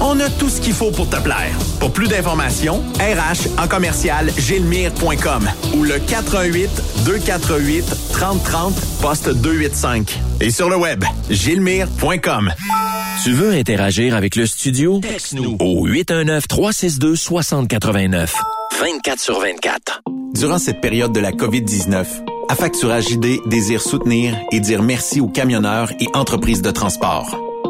On a tout ce qu'il faut pour te plaire. Pour plus d'informations, RH en commercial gilmire.com ou le 418 248 3030 poste 285. Et sur le web, gilmire.com. Tu veux interagir avec le studio? Texte-nous au 819-362-6089. 24 sur 24. Durant cette période de la COVID-19, Affacturage JD désire soutenir et dire merci aux camionneurs et entreprises de transport.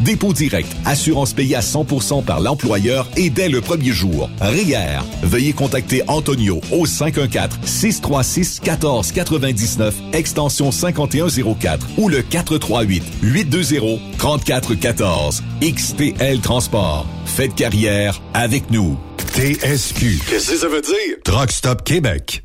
dépôt direct, assurance payée à 100% par l'employeur et dès le premier jour. RIER. Veuillez contacter Antonio au 514-636-1499, extension 5104 ou le 438-820-3414. XTL Transport. Faites carrière avec nous. TSQ. Qu'est-ce que ça veut dire? Truck Stop Québec.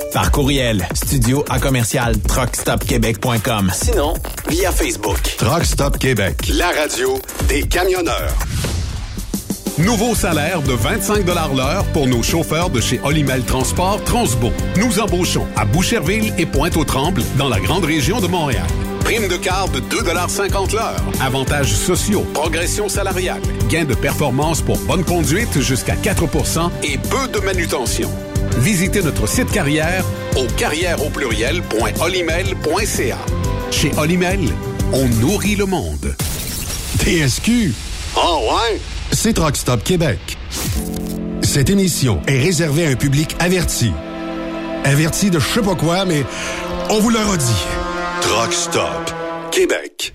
Par courriel, studio à commercial truckstopquebec.com. Sinon, via Facebook. Truck Stop Québec, la radio des camionneurs. Nouveau salaire de 25 l'heure pour nos chauffeurs de chez Olimel Transport Transbo. Nous embauchons à Boucherville et Pointe-aux-Trembles dans la grande région de Montréal. Prime de quart de 2,50 l'heure. Avantages sociaux, progression salariale, gains de performance pour bonne conduite jusqu'à 4% et peu de manutention. Visitez notre site carrière au carrière au pluriel.olimel.ca. Chez Olimel, on nourrit le monde. TSQ. Oh ouais? C'est Truck Stop Québec. Cette émission est réservée à un public averti. Averti de je sais pas quoi, mais on vous le redit. Truck Stop Québec.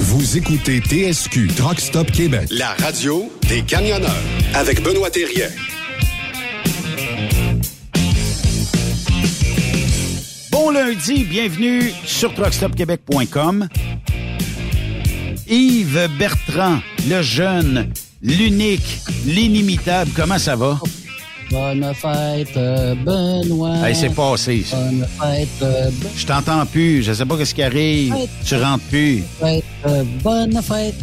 Vous écoutez TSQ Truck Stop Québec, la radio des camionneurs avec Benoît Thérien. Bon lundi, bienvenue sur truckstopquebec.com. Yves Bertrand, le jeune, l'unique, l'inimitable, comment ça va? Bonne fête, Benoît. Hey, c'est passé, ça. Bonne fête, euh, Ben- Je t'entends plus, je sais pas ce qui arrive. Fête. Tu rentres plus. fête, bonne fête,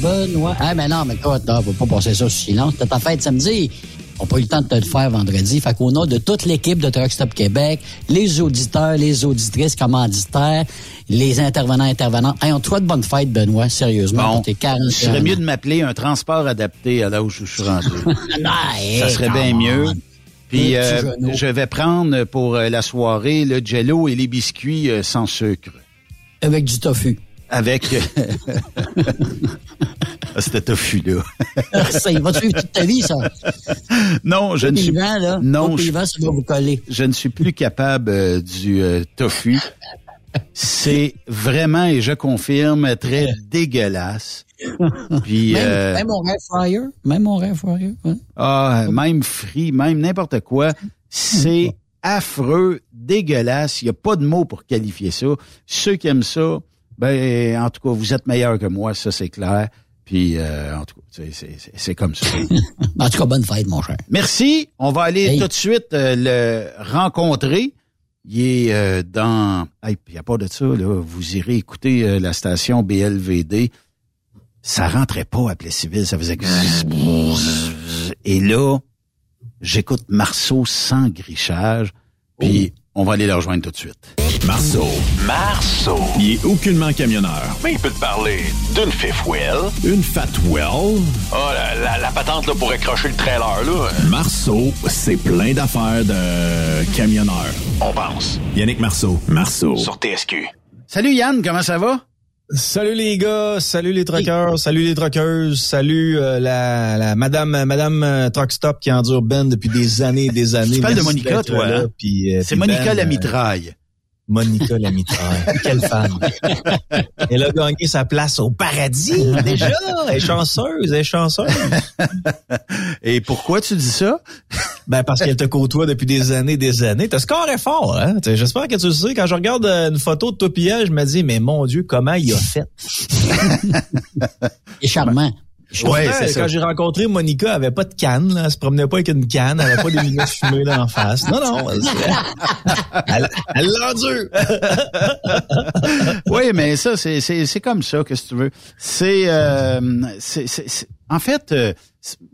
Benoît. Ah, mais non, mais toi, on va pas passer ça sous silence. C'était ta fête samedi. On n'a pas eu le temps de te le faire vendredi. Fait qu'au nom de toute l'équipe de Truck Stop Québec, les auditeurs, les auditrices, commanditaires, les intervenants, intervenants, hey, on te souhaite bonne fête, Benoît, sérieusement, Bon, pour tes 40 ce serait mieux de m'appeler un transport adapté à là où je suis rendu. ça serait bien mieux. Puis euh, je vais prendre pour euh, la soirée le jello et les biscuits euh, sans sucre. Avec du tofu. Avec... Ah, C'était tofu, là. ça, il va te suivre toute ta vie, ça. non, je ne suis... Vivant, là. Non, je- ça va vous coller. je ne suis plus capable euh, du euh, tofu. C'est vraiment, et je confirme, très dégueulasse. Puis, Même, euh, même fryer? Même mon air fryer. hein. ah, même frit, même n'importe quoi, c'est affreux, dégueulasse. Il n'y a pas de mots pour qualifier ça. Ceux qui aiment ça, ben, en tout cas, vous êtes meilleurs que moi, ça c'est clair. Puis, euh, en tout cas, c'est- c'est c'est- c'est comme ça. En tout cas, bonne fête, mon cher. Merci. On va aller Hey. tout de suite euh, le rencontrer. Il est euh, dans... Il n'y a pas de ça, là. Vous irez écouter euh, la station BLVD. Ça rentrait pas à Plessisville. Ça faisait... Et là, j'écoute Marceau sans grichage. Puis, on va aller le rejoindre tout de suite. Marceau. Marceau. Il est aucunement camionneur. Mais il peut te parler d'une fifth wheel. Une fat well. Oh, la, la, la patente là, pour accrocher le trailer, là. Marceau, c'est plein d'affaires de camionneur. On pense. Yannick Marceau. Marceau. Sur TSQ. Salut Yann, comment ça va? Salut les gars, salut les truckers, salut les truckeuses, salut euh, la, la madame madame euh, Truck Stop qui endure Ben depuis des années et des années. Tu parles de Monica, toi, là, hein? euh, C'est Monica Ben, la euh, mitraille. Monica la mitraille. Quelle femme. Elle a gagné sa place au paradis déjà. Elle est chanceuse, elle est chanceuse. Et pourquoi tu dis ça? Ben parce qu'elle te côtoie depuis des années, des années. T'as score est fort, hein? J'espère que tu le sais. Quand je regarde euh, une photo de toi je me dis, mais mon Dieu, comment il a fait? Est charmant. Je Ouais, c'est ça. quand j'ai rencontré Monica, elle avait pas de canne, là. Elle se promenait pas avec une canne, elle avait pas des lunettes fumées là en face. Non, non. Elle, l'endure. oui, mais ça, c'est, c'est, c'est comme ça, que tu veux. C'est, euh, c'est, c'est- en fait, euh,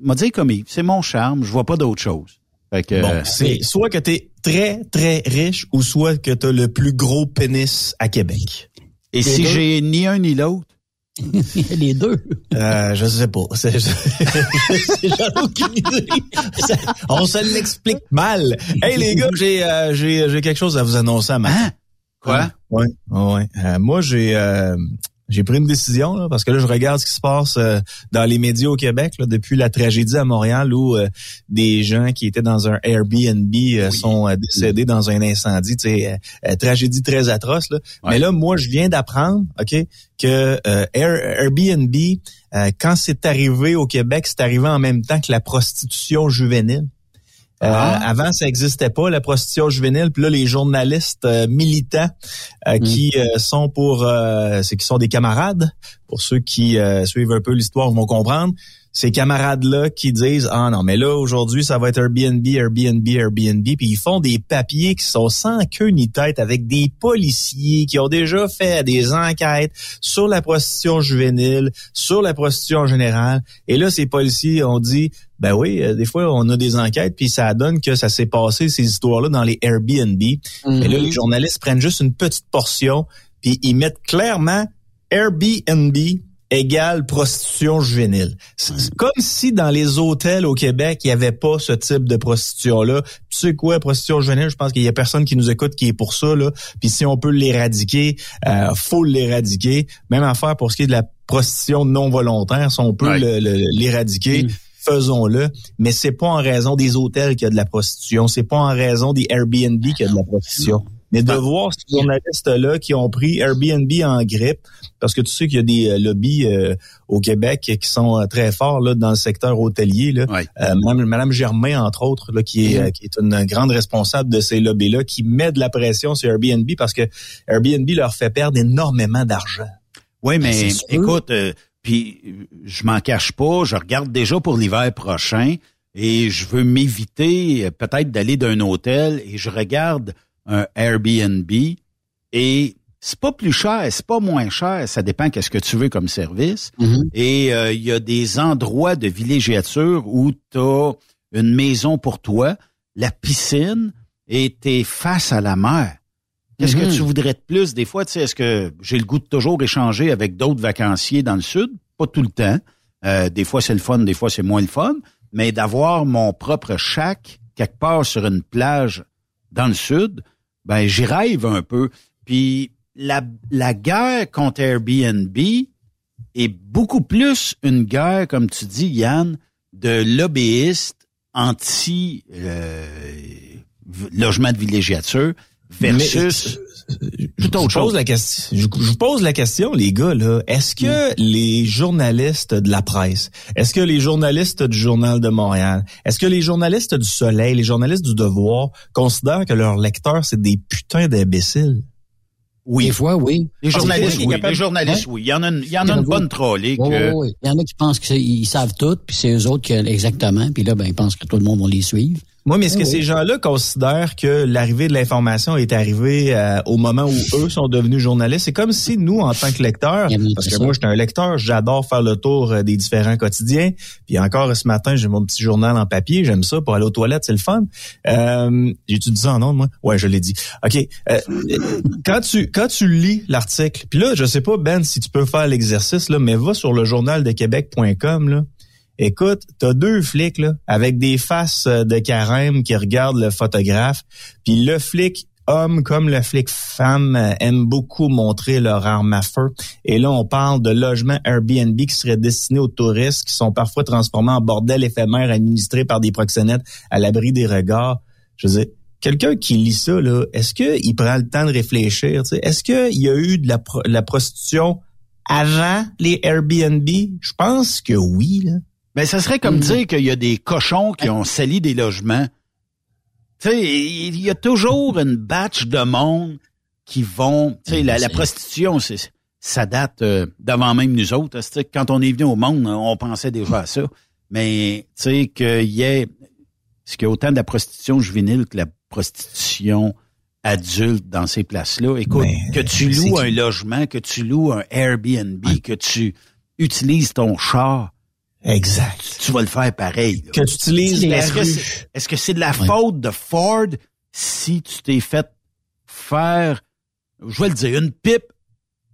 m'a dit comme c'est mon charme, je vois pas d'autre chose. Fait que, Bon, euh, c'est soit que t'es très, très riche ou soit que t'as le plus gros pénis à Québec. et si deux. j'ai ni un ni l'autre, Les deux. Euh, je sais pas. C'est, je, j'en ai aucune idée. Ça- On se l'explique mal. Hey les gars, j'ai, euh, j'ai, j'ai quelque chose à vous annoncer à matin. Quoi? Ouais, ouais. ouais. Euh, moi, j'ai, euh, j'ai pris une décision là, parce que là, je regarde ce qui se passe euh, dans les médias au Québec là, depuis la tragédie à Montréal où euh, des gens qui étaient dans un Airbnb euh, sont euh, décédés dans un incendie. Tu sais, euh, euh, tragédie très atroce. Là. Mais là, moi, je viens d'apprendre, ok, que euh, Air- Airbnb, euh, quand c'est arrivé au Québec, c'est arrivé en même temps que la prostitution juvénile. Euh, Avant, ça n'existait pas, la prostitution juvénile. Puis là, les journalistes euh, militants euh, qui euh, sont pour... euh, c'est qui sont des camarades, pour ceux qui euh, suivent un peu l'histoire vont comprendre, ces camarades-là qui disent « Ah non, mais là, aujourd'hui, ça va être Airbnb, Airbnb, Airbnb. » Puis ils font des papiers qui sont sans queue ni tête avec des policiers qui ont déjà fait des enquêtes sur la prostitution juvénile, sur la prostitution en général. Et là, ces policiers ont dit ben oui, euh, des fois, on a des enquêtes, puis ça donne que ça s'est passé, ces histoires-là, dans les Airbnb. Et là, les journalistes prennent juste une petite portion, puis ils mettent clairement Airbnb égale prostitution juvénile. C'est comme si dans les hôtels au Québec, il n'y avait pas ce type de prostitution-là. Tu sais quoi, prostitution juvénile, je pense qu'il y a personne qui nous écoute qui est pour ça. Là. Puis si on peut l'éradiquer, euh, faut l'éradiquer. Même affaire pour ce qui est de la prostitution non volontaire, si on peut l'éradiquer. Faisons-le, mais c'est pas en raison des hôtels qu'il y a de la prostitution, c'est pas en raison des Airbnb qu'il y a de la prostitution. Mais de voir ces journalistes-là qui ont pris Airbnb en grippe, parce que tu sais qu'il y a des euh, lobbies euh, au Québec qui sont euh, très forts là, dans le secteur hôtelier. Là. Euh, Madame, Madame Germain, entre autres, là, qui, est, euh, qui est une grande responsable de ces lobbies-là, qui met de la pression sur Airbnb parce que Airbnb leur fait perdre énormément d'argent. Oui, mais écoute, euh, puis je m'en cache pas, je regarde déjà pour l'hiver prochain et je veux m'éviter peut-être d'aller d'un hôtel et je regarde un Airbnb et c'est pas plus cher, c'est pas moins cher, ça dépend qu'est-ce que tu veux comme service. Et euh, il y a des endroits de villégiature où tu as une maison pour toi, la piscine et t'es face à la mer. Qu'est-ce que tu voudrais de plus? Des fois, tu sais, est-ce que j'ai le goût de toujours échanger avec d'autres vacanciers dans le sud? Pas tout le temps. Euh, des fois, c'est le fun, des fois, c'est moins le fun. Mais d'avoir mon propre shack quelque part sur une plage dans le sud, ben, j'y rêve un peu. Puis la, la guerre contre Airbnb est beaucoup plus une guerre, comme tu dis, Yann, de lobbyistes anti euh, logement de villégiature versus tout autre chose. la question. Je, je vous pose la question, les gars. là. Est-ce que les journalistes de la presse, est-ce que les journalistes du Journal de Montréal, est-ce que les journalistes du Soleil, les journalistes du Devoir considèrent que leurs lecteurs c'est des putains d'imbéciles? Oui. Des fois, oui. Les journalistes, oui. Les journalistes, oui. Il y en a une, il y en a une bonne trollée Oui, que... oui, oui. Il y en a qui pensent qu'ils savent tout, puis c'est eux autres qui exactement, puis là, ben, ils pensent que tout le monde va les suivre. Moi, mais est-ce que ces gens-là considèrent que l'arrivée de l'information est arrivée euh, au moment où eux sont devenus journalistes? C'est comme si nous, en tant que lecteurs, parce que ça. moi, j'étais un lecteur, j'adore faire le tour euh, des différents quotidiens. Puis encore ce matin, j'ai mon petit journal en papier, j'aime ça pour aller aux toilettes, c'est le fun. Euh, J'ai-tu dit ça en ondes, moi? Ouais, je l'ai dit. OK. Euh, quand tu quand tu lis l'article, puis là, je sais pas, Ben, si tu peux faire l'exercice, là, mais va sur le journal de Québec.com, là. Écoute, t'as deux flics là, avec des faces euh, de carême qui regardent le photographe, puis le flic homme comme le flic femme euh, aiment beaucoup montrer leur arme à feu. Et là, on parle de logements Airbnb qui seraient destinés aux touristes, qui sont parfois transformés en bordels éphémères administrés par des proxénètes à l'abri des regards. Je veux dire, quelqu'un qui lit ça, là, est-ce qu'il prend le temps de réfléchir? Est-ce qu'il y a eu de la, pro- la prostitution avant les Airbnb? Je pense que oui. Là. Ben, ça serait comme dire qu'il y a des cochons qui ont sali des logements. Tu sais, il y a toujours une batch de monde qui vont... Tu sais, la, la prostitution, c'est ça date euh, d'avant même nous autres. Sais, Quand on est venu au monde, on pensait déjà à ça. Mais, tu sais, qu'il y ait... Est-ce qu'il y a autant de la prostitution juvénile que la prostitution adulte dans ces places-là? Écoute, Mais, que tu loues un logement, que tu loues un Airbnb, que tu utilises ton char... Exact. Tu vas le faire pareil. là. Que tu utilises Est-ce que c'est est-ce que c'est de la faute de Ford si tu t'es fait faire, je vais le dire, une pipe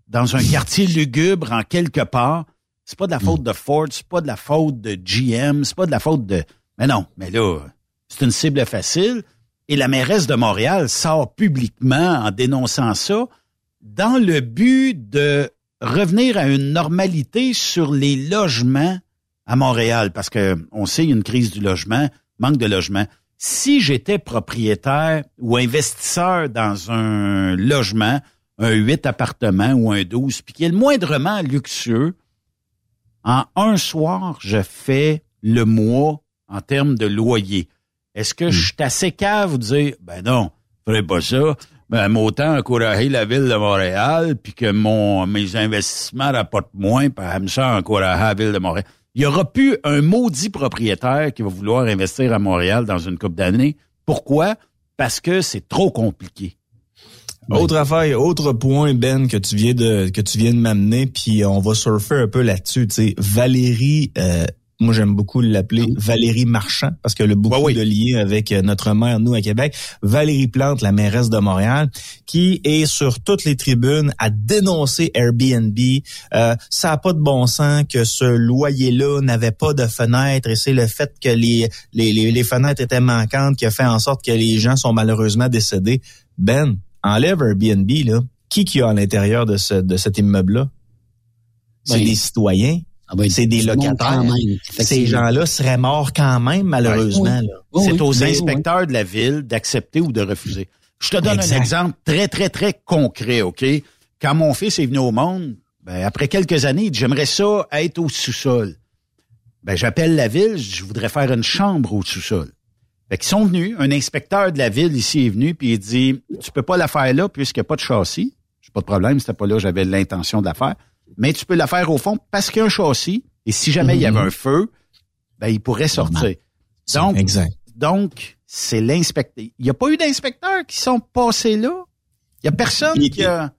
dans un quartier lugubre en quelque part? C'est pas de la faute de Ford, c'est pas de la faute de GM, c'est pas de la faute de... Mais non, mais là, c'est une cible facile. Et la mairesse de Montréal sort publiquement en dénonçant ça dans le but de revenir à une normalité sur les logements à Montréal, parce que on sait, il y a une crise du logement, manque de logement. Si j'étais propriétaire ou investisseur dans un logement, un 8 appartements ou un 12, puis qui est le moindrement luxueux, en un soir, je fais le mois en termes de loyer. Est-ce que je suis assez cave de dire, ben non, je ferais pas ça, ben, m'autant encourager la ville de Montréal, puis que mon mes investissements rapportent moins, par ça encourager la ville de Montréal. Il y aura plus un maudit propriétaire qui va vouloir investir à Montréal dans une coupe d'années. Pourquoi? Parce que c'est trop compliqué. Autre affaire, autre point, Ben, que tu viens de que tu viens de m'amener, puis on va surfer un peu là-dessus. Valérie euh, moi j'aime beaucoup l'appeler Valérie Marchand parce qu'elle a beaucoup de liens avec euh, notre mère, nous, à Québec. Valérie Plante, la mairesse de Montréal, qui est sur toutes les tribunes à dénoncer Airbnb. Euh, ça n'a pas de bon sens que ce loyer-là n'avait pas de fenêtres et c'est le fait que les, les, les, fenêtres étaient manquantes qui a fait en sorte que les gens sont malheureusement décédés. Ben, enlève Airbnb, là. Qui qui a à l'intérieur de, ce, de cet immeuble-là? C'est ben, des citoyens ah ben, c'est des locataires. Ces gens-là seraient morts quand même, malheureusement. c'est aux inspecteurs de la ville d'accepter ou de refuser. Je te donne un exemple très, très, très concret, OK? Quand mon fils est venu au monde, ben, après quelques années, il dit, j'aimerais ça être au sous-sol. Ben, j'appelle la ville, je voudrais faire une chambre au sous-sol. Fait qu'ils sont venus, un inspecteur de la ville ici est venu, puis il dit, tu peux pas la faire là puisqu'il n'y a pas de châssis. J'ai pas de problème, c'était pas là, j'avais l'intention de la faire mais tu peux la faire au fond parce qu'il y a un châssis et si jamais il y avait mhm. un feu, ben il pourrait sortir. Donc, donc c'est l'inspecteur. Il n'y a pas eu d'inspecteurs qui sont passés là? Il y a personne qui a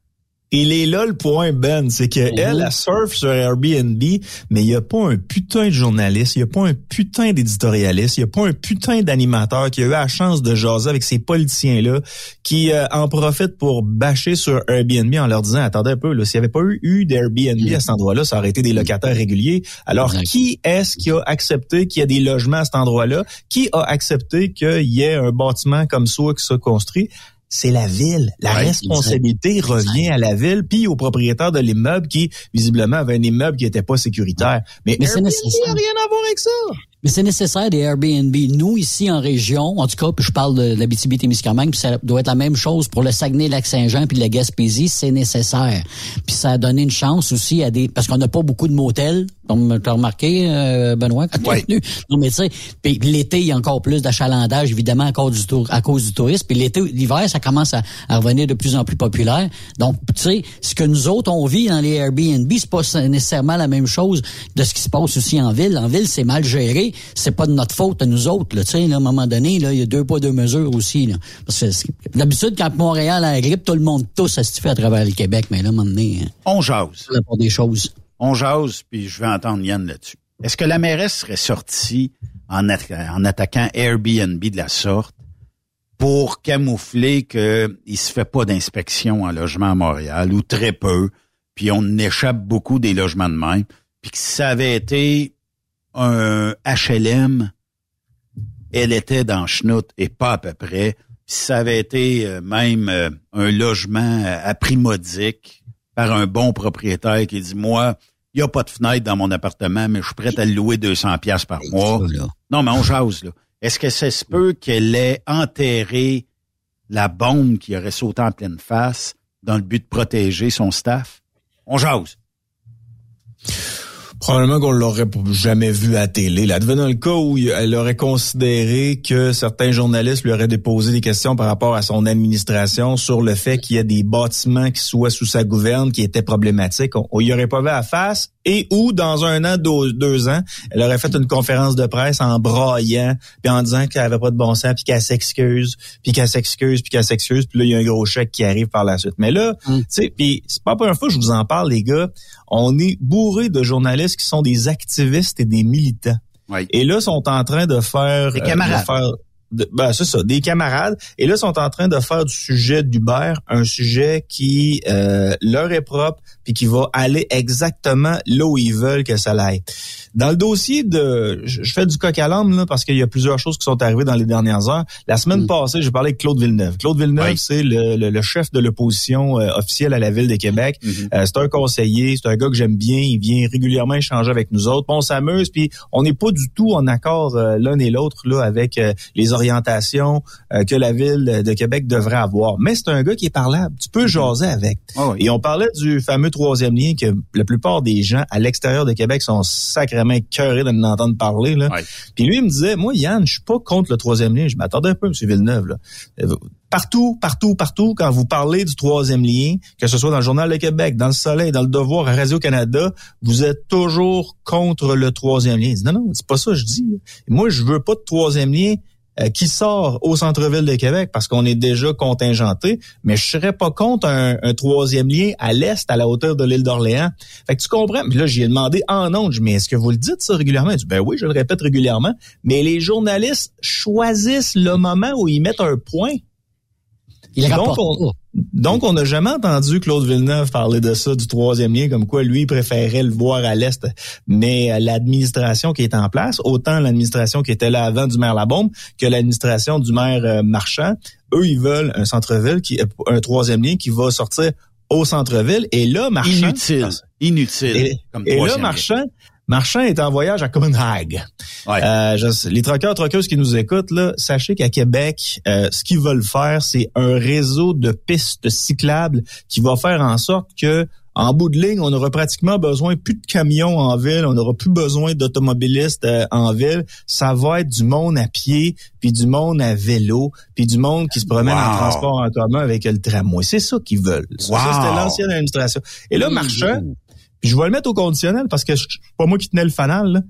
il est là le point, Ben, c'est qu'elle, mhm. elle, elle surfe sur Airbnb, mais il n'y a pas un putain de journaliste, il n'y a pas un putain d'éditorialiste, il n'y a pas un putain d'animateur qui a eu la chance de jaser avec ces politiciens-là, qui euh, en profitent pour bâcher sur Airbnb en leur disant, attendez un peu, s'il n'y avait pas eu, eu d'Airbnb à cet endroit-là, ça aurait été des locataires réguliers. Alors, qui est-ce qui a accepté qu'il y a des logements à cet endroit-là? Qui a accepté qu'il y ait un bâtiment comme ça qui soit construit? C'est la ville. La responsabilité revient à la ville puis au propriétaire de l'immeuble qui visiblement avait un immeuble qui n'était pas sécuritaire. Mais, Mais Airbnb n'a rien à voir avec ça. Mais c'est nécessaire des Airbnb. Nous, ici en région, en tout cas, puis je parle de la BTB-Témiscamingue, puis ça doit être la même chose pour le Saguenay-Lac-Saint-Jean puis la Gaspésie, c'est nécessaire. Puis ça a donné une chance aussi à des... Parce qu'on n'a pas beaucoup de motels, comme tu as remarqué, euh, Benoît, quand tu venu? Non, mais tu sais, puis l'été, il y a encore plus d'achalandage, évidemment, à cause du, tour, à cause du tourisme. Puis l'été, l'hiver, ça commence à, revenir de plus en plus populaire. Donc, tu sais, ce que nous autres, on vit dans les Airbnb, c'est pas nécessairement la même chose de ce qui se passe aussi en ville. En ville, c'est mal géré c'est pas de notre faute à nous autres. Là, à un moment donné, là, il y a deux poids, deux mesures aussi. Là. Parce que d'habitude, quand Montréal a la grippe, tout le monde tous à se fait à travers le Québec. Mais là, à un moment donné... Hein, On jase. Pour des choses. On jase, puis je vais entendre Yann là-dessus. Est-ce que la mairesse serait sortie en, attaquant Airbnb de la sorte pour camoufler qu'il ne se fait pas d'inspection en logement à Montréal, ou très peu, puis on échappe beaucoup des logements de même, puis que ça avait été un HLM, elle était dans Schnout et pas à peu près. ça avait été euh, même euh, un logement à prix modique par un bon propriétaire qui dit, moi, il n'y a pas de fenêtre dans mon appartement, mais je suis prêt à le louer 200 pièces par mois. Non, mais on jase, là. Est-ce que ça se peut qu'elle ait enterré la bombe qui aurait sauté en pleine face dans le but de protéger son staff? On jase. Probablement qu'on l'aurait jamais vu à télé. Là, dans le cas où elle aurait considéré que certains journalistes lui auraient déposé des questions par rapport à son administration sur le fait qu'il y a des bâtiments qui soient sous sa gouverne qui étaient problématiques, on, on y aurait pas vu à face et où dans un an, deux, ans, elle aurait fait une conférence de presse en braillant, puis en disant qu'elle avait pas de bon sens, puis qu'elle s'excuse, puis qu'elle s'excuse, puis qu'elle s'excuse, puis là il y a un gros chèque qui arrive par la suite. Mais là, mm. tu sais, puis c'est pas la première fois que je vous en parle, les gars. On est bourré de journalistes qui sont des activistes et des militants. Et là, sont en train de faire, des camarades. faire de- ben, c'est ça, des camarades. Et là, ils sont en train de faire du sujet d'Uber un sujet qui euh, leur est propre puis qui va aller exactement là où ils veulent que ça aille. Dans le dossier de, je fais du coq à l'âme là parce qu'il y a plusieurs choses qui sont arrivées dans les dernières heures. La semaine passée, j'ai parlé avec Claude Villeneuve. Claude Villeneuve, c'est le, le- le chef de l'opposition euh, officielle à la ville de Québec. Euh, c'est un conseiller, c'est un gars que j'aime bien. Il vient régulièrement échanger avec nous autres. On s'amuse, puis on n'est pas du tout en accord euh, l'un et l'autre là avec euh, les orientations euh, que la ville de Québec devrait avoir. Mais c'est un gars qui est parlable. Tu peux jaser avec. Et on parlait du fameux troisième lien que la plupart des gens à l'extérieur de Québec sont sacrément écœurés de nous entendre parler. Là. Puis lui, il me disait, moi, Yann, je suis pas contre le troisième lien. Je m'attendais un peu, M. Villeneuve. Là. Euh, Partout, partout, partout, quand vous parlez du troisième lien, que ce soit dans le Journal de Québec, dans le Soleil, dans le Devoir, à Radio-Canada, vous êtes toujours contre le troisième lien. Il dit, non, non, c'est pas ça que je dis. Moi, je veux pas de troisième lien qui sort au centre-ville de Québec parce qu'on est déjà contingenté, mais je serais pas contre un, un troisième lien à l'est, à la hauteur de l'île d'Orléans. Fait que tu comprends? Puis là, j'y ai demandé en ondes, mais est-ce que vous le dites ça régulièrement? Il dit, ben oui, je le répète régulièrement, mais les journalistes choisissent le moment où ils mettent un point. Il donc, rapporte on, donc, on n'a jamais entendu Claude Villeneuve parler de ça, du troisième lien, comme quoi lui préférait le voir à l'Est. Mais euh, l'administration qui est en place, autant l'administration qui était là avant du maire Labombe que l'administration du maire euh, Marchand, eux, ils veulent un centre-ville, qui un troisième lien qui va sortir au centre-ville. Et là, Marchand... Inutile. Inutile. Et, comme et là, lien. Marchand... Est en voyage à Copenhague. Euh, je- les truckeuses qui nous écoutent, là, sachez qu'à Québec, euh, ce qu'ils veulent faire, c'est un réseau de pistes cyclables qui va faire en sorte que en bout de ligne, on aura pratiquement besoin plus de camions en ville, on n'aura plus besoin d'automobilistes euh, en ville. Ça va être du monde à pied, puis du monde à vélo, puis du monde qui se promène en transport en commun avec le tramway. C'est ça qu'ils veulent. Wow. ça, c'était l'ancienne administration. Et là, Marchand, puis je vais le mettre au conditionnel parce que c'est pas moi qui tenais le fanal, là.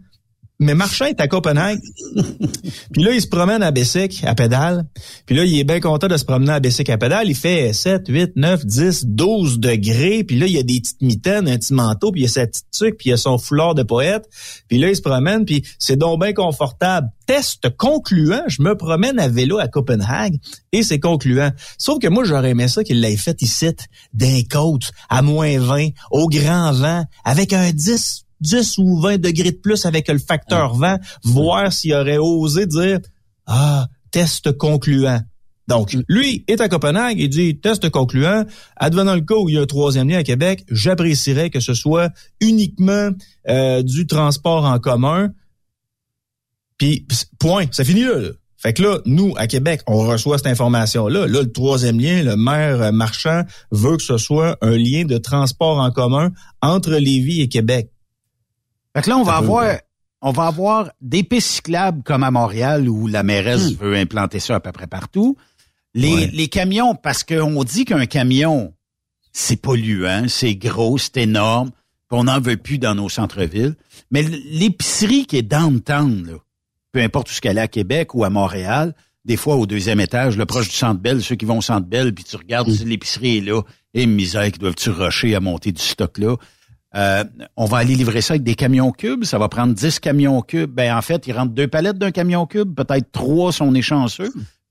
Mais Marchand est à Copenhague. puis là, il se promène à Bessic, à pédale. Puis là, il est bien content de se promener à Bessic à pédale. Il fait 7, 8, 9, 10, 12 degrés. Puis là, il y a des petites mitaines, un petit manteau, puis il y a sa petite tuque, puis il y a son foulard de poète. Puis là, il se promène, puis c'est donc bien confortable. Test concluant, je me promène à vélo à Copenhague et c'est concluant. Sauf que moi, j'aurais aimé ça qu'il l'ait fait ici, d'un côte, à moins 20, au grand vent, avec un 10 10 ou 20 degrés de plus avec le facteur vent, voir s'il aurait osé dire Ah, test concluant. Donc, lui est à Copenhague, il dit test concluant. Advenant le cas où il y a un troisième lien à Québec, j'apprécierais que ce soit uniquement euh, du transport en commun. Puis, point, ça finit là, là. Fait que là, nous, à Québec, on reçoit cette information-là. Là, le troisième lien, le maire Marchand veut que ce soit un lien de transport en commun entre Lévis et Québec. Fait que là, on va avoir, on va avoir des pistes cyclables comme à Montréal où la mairesse Hmm. veut implanter ça à peu près partout. Les, Ouais. les camions, parce qu'on dit qu'un camion, c'est polluant, c'est gros, c'est énorme, qu'on n'en veut plus dans nos centres-villes. Mais l'épicerie qui est downtown, là, peu importe où ce qu'elle est à Québec ou à Montréal, des fois au deuxième étage, le proche du Centre Bell, ceux qui vont au Centre Bell, puis tu regardes si l'épicerie est là, et misère, qui doivent-tu rusher à monter du stock là? Euh, on va aller livrer ça avec des camions cubes. Ça va prendre 10 camions cubes. Ben, en fait, il rentre deux palettes d'un camion cube. Peut-être trois si on.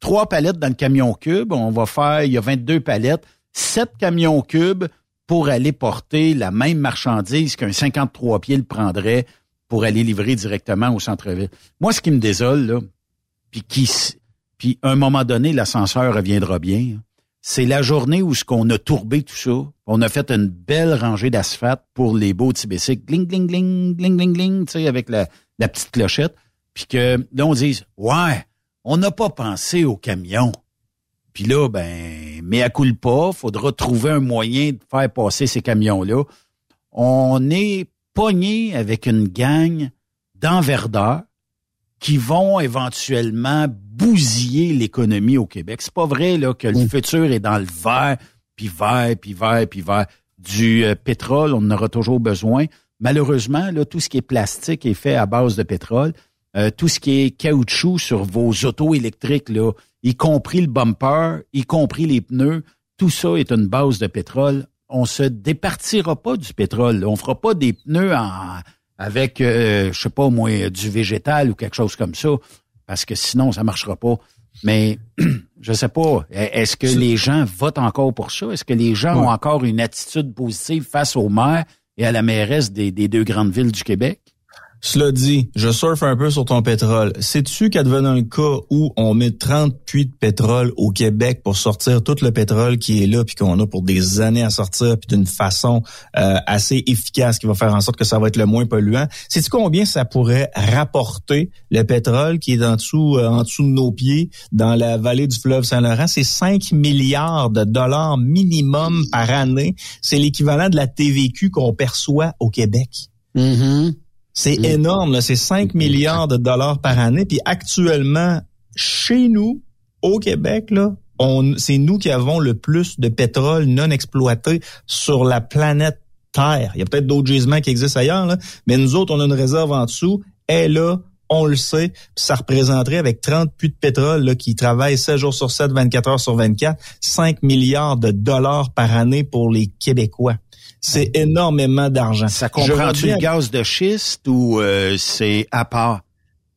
Trois palettes dans le camion cube. On va faire, il y a 22 palettes, sept camions cubes pour aller porter la même marchandise qu'un 53 pieds le prendrait pour aller livrer directement au centre-ville. Moi, ce qui me désole, là, puis qui, puis un moment donné, l'ascenseur reviendra bien. C'est la journée où ce qu'on a tourbé tout ça. On a fait une belle rangée d'asphalte pour les beaux petits. Gling, gling, gling, gling, gling, tu sais, avec la, petite clochette. Puis que là, on dise, ouais, on n'a pas pensé au camion. Puis là, ben, mais à coup pas, faudra trouver un moyen de faire passer ces camions-là. On est pogné avec une gang d'enverdeurs qui vont éventuellement bousiller l'économie au Québec. C'est pas vrai là que le futur est dans le vert, puis vert, puis vert, puis vert. Du euh, pétrole, on en aura toujours besoin. Malheureusement, là, tout ce qui est plastique est fait à base de pétrole. Euh, tout ce qui est caoutchouc sur vos autos électriques, là, y compris le bumper, y compris les pneus, tout ça est une base de pétrole. On se départira pas du pétrole. là. On fera pas des pneus en, avec, euh, je sais pas moi, du végétal ou quelque chose comme ça, parce que sinon ça marchera pas. Mais je sais pas, est-ce que les gens votent encore pour ça? Est-ce que les gens ont encore une attitude positive face au maire et à la mairesse des deux grandes villes du Québec? Cela dit, je surfe un peu sur ton pétrole. Sais-tu qu'advenant le cas où on met 30 puits de pétrole au Québec pour sortir tout le pétrole qui est là puis qu'on a pour des années à sortir puis d'une façon euh, assez efficace qui va faire en sorte que ça va être le moins polluant? Sais-tu combien ça pourrait rapporter le pétrole qui est en dessous euh, en dessous de nos pieds dans la vallée du fleuve Saint-Laurent, c'est 5 milliards de dollars minimum par année. C'est l'équivalent de la TVQ qu'on perçoit au Québec. Mm-hmm. C'est énorme, c'est 5 milliards de dollars par année. Puis actuellement, chez nous, au Québec, là, on, c'est nous qui avons le plus de pétrole non exploité sur la planète Terre. Il y a peut-être d'autres gisements qui existent ailleurs, là, mais nous autres, on a une réserve en dessous. Et là, on le sait, puis ça représenterait avec 30 puits de pétrole là, qui travaillent 7 jours sur 7, 24 heures sur 24, 5 milliards de dollars par année pour les Québécois. C'est énormément d'argent. Ça comprend-tu le gaz de schiste ou euh, c'est à part?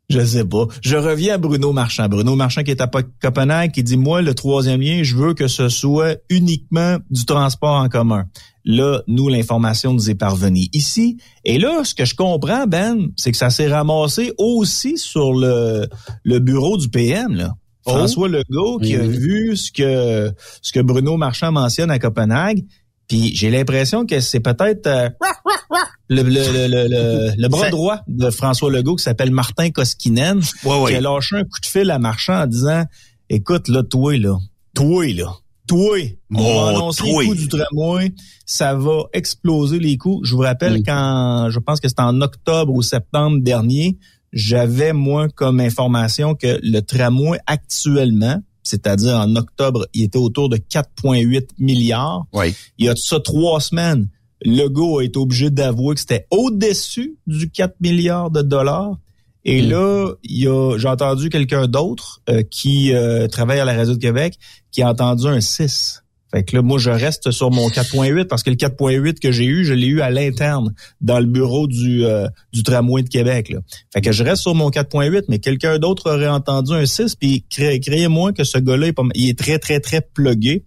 Je sais pas. Je reviens à Bruno Marchand. Bruno Marchand qui est à Copenhague, qui dit, moi, le troisième lien, je veux que ce soit uniquement du transport en commun. Là, nous, l'information nous est parvenue ici. Et là, ce que je comprends, Ben, c'est que ça s'est ramassé aussi sur le, le bureau du PM, là. Oh. François Legault qui a vu ce que ce que Bruno Marchand mentionne à Copenhague puis j'ai l'impression que c'est peut-être euh, le, le, le, le, bras droit de François Legault qui s'appelle Martin Koskinen qui a lâché un coup de fil à Marchand en disant Écoute, là, toi, là, toi, là, toi, on va annoncer le coût du tramway, ça va exploser les coûts. Je vous rappelle quand, je pense que c'était en octobre ou septembre dernier, j'avais, moi, comme information que le tramway actuellement, c'est-à-dire en octobre, il était autour de 4,8 milliards. Oui. Il y a de ça trois semaines, Legault a été obligé d'avouer que c'était au-dessus du 4 milliards de dollars. Et hmm. là, il y a, j'ai entendu quelqu'un d'autre euh, qui euh, travaille à la Radio de Québec qui a entendu un 6. Fait que là, moi, je reste sur mon 4.8 parce que le 4.8 que j'ai eu, je l'ai eu à l'interne dans le bureau du, euh, du tramway de Québec. Là. Fait que je reste sur mon 4.8, mais quelqu'un d'autre aurait entendu un 6, puis créez-moi que ce gars-là, il est très, très, très plugué.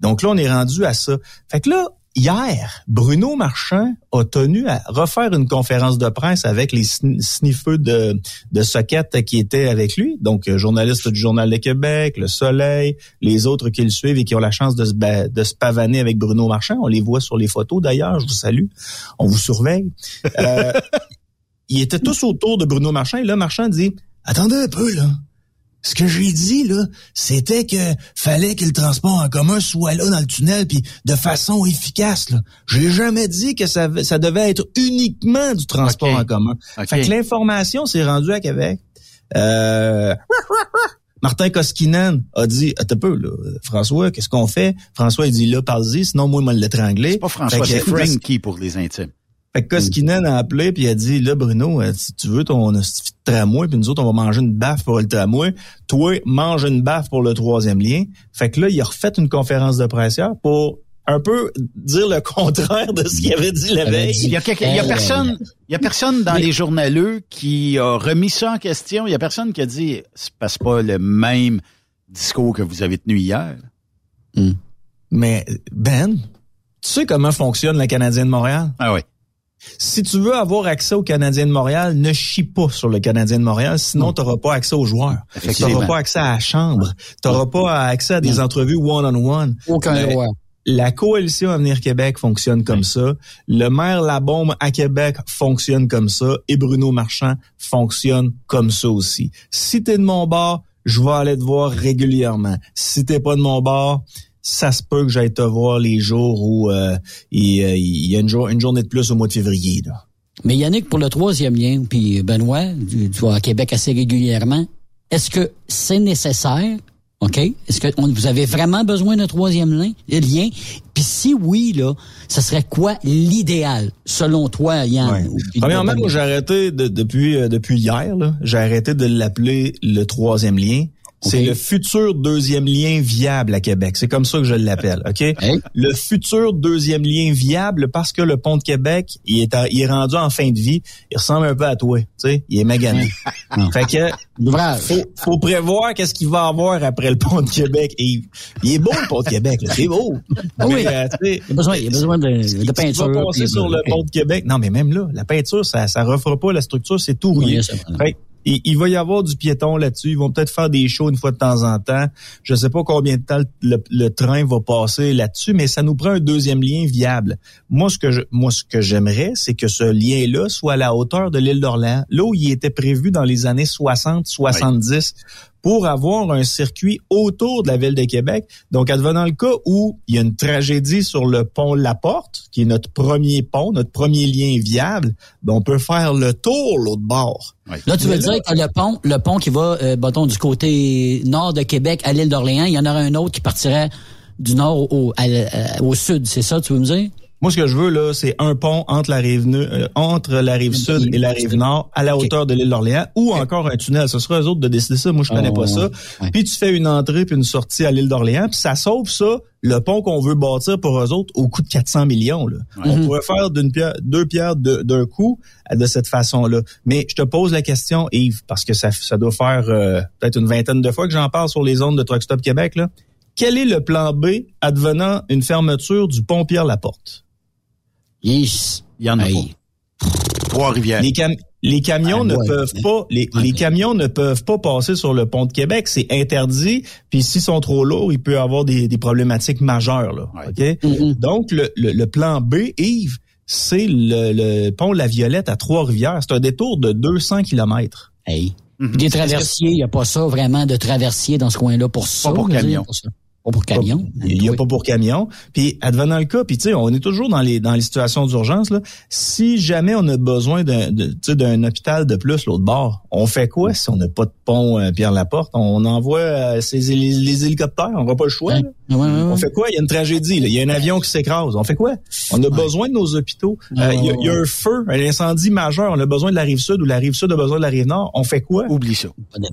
Donc là, on est rendu à ça. Fait que là, hier, Bruno Marchand a tenu à refaire une conférence de presse avec les sniffeux de, de socket qui étaient avec lui, donc euh, journaliste du Journal de Québec, Le Soleil, les autres qui le suivent et qui ont la chance de se, de se pavaner avec Bruno Marchand. On les voit sur les photos d'ailleurs, je vous salue, on vous surveille. Euh, ils étaient tous autour de Bruno Marchand et là, Marchand dit, attendez un peu là, ce que j'ai dit, là, c'était que fallait que le transport en commun soit là dans le tunnel, puis de façon efficace. Là. J'ai jamais dit que ça, ça devait être uniquement du transport en commun. Fait que l'information s'est rendue à Québec. Euh, Martin Koskinen a dit, un peu, là, François, qu'est-ce qu'on fait? François, il dit, là, parle-y, sinon moi, il m'a l'étranglé. C'est pas François, c'est Frankie pour les intimes. Fait que Koskinen a appelé puis il a dit là Bruno, euh, si tu veux ton tramway puis nous autres on va manger une baffe pour le tramway, toi mange une baffe pour le troisième lien. Fait que là il a refait une conférence de presse pour un peu dire le contraire de ce qu'il avait dit la veille. Il y a, il y a personne, il y a personne dans les journaleux qui a remis ça en question. Il y a personne qui a dit c'est pas le même discours que vous avez tenu hier. Hmm. Mais Ben, tu sais comment fonctionne la Canadienne de Montréal? Ah oui. Si tu veux avoir accès au Canadien de Montréal, ne chie pas sur le Canadien de Montréal, sinon tu n'auras pas accès aux joueurs. Tu n'auras pas accès à la chambre. Tu n'auras pas accès à des entrevues one-on-one. Aucun euh, La coalition Avenir Québec fonctionne comme ça. Le maire Labombe à Québec fonctionne comme ça. Et Bruno Marchand fonctionne comme ça aussi. Si tu es de mon bord, je vais aller te voir régulièrement. Si t'es pas de mon bord, ça se peut que j'aille te voir les jours où euh, il, euh, il, y a une, une, journée de plus au mois de février. Là. Mais Yannick, pour le troisième lien, puis Benoît, tu, vas à Québec assez régulièrement, est-ce que c'est nécessaire? OK? Est-ce que vous avez vraiment besoin d'un troisième lien? lien? Puis si oui, là, ce serait quoi l'idéal, selon toi, Yann? Premièrement, moi, j'ai arrêté de, depuis, euh, depuis hier, j'ai arrêté de l'appeler le troisième lien C'est le futur deuxième lien viable à Québec. C'est comme ça que je l'appelle, OK? Le futur deuxième lien viable parce que le pont de Québec, il est, à- il est rendu en fin de vie. Il ressemble un peu à toi, tu sais? Il est magané. fait que, faut, faut prévoir qu'est-ce qu'il va avoir après le pont de Québec. Et il, il est beau, le pont de Québec. C'est beau. Ah oui. Mais, euh, Il y a besoin, il y a besoin de, de tu peinture. vas passer sur le pont de Québec. Non, mais même là, la peinture, ça, ça refera pas la structure, c'est tout rouillé. Oui, il, il va y avoir du piéton là-dessus. Ils vont peut-être faire des shows une fois de temps en temps. Je sais pas combien de temps le, le train va passer là-dessus, mais ça nous prend un deuxième lien viable. Moi, ce que je, moi, ce que j'aimerais, c'est que ce lien-là soit à la hauteur de l'île d'Orléans, là où il était prévu dans les années 60, 70 pour avoir un circuit autour de la ville de Québec. Donc, advenant le cas où il y a une tragédie sur le pont La Porte, qui est notre premier pont, notre premier lien viable, ben, on peut faire le tour l'autre bord. Là, tu veux dire que le pont, le pont qui va, euh, bâton, du côté nord de Québec à l'île d'Orléans, il y en aurait un autre qui partirait du nord au, au, à- au sud, c'est ça, tu veux me dire? Moi, ce que je veux, là, c'est un pont entre la rive euh, entre la rive sud et la rive nord, à la hauteur de l'île d'Orléans, ou encore un tunnel. Ce sera eux autres de décider ça. Moi, je connais Oh, pas ça. ouais. Puis tu fais une entrée puis une sortie à l'île d'Orléans, puis ça sauve ça, le pont qu'on veut bâtir pour eux autres, au coût de 400 millions. Là. On Mhm. pourrait faire d'une pierre, deux pierres de- d'un coup euh, de cette façon-là. Mais je te pose la question, Yves, parce que ça, ça doit faire euh, peut-être une vingtaine de fois que j'en parle sur les ondes de Truck Stop Québec. Là. Quel est le plan B advenant une fermeture du pont Pierre-Laporte? Yes. Il y en a Hey. pas. Trois-Rivières. Les, cam- les camions Ah, ne ouais. peuvent pas, les, camions ne peuvent pas passer sur le pont de Québec. C'est interdit. Puis s'ils sont trop lourds, il peut y avoir des, des problématiques majeures. Là, Ouais. ok? Donc le, le, le plan B, Yves, c'est le, le pont La Violette à Trois-Rivières. C'est un détour de 200 kilomètres. Hey. Mhm. Des traversiers, il n'y a pas ça vraiment de traversiers dans ce coin-là pour ça. pour veux dire, camion. pour ça. Pas pour camion. Il n'y a pas pour camion. Puis advenant le cas, puis tu sais, on est toujours dans les dans les situations d'urgence là. Si jamais on a besoin d'un de- tu sais, d'un hôpital de plus l'autre bord, on fait quoi si on n'a pas de pont euh, Pierre Laporte? On envoie euh, les, les hélicoptères, on n'a pas le choix. Là? Ouais, ouais, ouais. On fait quoi? Il y a une tragédie, là. il y a un avion qui s'écrase. On fait quoi? On a besoin de nos hôpitaux. Euh, il, y a, il y a un feu, un incendie majeur. On a besoin de la rive sud ou la rive sud a besoin de la rive nord. On fait quoi? Oublie ça.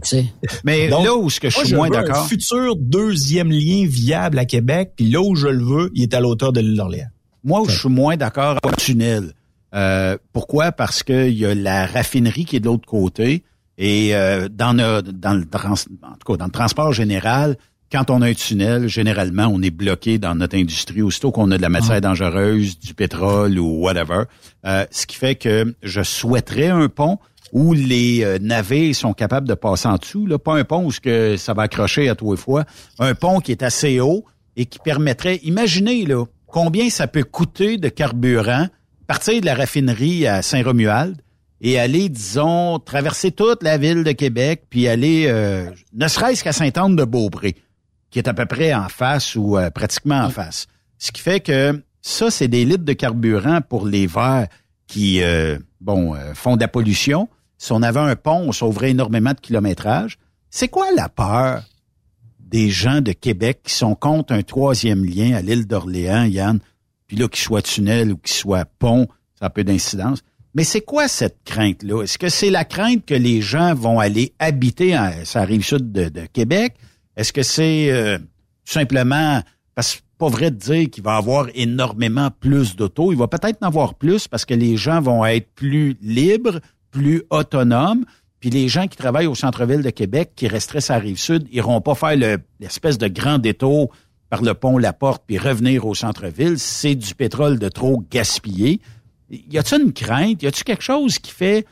Mais Donc, là où ce que je Moi, suis moins un d'accord. futur deuxième lien viable à Québec, puis là où je le veux, il est à l'auteur de l'île d'Orléans. Moi, où je suis moins d'accord avec le tunnel. Euh, pourquoi? Parce qu'il y a la raffinerie qui est de l'autre côté. Et euh, dans, le, dans, le trans, en tout cas, dans le transport général, quand on a un tunnel, généralement, on est bloqué dans notre industrie. Aussitôt qu'on a de la matière dangereuse, du pétrole ou whatever. Euh, ce qui fait que je souhaiterais un pont où les euh, navires sont capables de passer en dessous. Là, pas un pont où ce que ça va accrocher à tous les fois. Un pont qui est assez haut et qui permettrait, imaginez là, combien ça peut coûter de carburant, partir de la raffinerie à Saint-Romuald et aller, disons, traverser toute la ville de Québec, puis aller, euh, ne serait-ce qu'à Sainte-Anne-de-Beaupré, qui est à peu près en face ou euh, pratiquement en face. Ce qui fait que ça, c'est des litres de carburant pour les verts qui, euh, bon, euh, font de la pollution. Si on avait un pont, on sauverait énormément de kilométrage. C'est quoi la peur des gens de Québec qui sont contre un troisième lien à l'île d'Orléans, Yann, puis là, qu'il soit tunnel ou qu'il soit pont, ça a peu d'incidence. Mais c'est quoi cette crainte-là? Est-ce que c'est la crainte que les gens vont aller habiter à sa rive sud de, de Québec? Est-ce que c'est euh, simplement parce que pas vrai de dire qu'il va avoir énormément plus d'autos. Il va peut-être en avoir plus parce que les gens vont être plus libres, plus autonomes. Puis les gens qui travaillent au centre-ville de Québec, qui resteraient sur la rive sud, iront pas faire le- l'espèce de grand détour par le pont La Porte puis revenir au centre-ville. C'est du pétrole de trop gaspillé. Y a-t-il une crainte? Y a-t-il quelque chose qui fait,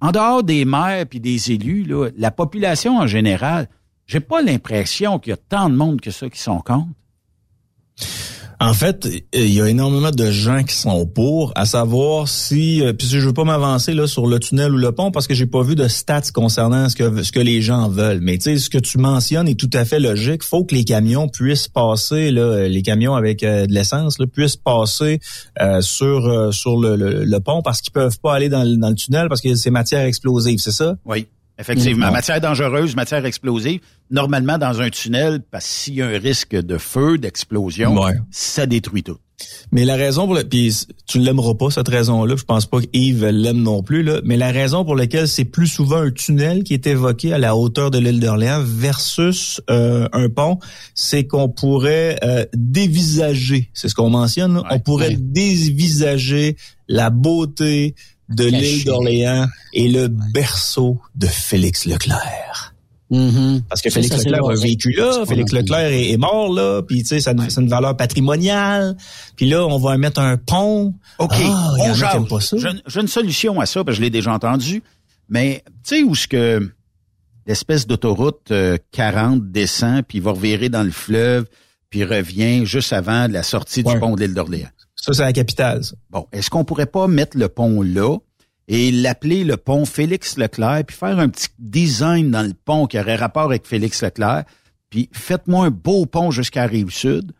en dehors des maires puis des élus, la population en général, j'ai pas l'impression qu'il y a tant de monde que ça qui sont contre. En fait, il y a énormément de gens qui sont pour, à savoir si, euh, puis je veux pas m'avancer là sur le tunnel ou le pont parce que j'ai pas vu de stats concernant ce que ce que les gens veulent. Mais tu sais, ce que tu mentionnes est tout à fait logique. Faut que les camions puissent passer là, les camions avec euh, de l'essence là, puissent passer euh, sur euh, sur le, le- le pont parce qu'ils peuvent pas aller dans, le- dans le tunnel parce que c'est matière explosive, c'est ça? Oui. Effectivement, matière dangereuse, matière explosive. Normalement, dans un tunnel, parce s'il y a un risque de feu, d'explosion, Ouais. ça détruit tout. Mais la raison pour laquelle, puis tu ne l'aimeras pas cette raison-là, je pense pas qu'Yves l'aime non plus là, mais la raison pour laquelle c'est plus souvent un tunnel qui est évoqué à la hauteur de l'île d'Orléans versus euh, un pont, c'est qu'on pourrait euh, dévisager, c'est ce qu'on mentionne, on pourrait dévisager la beauté de l'île d'Orléans et le berceau de Félix Leclerc. Mm-hmm. Parce que Félix Leclerc a vécu là, Félix Leclerc est, mort là, puis tu sais, ça c'est une valeur patrimoniale. Puis là, on va mettre un pont. OK, Ah, on jase. pas ça. J'ai une- solution à ça, parce que je l'ai déjà entendu. Mais tu sais où ce que l'espèce d'autoroute euh, 40 descend, puis va revirer dans le fleuve, puis revient juste avant la sortie du pont de l'île d'Orléans. Ça, c'est la capitale. Bon, est-ce qu'on pourrait pas mettre le pont là et l'appeler le pont Félix Leclerc, puis faire un petit design dans le pont qui aurait rapport avec Félix Leclerc, puis faites-moi un beau pont jusqu'à Rive-Sud,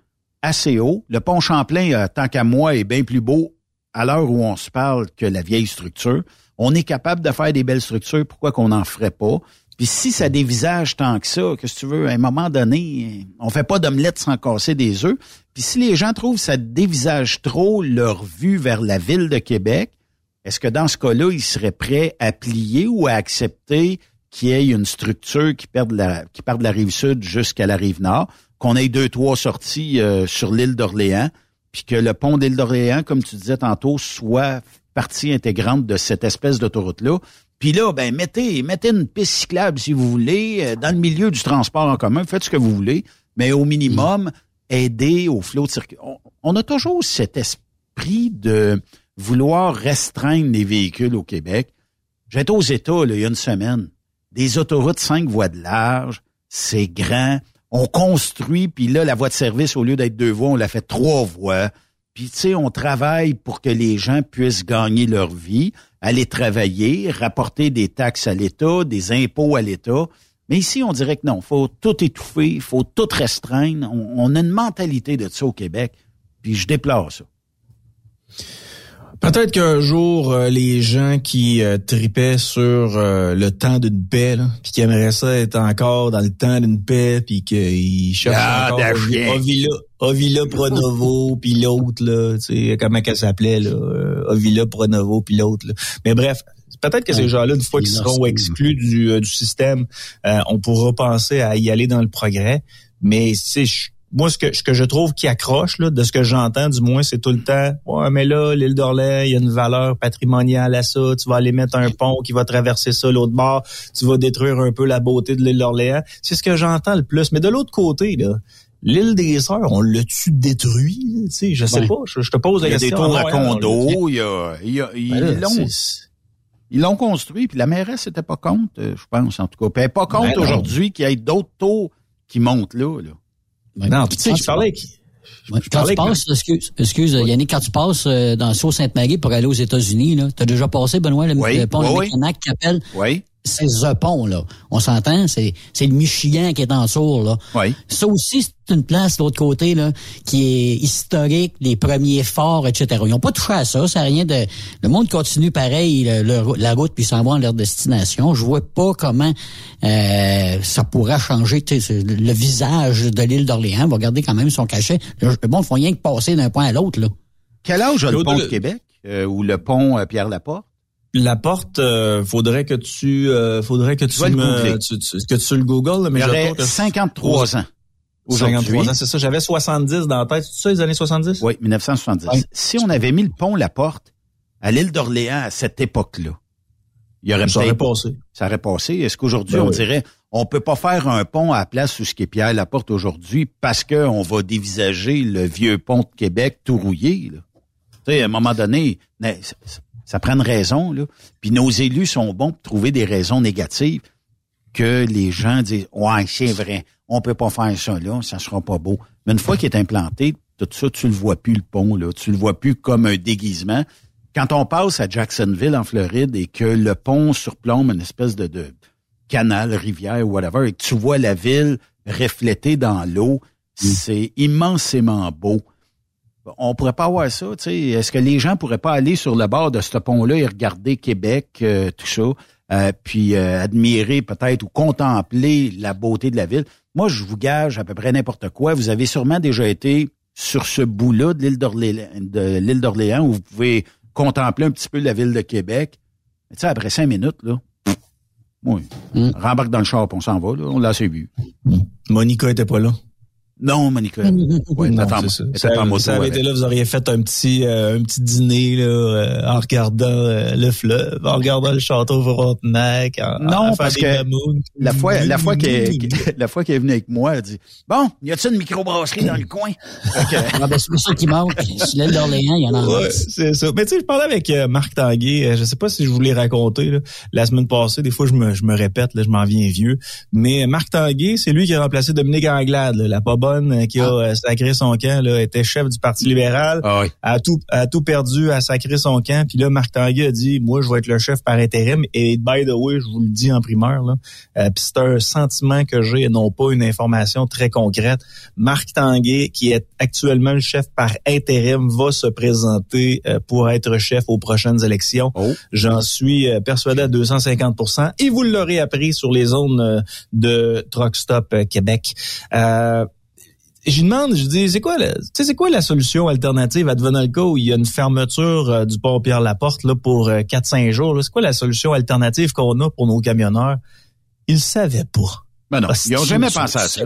assez haut. Le pont Champlain, euh, tant qu'à moi, est bien plus beau à l'heure où on se parle que la vieille structure. On est capable de faire des belles structures, pourquoi qu'on n'en ferait pas? Puis si ça dévisage tant que ça, que si tu veux, à un moment donné, on fait pas d'omelette sans casser des œufs. Puis si les gens trouvent que ça dévisage trop leur vue vers la ville de Québec, est-ce que dans ce cas-là, ils seraient prêts à plier ou à accepter qu'il y ait une structure qui perde la, qui de la rive sud jusqu'à la rive nord, qu'on ait deux, trois sorties euh, sur l'île d'Orléans, puis que le pont d'île d'Orléans, comme tu disais tantôt, soit partie intégrante de cette espèce d'autoroute-là. Puis là, ben mettez, mettez une piste cyclable si vous voulez, euh, dans le milieu du transport en commun, faites ce que vous voulez, mais au minimum, aidez au flot de circuit. On, on a toujours cet esprit de vouloir restreindre les véhicules au Québec. J'étais aux États là, il y a une semaine. Des autoroutes cinq voies de large, c'est grand. On construit, puis là, la voie de service, au lieu d'être deux voies, on la fait trois voies. Puis, tu sais, on travaille pour que les gens puissent gagner leur vie, aller travailler, rapporter des taxes à l'État, des impôts à l'État. Mais ici, on dirait que non, faut tout étouffer, faut tout restreindre. On, on a une mentalité de ça au Québec, puis je déplore ça. Peut-être qu'un jour, euh, les gens qui euh, tripaient sur euh, le temps d'une paix, là, puis qui aimeraient ça être encore dans le temps d'une paix, puis qu'ils cherchent Ah, encore Dachien. Ovila, Ovila Pronovo, puis l'autre, là, tu sais, comment qu'elle s'appelait, là, euh, Ovila Pronovo, puis l'autre. là. Mais bref, peut-être que ces gens-là, une fois qu'ils seront exclus du, euh, du système, euh, on pourra penser à y aller dans le progrès. Mais tu sais, je- moi, ce que, ce que je trouve qui accroche, là, de ce que j'entends, du moins, c'est tout le temps, ouais, mais là, l'île d'Orléans, il y a une valeur patrimoniale à ça. Tu vas aller mettre un pont qui va traverser ça l'autre bord. Tu vas détruire un peu la beauté de l'île d'Orléans. C'est ce que j'entends le plus. Mais de l'autre côté, là, l'île des Sœurs, on l'a-tu détruit? là? Tu sais, je sais Ouais. pas. Je, je te pose la Il y a des question. tours à on l'a condos, il y a, il y a- ils Ben là, l'ont, ils l'ont construit, puis la mairesse n'était pas contre, euh, je pense, en tout cas. Puis elle n'est pas contre Ben non. aujourd'hui qu'il y ait d'autres tours qui montent là. là. Non, puis tu sais, je parlais avec... Je Quand tu passes, excuse, excuse Yannick, quand tu passes euh, dans le Sault-Sainte-Marie pour aller aux États-Unis, là, t'as déjà passé, Benoît, le, Oui, le pont oui, de. Mécanac qui appelle? Oui. C'est The Pont, là. On s'entend, c'est, c'est le Michigan qui est en sourd, là. Oui. Ça aussi, c'est une place, de l'autre côté, là, qui est historique, les premiers forts, etc. Ils n'ont pas touché à ça, ça n'a rien de... Le monde continue pareil, le- le- la route, puis s'en va en leur destination. Je vois pas comment euh, ça pourra changer tu sais, c'est le, le visage de l'île d'Orléans. va garder quand même son cachet. Le, le monde ne faut rien que passer d'un point à l'autre, là. Quel âge a le pont de le- Québec euh, ou le pont euh, Pierre-Laporte? La porte, euh, faudrait que tu, euh, faudrait que tu, le me, tu, tu- que tu le googles, mais que 53 ans aujourd'hui. 53 ans, c'est ça. J'avais 70 dans la tête. C'est ça, les années 70? Oui, 1970. Oui. Si on avait mis le pont Laporte à l'île d'Orléans à cette époque-là, il y aurait Ça aurait passé. ça aurait passé. Est-ce qu'aujourd'hui, Ben on oui. dirait, on peut pas faire un pont à la place où ce qui est Pierre Laporte aujourd'hui parce que on va dévisager le vieux pont de Québec tout rouillé, là? Tu sais, à un moment donné, mais ça, prend une raison, là. Puis nos élus sont bons pour trouver des raisons négatives que les gens disent, ouais, c'est vrai, on peut pas faire ça, là, ça sera pas beau. Mais une fois qu'il est implanté, tout ça, tu le vois plus, le pont, là. Tu le vois plus comme un déguisement. Quand on passe à Jacksonville, en Floride, et que le pont surplombe une espèce de, de canal, rivière, whatever, et que tu vois la ville reflétée dans l'eau, c'est immensément beau. On pourrait pas avoir ça, tu sais. Est-ce que les gens pourraient pas aller sur le bord de ce pont-là et regarder Québec, euh, tout ça, euh, puis euh, admirer peut-être ou contempler la beauté de la ville? Moi, je vous gage à peu près n'importe quoi. Vous avez sûrement déjà été sur ce bout-là de l'île d'Orléans, où vous pouvez contempler un petit peu la ville de Québec. Mais tu sais, après cinq minutes, là, pff, oui, rembarque dans le char, on s'en va, là, on l'a assez vu. Monica était pas là. Non. Ouais, c'est ça. moto avait été là, vous auriez fait un petit euh, un petit dîner là, euh, en regardant euh, le fleuve, en regardant le château Frontenac. en- Non, en parce que la fois, la fois qu'elle, la fois qu'elle est venue avec moi, elle dit, bon, y a-t-il une microbrasserie dans le coin? Ah, ben, c'est pour ça qu'il manque. Sur l'île d'Orléans, il y en a un Ouais, autre. c'est ça. Mais tu sais, je parlais avec euh, Marc Tanguay. euh, je sais pas si je vous l'ai raconté là, la semaine passée. Des fois, je me, je me répète, là, je m'en viens vieux. Mais Marc Tanguay, c'est lui qui a remplacé Dominique Anglade, là, la pas euh, qui a euh, sacré son camp. Là, était chef du Parti libéral. a tout, a tout perdu, a sacré son camp. Puis là, Marc Tanguay a dit, moi, je vais être le chef par intérim. Et by the way, je vous le dis en primeur, là, euh, puis c'est un sentiment que j'ai et non pas une information très concrète. Marc Tanguay, qui est actuellement le chef par intérim, va se présenter euh, pour être chef aux prochaines élections. J'en suis euh, persuadé à 250% Et vous l'aurez appris sur les zones euh, de Truck Stop Québec. Euh, je lui demande, je dis, c'est quoi, la- c'est quoi la solution alternative à devenir le cas où il y a une fermeture euh, du pont Pierre-Laporte là, pour euh, 4-5 jours? C'est quoi la solution alternative qu'on a pour nos camionneurs? Ils savaient pas. Ben non, ils ont jamais pensé à ça.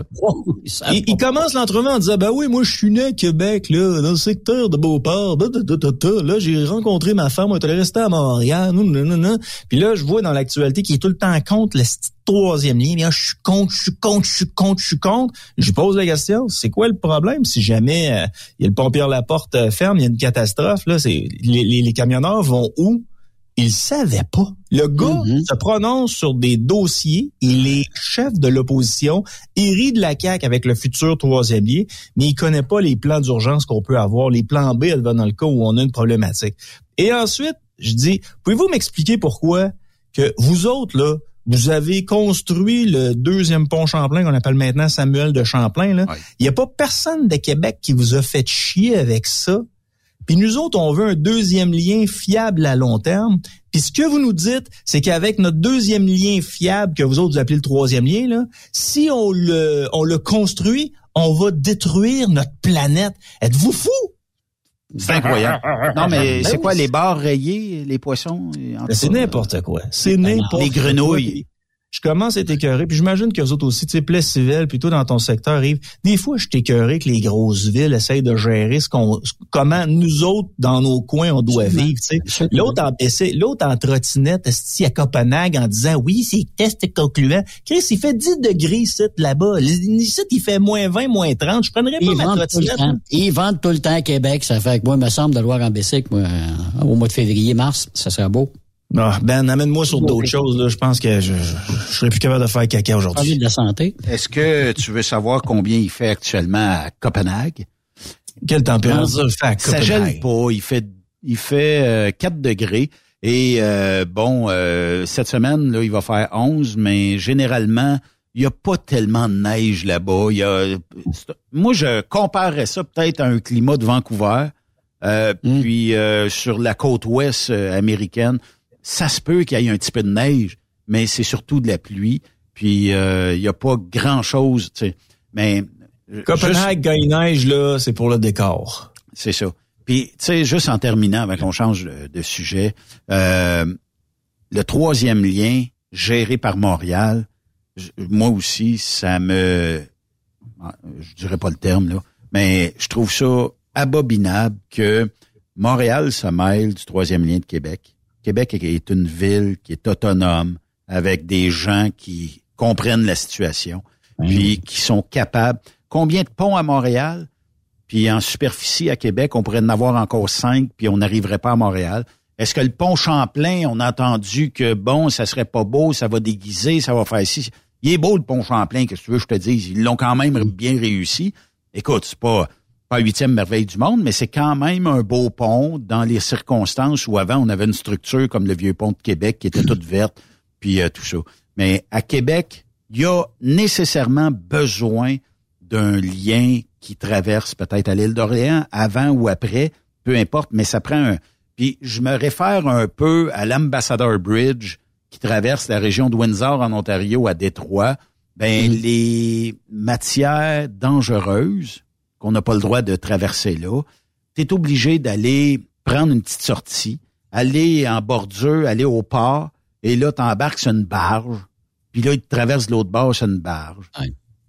Il, il commence l'entrevue en disant, ben oui, moi, je suis né à Québec, là, dans le secteur de Beauport. Da, da, da, da, da. Là, j'ai rencontré ma femme, on est rester à Montréal. Non, non, non, non. Puis là, je vois dans l'actualité qu'il est tout le temps contre le troisième lien. Je suis contre, je suis contre, je suis contre, je suis contre. Je pose la question, c'est quoi le problème si jamais euh, il y a le pompier la porte ferme, il y a une catastrophe, là, c'est les, les, les camionneurs vont où? Il savait pas. Le gars se prononce sur des dossiers. Il est chef de l'opposition. Il rit de la CAQ avec le futur troisième lien, mais il connaît pas les plans d'urgence qu'on peut avoir, les plans B dans le cas où on a une problématique. Et ensuite, je dis, pouvez-vous m'expliquer pourquoi que vous autres, là, vous avez construit le deuxième pont Champlain qu'on appelle maintenant Samuel de Champlain. là? Il n'y a pas personne de Québec qui vous a fait chier avec ça. Puis nous autres, on veut un deuxième lien fiable à long terme. Puis ce que vous nous dites, c'est qu'avec notre deuxième lien fiable, que vous autres vous appelez le troisième lien, là, si on le, on le construit, on va détruire notre planète. Êtes-vous fous? C'est incroyable. Non, mais Ben c'est quoi, les bars rayés, les poissons? Ben, c'est n'importe quoi. C'est n'importe Les quoi. grenouilles. Je commence à être écœuré, puis j'imagine que vous autres aussi, tu sais, Plessisville, plutôt dans ton secteur, arrive. Des fois, je suis écœuré que les grosses villes essayent de gérer ce qu'on, comment nous autres, dans nos coins, on doit vivre, tu sais. L'autre en l'autre en trottinette, à Copenhague, en disant, oui, c'est test concluant. Chris, il fait 10 degrés ici, là-bas. Ici, il fait moins 20, moins 30. Je prendrais pas ma trottinette. Ils vendent tout le temps à Québec. Ça fait que moi, il me semble de le voir en Bessic, moi, euh, au mois de février, mars, ça serait beau. Ah, ben, amène-moi sur d'autres choses, là. Je pense que je, je, je serais plus capable de faire caca aujourd'hui. De la santé. Est-ce que tu veux savoir combien il fait actuellement à Copenhague? Quelle température il fait à Ça Copenhague? gèle pas. Il fait, il fait euh, 4 degrés. Et euh, bon, euh, cette semaine, là, il va faire 11, mais généralement, il n'y a pas tellement de neige là-bas. Il y a, moi, je comparerais ça peut-être à un climat de Vancouver. Euh, Puis euh, sur la côte ouest euh, américaine, ça se peut qu'il y ait un petit peu de neige, mais c'est surtout de la pluie. Puis euh, il n'y a pas grand-chose, tu sais. Mais euh, Copenhague, quand il neige, là, c'est pour le décor. c'est ça. Puis, tu sais, juste en terminant, avant qu'on change de, de sujet, euh, le troisième lien géré par Montréal, moi aussi, ça me, ah, je dirais pas le terme là, mais je trouve ça abominable que Montréal se mêle du troisième lien de Québec. Québec est une ville qui est autonome, avec des gens qui comprennent la situation, puis qui sont capables. Combien de ponts à Montréal? Puis en superficie à Québec, on pourrait en avoir encore cinq, puis on n'arriverait pas à Montréal. Est-ce que le pont Champlain, on a entendu que bon, ça serait pas beau, ça va déguiser, ça va faire ci. Il est beau le pont Champlain, que tu veux que je te dise? Ils l'ont quand même bien réussi. Écoute, c'est pas pas huitième merveille du monde, mais c'est quand même un beau pont dans les circonstances où avant on avait une structure comme le vieux pont de Québec qui était toute verte, puis euh, tout ça. Mais à Québec, il y a nécessairement besoin d'un lien qui traverse peut-être à l'île d'Orléans, avant ou après, peu importe, mais ça prend un... Puis je me réfère un peu à l'Ambassador Bridge qui traverse la région de Windsor en Ontario à Détroit. Ben, les matières dangereuses qu'on n'a pas le droit de traverser là, tu es obligé d'aller prendre une petite sortie, aller en bordure, aller au port, et là, tu embarques sur une barge, puis là, tu traverses l'autre bord sur une barge.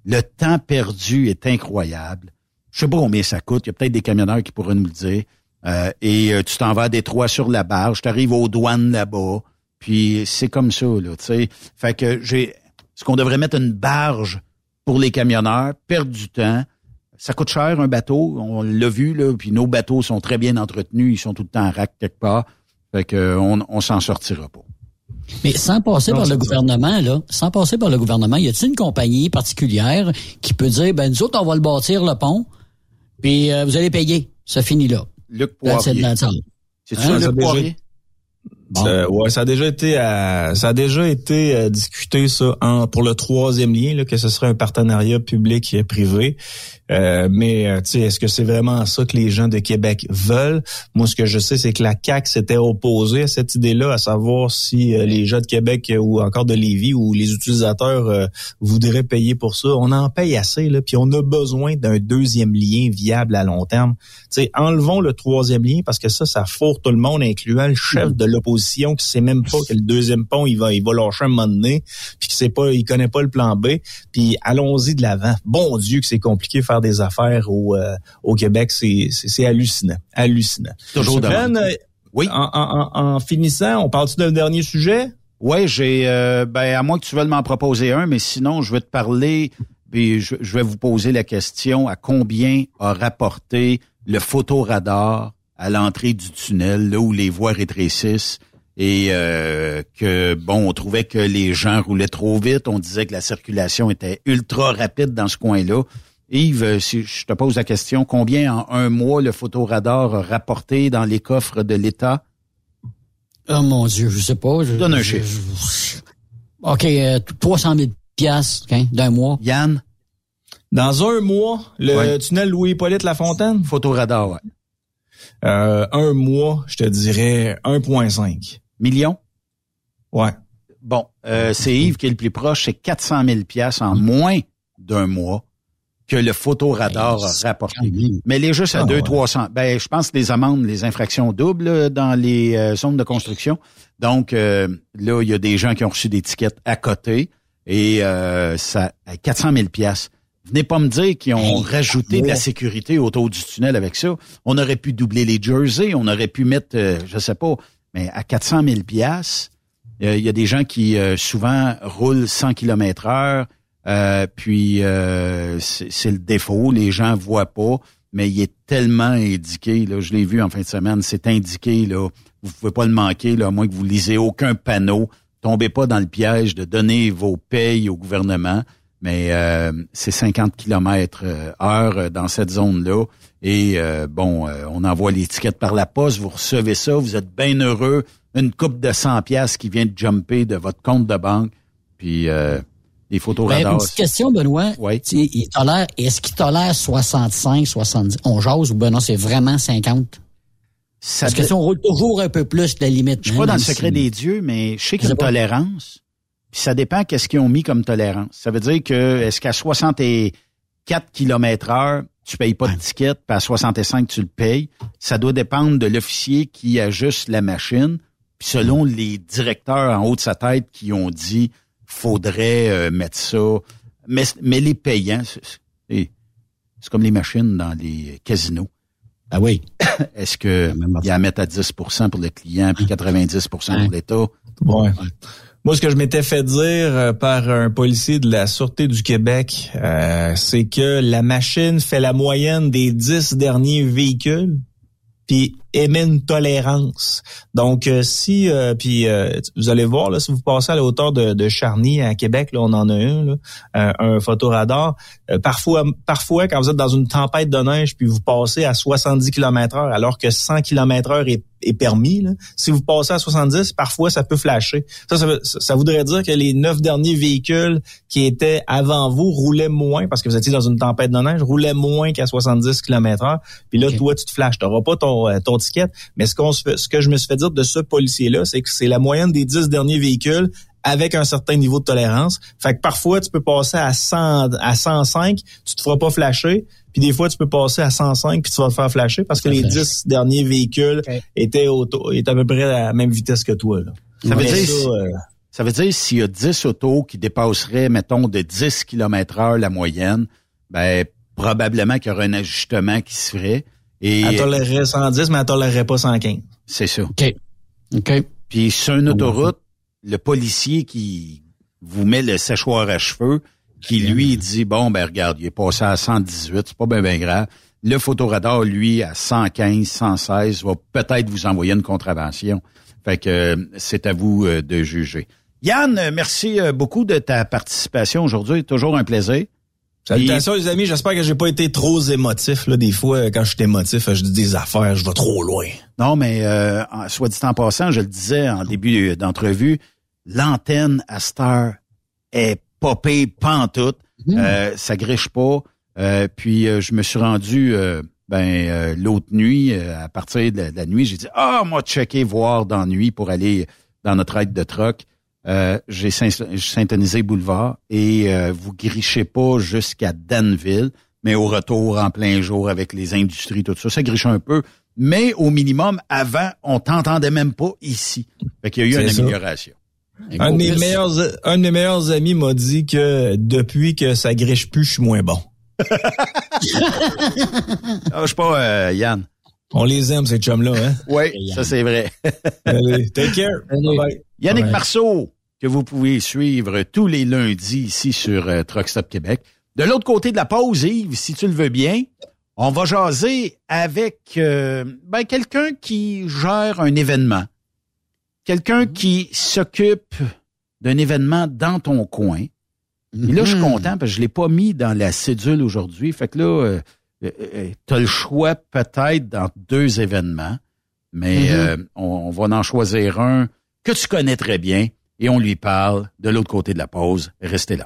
Le temps perdu est incroyable. Je sais pas combien ça coûte. Il y a peut-être des camionneurs qui pourraient nous le dire. Euh, et euh, tu t'en vas à Détroit sur la barge, tu arrives aux douanes là-bas, puis c'est comme ça, là, tu sais. Fait que j'ai... Est-ce qu'on devrait mettre une barge pour les camionneurs, perdre du temps? Ça coûte cher, un bateau, on l'a vu, là, puis nos bateaux sont très bien entretenus, ils sont tout le temps en rack quelque part. Fait que on, on s'en sortira pas. Mais sans passer par le gouvernement, là, sans passer par le gouvernement, y a-t-il une compagnie particulière qui peut dire, ben nous autres, on va le bâtir le pont, puis euh, vous allez payer, ça finit là. Luc Poirier. C'est Hein, ça, Luc Poirier? Ça, ouais, ça a déjà été à- ça a déjà été euh, discuté ça en, pour le troisième lien là, que ce serait un partenariat public et privé. Euh, mais euh, tu sais, est-ce que c'est vraiment ça que les gens de Québec veulent? Moi, ce que je sais, c'est que la CAC s'était opposée à cette idée-là, à savoir si euh, les gens de Québec ou encore de Lévis ou les utilisateurs euh, voudraient payer pour ça. On en paye assez là, puis on a besoin d'un deuxième lien viable à long terme. Tu sais, enlevons le troisième lien parce que ça, ça fourre tout le monde, incluant le chef de l'opposition qui sait même pas que le deuxième pont, il va, il va lâcher un moment donné, puis qui sait pas, il connaît pas le plan B. Puis allons-y de l'avant. Bon Dieu que c'est compliqué de faire des affaires au, euh, au Québec, c'est, hallucinant, hallucinant. Toujours Ben, devant. euh, Oui. En, en, finissant, on parle-tu d'un dernier sujet? Oui, j'ai euh, ben à moins que tu veuilles m'en proposer un, mais sinon je vais te parler, puis je, je vais vous poser la question à combien a rapporté le photoradar à l'entrée du tunnel, là où les voies rétrécissent et euh, que bon, on trouvait que les gens roulaient trop vite, on disait que la circulation était ultra rapide dans ce coin-là. Yves, euh, si je te pose la question, combien en un mois le photoradar a rapporté dans les coffres de l'État? Oh mon Dieu, je sais pas. Je, Donne un je- chiffre. je- OK, euh, 300 000 piastres d'un mois. Yann? Dans un mois, le Ouais. tunnel Louis-Hippolyte Lafontaine? Photoradar, ouais. Euh, un mois, je te dirais 1,5. Millions? Ouais. Bon, euh, c'est Yves qui est le plus proche, c'est 400 000 pièces en moins d'un mois que le photoradar a rapporté. Mais les juste à Ah, 2 ouais. 300. Ben, je pense que les amendes, les infractions doubles dans les euh, zones de construction. Donc, euh, là, il y a des gens qui ont reçu des tickets à côté et euh, ça, à 400 000 pièces. Venez pas me dire qu'ils ont rajouté de la sécurité autour du tunnel avec ça. On aurait pu doubler les jerseys, on aurait pu mettre, euh, je sais pas, mais à 400 000 pièces, il y a des gens qui euh, souvent roulent 100 km heure, euh, puis euh, c'est le défaut, les gens voient pas, mais il est tellement indiqué, là, je l'ai vu en fin de semaine, c'est indiqué, là, vous pouvez pas le manquer, là, à moins que vous lisez aucun panneau, tombez pas dans le piège de donner vos payes au gouvernement, mais euh, c'est 50 km heure dans cette zone-là. Et bon, on envoie l'étiquette par la poste, vous recevez ça, vous êtes bien heureux, une coupe de 100 pièces qui vient de jumper de votre compte de banque, puis les photos Ben, radars. une petite question, Benoît. Oui. Il tolère, est-ce qu'il tolère 65, 70? On jase ou ben non, c'est vraiment 50? Ça Parce que si on roule toujours un peu plus de la limite. Je suis pas dans le secret des dieux, mais je sais qu'il y a une tolérance. Puis ça dépend qu'est-ce qu'ils ont mis comme tolérance. Ça veut dire que est-ce qu'à 64 km heure, tu payes pas de ticket, puis à 65, tu le payes. Ça doit dépendre de l'officier qui ajuste la machine. Puis selon les directeurs en haut de sa tête qui ont dit faudrait euh, mettre ça. Mais, mais les payants, c'est- c'est c'est comme les machines dans les casinos. Ah oui. Est-ce que ils la mettent à 10% pour le client puis 90% pour l'État? Ouais. Moi, ce que je m'étais fait dire euh, par un policier de la Sûreté du Québec, euh, c'est que la machine fait la moyenne des dix derniers véhicules, puis émet une tolérance. Donc, euh, si, euh, puis euh, vous allez voir, là, si vous passez à la hauteur de, de Charny à Québec, là, on en a un, là, euh, un photoradar. Euh, parfois, parfois, quand vous êtes dans une tempête de neige, puis vous passez à 70 km heure, alors que 100 km heure est, est permis, là, si vous passez à 70, parfois, ça peut flasher. Ça, ça, ça voudrait dire que les neuf derniers véhicules qui étaient avant vous roulaient moins, parce que vous étiez dans une tempête de neige, roulaient moins qu'à 70 km heure. Puis là, toi, tu te flashes. Tu n'auras pas ton, euh, ton ticket. Mais ce, qu'on se fait, ce que je me suis fait dire de ce policier-là, c'est que c'est la moyenne des 10 derniers véhicules avec un certain niveau de tolérance. Fait que parfois, tu peux passer à 100, à 105, tu te feras pas flasher. Puis des fois, tu peux passer à 105 puis tu vas te faire flasher parce que les 10 derniers véhicules étaient, auto, étaient à peu près à la même vitesse que toi. Là. Ça veut Mais dire, ça, euh, ça veut dire s'il y a 10 autos qui dépasseraient, mettons, de 10 km heure la moyenne, ben, probablement qu'il y aurait un ajustement qui se ferait. Et elle tolérerait 110, mais elle tolérerait pas 115. c'est ça. OK. OK. Puis sur une autoroute, le policier qui vous met le séchoir à cheveux, qui lui dit bon ben regarde, il est passé à 118, c'est pas bien ben grave. Le photoradar lui à 115, 116 va peut-être vous envoyer une contravention. Fait que euh, c'est à vous euh, de juger. Yann, merci euh, beaucoup de ta participation aujourd'hui, toujours un plaisir. Salutations les amis, j'espère que j'ai pas été trop émotif. Là. Des fois, quand je suis émotif, je dis des affaires, je vais trop loin. Non, mais euh, en- soit dit en passant, je le disais en début d'entrevue, l'antenne à Star est popée pantoute. Euh, ça griche pas. Euh, puis euh, je me suis rendu euh, ben euh, l'autre nuit, euh, à partir de la, de la nuit, j'ai dit Ah, moi checker voir dans la nuit pour aller dans notre aide de troc. Euh, j'ai syn- j'ai syntonisé Boulevard et euh, vous grichez pas jusqu'à Danville, mais au retour en plein jour avec les industries, tout ça, ça griche un peu. Mais au minimum, avant, on t'entendait même pas ici. Fait qu'il y a eu une ça. amélioration. Un de, mes meilleurs, un de mes meilleurs amis m'a dit que depuis que ça griche plus, je suis moins bon. Ah, je sais pas, euh, Yann. On les aime, ces chums-là, hein? Oui, ça c'est vrai. Allez, take care. Yannick Bye. Marceau, que vous pouvez suivre tous les lundis ici sur euh, Truck Stop Québec. De l'autre côté de la pause, Yves, si tu le veux bien, on va jaser avec euh, ben, quelqu'un qui gère un événement. Quelqu'un qui s'occupe d'un événement dans ton coin. Et là, je suis content parce que je l'ai pas mis dans la cédule aujourd'hui. Fait que là, euh, tu as le choix peut-être dans deux événements, mais Mhm. euh, on, on va en choisir un que tu connais très bien et on lui parle de l'autre côté de la pause. Restez là.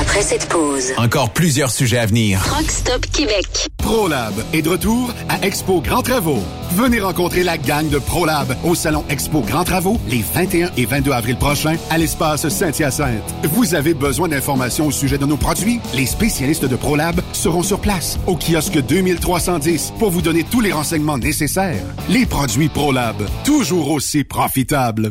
Après cette pause, Encore plusieurs sujets à venir. Truck Stop Québec. ProLab est de retour à Expo Grand Travaux. Venez rencontrer la gang de ProLab au Salon Expo Grand Travaux les 21 et 22 avril prochains à l'espace Saint-Hyacinthe. Vous avez besoin d'informations au sujet de nos produits? Les spécialistes de ProLab seront sur place au kiosque 2310 pour vous donner tous les renseignements nécessaires. Les produits ProLab, toujours aussi profitables.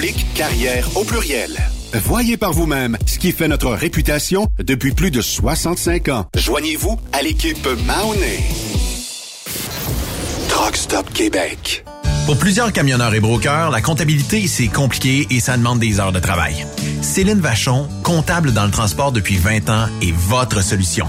oblique carrière au pluriel. Voyez par vous-même ce qui fait notre réputation depuis plus de 65 ans. Joignez-vous à l'équipe Mahoney. Truck Stop Québec. Pour plusieurs camionneurs et brokers, la comptabilité, c'est compliqué et ça demande des heures de travail. Céline Vachon, comptable dans le transport depuis 20 ans, est votre solution.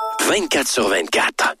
24 sur 24.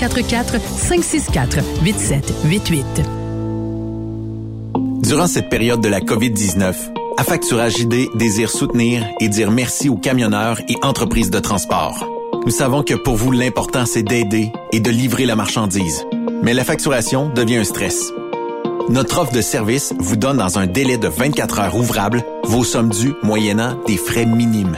1-844-564-8788. Durant cette période de la COVID-19, Affacturage JD désire soutenir et dire merci aux camionneurs et entreprises de transport. Nous savons que pour vous, l'important, c'est d'aider et de livrer la marchandise. Mais la facturation devient un stress. Notre offre de service vous donne dans un délai de 24 heures ouvrables vos sommes dues moyennant des frais minimes.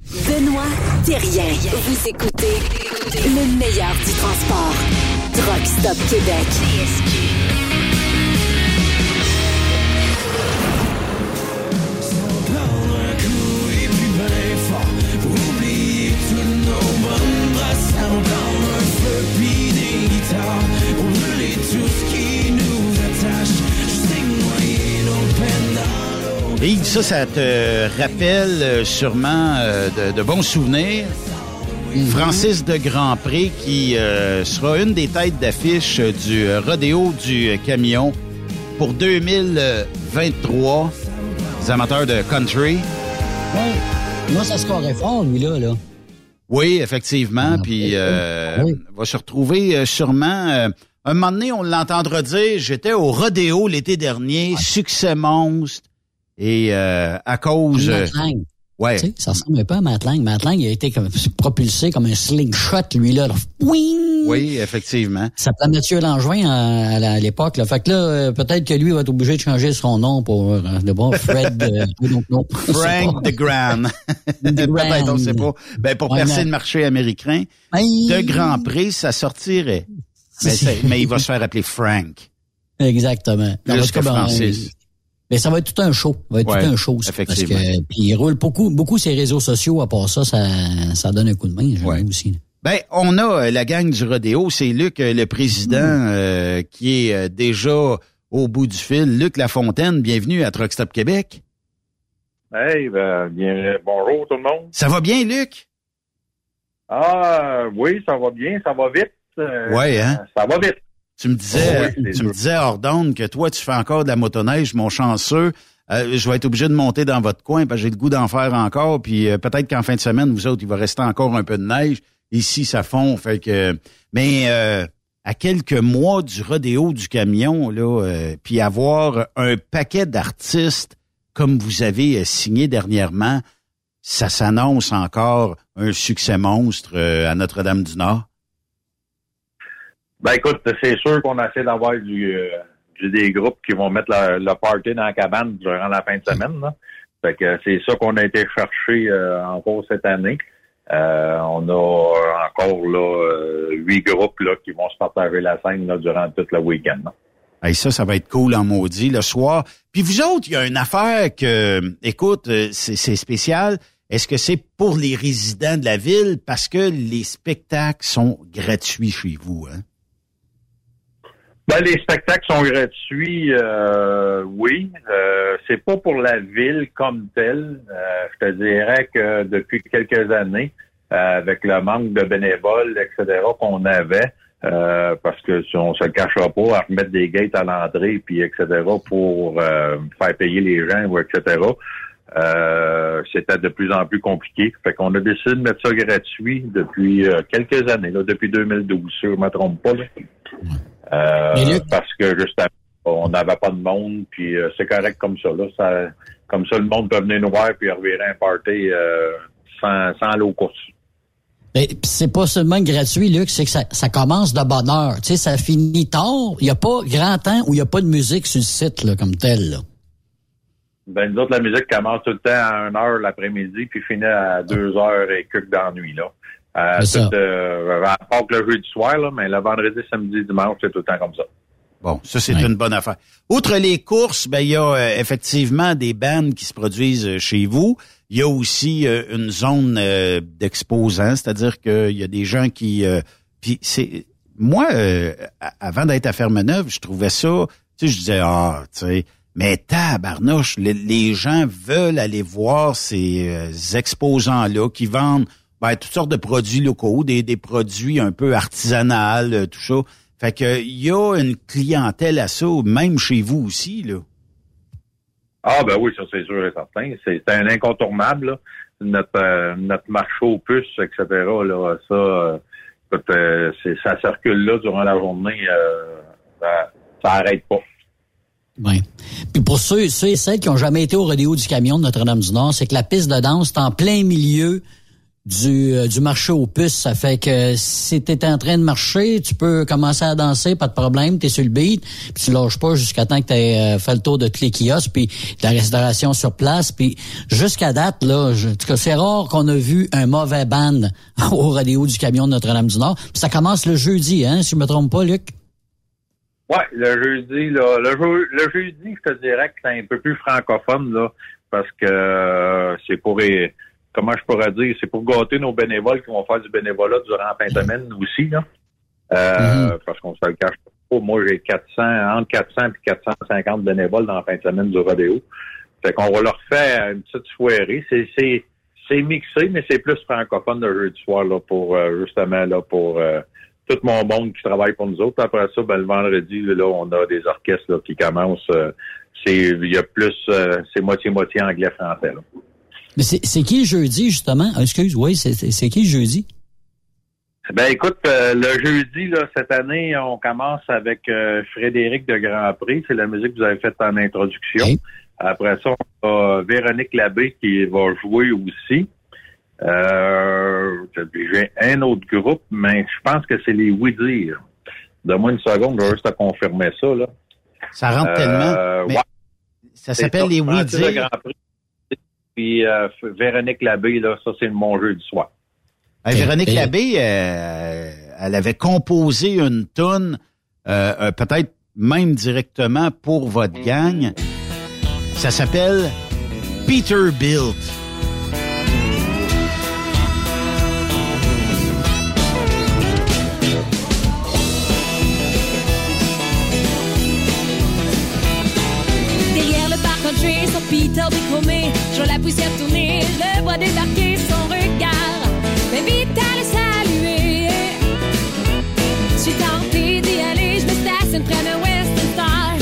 Benoît Thérien. Vous écoutez le meilleur du transport. Truck Stop Québec. Et ça, ça te rappelle euh, sûrement euh, de, de bons souvenirs? Francis de Grandpré qui euh, sera une des têtes d'affiche du rodéo du camion pour 2023. Les amateurs de country. Ouais. Moi, ça scorerait fort, lui, là. là. Oui, effectivement. Puis euh, Oui. va se retrouver sûrement euh, un moment donné, on l'entendra dire, j'étais au rodéo l'été dernier, succès monstre, et euh, à cause... euh, ouais. Tu sais, ça ressemble peu à Matt Lang. Matt Lang, il a été comme, propulsé comme un slingshot, lui, là. Wing! Oui, effectivement. Ça s'appelait Mathieu Langevin à, à l'époque. Là. Fait que là, euh, peut-être que lui va être obligé de changer son nom pour euh, le bon Fred. euh, non. Frank de Grand. Peut-être, on sait pas. Ben, pour Ouais, percer mais- le marché américain, de Grand Prix, ça sortirait. Mais, mais il va se faire appeler Frank. Exactement. Plus que cas, ben, Francis. Mais ça va être tout un show. Ça va être Ouais, tout un show. ça, Parce effectivement. que, puis il roule beaucoup, beaucoup ses réseaux sociaux. À part ça, ça, ça donne un coup de main, j'avoue aussi. Ben, on a euh, la gang du rodéo. C'est Luc, euh, le président, euh, qui est déjà au bout du fil. Luc Lafontaine, bienvenue à Truck Stop Québec. Hey, ben, bien, bonjour tout le monde. Ça va bien, Luc? Ah, oui, ça va bien, ça va vite. Euh, Ouais, hein? Ça va vite. Tu me disais, Oh, oui, c'est tu me disais hors que toi, tu fais encore de la motoneige, mon chanceux. Euh, je vais être obligé de monter dans votre coin parce que j'ai le goût d'en faire encore. Puis euh, peut-être qu'en fin de semaine, vous autres, il va rester encore un peu de neige. Ici, ça fond. Fait que, mais euh, à quelques mois du rodéo du camion, là, euh, puis avoir un paquet d'artistes comme vous avez euh, signé dernièrement, ça s'annonce encore un succès monstre euh, à Notre-Dame-du-Nord. Ben écoute, c'est sûr qu'on essaie d'avoir du, euh, du- des groupes qui vont mettre le, party dans la cabane durant la fin de semaine. Là. Fait que c'est ça qu'on a été chercher euh, encore cette année. Euh, on a encore là euh, huit groupes là, qui vont se partager la scène là, durant tout le week-end. Hey, ça, ça va être cool en maudit le soir. Puis vous autres, il y a une affaire que, écoute, euh, c'est c'est spécial. Est-ce que c'est pour les résidents de la ville? Parce que les spectacles sont gratuits chez vous? Hein? Ben, les spectacles sont gratuits, euh, oui. Euh, c'est pas pour la ville comme telle. Euh, je te dirais que depuis quelques années, euh, avec le manque de bénévoles, etc., qu'on avait, euh, parce que si on se le cachera pas, à remettre des gates à l'entrée, puis etc., pour euh, faire payer les gens, etc., euh, c'était de plus en plus compliqué. Fait qu'on a décidé de mettre ça gratuit depuis euh, quelques années, là, depuis 2012, si je ne me trompe pas. là. Euh, parce que justement, on n'avait pas de monde, puis euh, c'est correct comme ça, là. Ça- Comme ça, le monde peut venir nous voir puis revirer un party euh, sans, sans aller aux courses. Mais pis c'est pas seulement gratuit, Luc, c'est que ça, ça commence de bonne heure. Tu sais, ça finit tard. Il n'y a pas grand temps où il n'y a pas de musique sur le site, là, comme tel. Là. Ben, nous autres, la musique commence tout le temps à 1 heure l'après-midi, puis finit à 2 heures et quelques dans la nuit, là. Euh, tout, euh, à part que le jeudi soir, là, mais le vendredi, samedi, dimanche, c'est tout le temps comme ça. Bon, ça, c'est une bonne affaire. Outre les courses, ben, il y a euh, effectivement des bandes qui se produisent euh, chez vous. Il y a aussi euh, une zone euh, d'exposants, c'est-à-dire qu'il y a des gens qui... euh, puis c'est moi, euh, avant d'être à Fermeneuve, je trouvais ça... Tu sais, je disais, ah, tu sais... Mais tabarnouche, les, les gens veulent aller voir ces euh, exposants-là qui vendent ben, toutes sortes de produits locaux, des, produits un peu artisanaux, euh, tout ça. Fait que il y a une clientèle à ça, même chez vous aussi, là. Ah ben oui, ça c'est sûr et certain. C'est un incontournable. là. Notre, euh, marché aux puces, etc. Ça, ça circule là durant la journée. euh, ça, ça arrête pas. Ouais. Puis pour ceux, ceux et celles qui ont jamais été au rodéo du camion de Notre-Dame-du-Nord, c'est que la piste de danse est en plein milieu du, euh, du marché aux puces. Ça fait que si tu en train de marcher, tu peux commencer à danser, pas de problème, tu es sur le beat, puis tu lâches pas jusqu'à temps que tu aies fait le tour de tous les kiosques, puis de la restauration sur place. Puis jusqu'à date, là, je, c'est rare qu'on a vu un mauvais band au rodéo du camion de Notre-Dame-du-Nord. Puis ça commence le jeudi, hein, si je me trompe pas, Luc? Ouais, le jeudi, là, le, jeu- le jeudi, je te dirais que c'est un peu plus francophone, là, parce que euh, c'est pour comment je pourrais dire, c'est pour gâter nos bénévoles qui vont faire du bénévolat durant la fin de semaine aussi, là. Euh, Parce qu'on se le cache pas. Moi, j'ai 400, entre 400 et 450 bénévoles dans la fin de semaine du rodéo. Fait qu'on va leur faire une petite soirée. C'est, c'est, c'est mixé, mais c'est plus francophone le jeudi soir, là, pour, euh, justement, là, pour, euh, tout mon monde qui travaille pour nous autres. Après ça, ben, le vendredi, là, on a des orchestres là, qui commencent. euh, c'est il y a plus euh, c'est moitié-moitié anglais-français. Mais c'est qui le jeudi, justement? Ah, excuse, oui, c'est qui jeudi? Ben écoute, euh, le jeudi, là, cette année, on commence avec Frédéric de Grand Prix. C'est la musique que vous avez faite en introduction. Après ça, on a Véronique Labbé qui va jouer aussi. Euh, J'ai un autre groupe, mais je pense que c'est les Oui Dire. Donne-moi une seconde, je vais juste te confirmer ça. Là. Ça rentre tellement. mais ouais. Ça s'appelle les Oui Francis de Dire. Grand Prix. Puis euh, Véronique Labbé, là, ça c'est mon jeu du soir. Hey, Véronique Labbé, euh, elle avait composé une tune, euh, euh, peut-être même directement pour votre gang. Ça s'appelle Peterbilt. Peter déchromé, je vois la poussière tourner, le bois débarquer, son regard m'invite à le saluer. Je suis tentée d'y aller, je me stationne près d'un Western Star.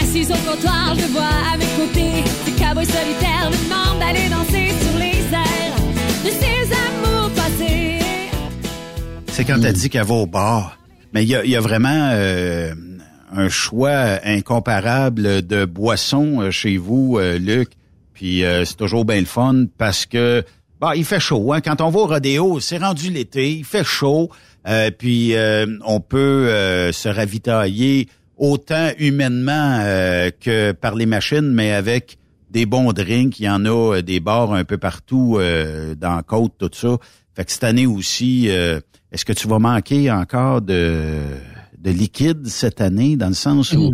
Assis au comptoir, je le vois à mes côtés, ce cowboy solitaire me demande d'aller danser sur les airs de ses amours passés. C'est quand elle dit qu'elle va au bar. Mais il y a, il y a vraiment euh, un choix incomparable de boissons euh, chez vous, euh, Luc. Puis euh, c'est toujours bien le fun parce que bah, il fait chaud. Hein? Quand on va au rodéo, c'est rendu l'été, il fait chaud. euh, puis euh, on peut euh, se ravitailler autant humainement que par les machines, mais avec des bons drinks. Il y en a des bars un peu partout dans la côte, tout ça. Fait que cette année aussi, est-ce que tu vas manquer encore de, de liquide cette année, dans le sens où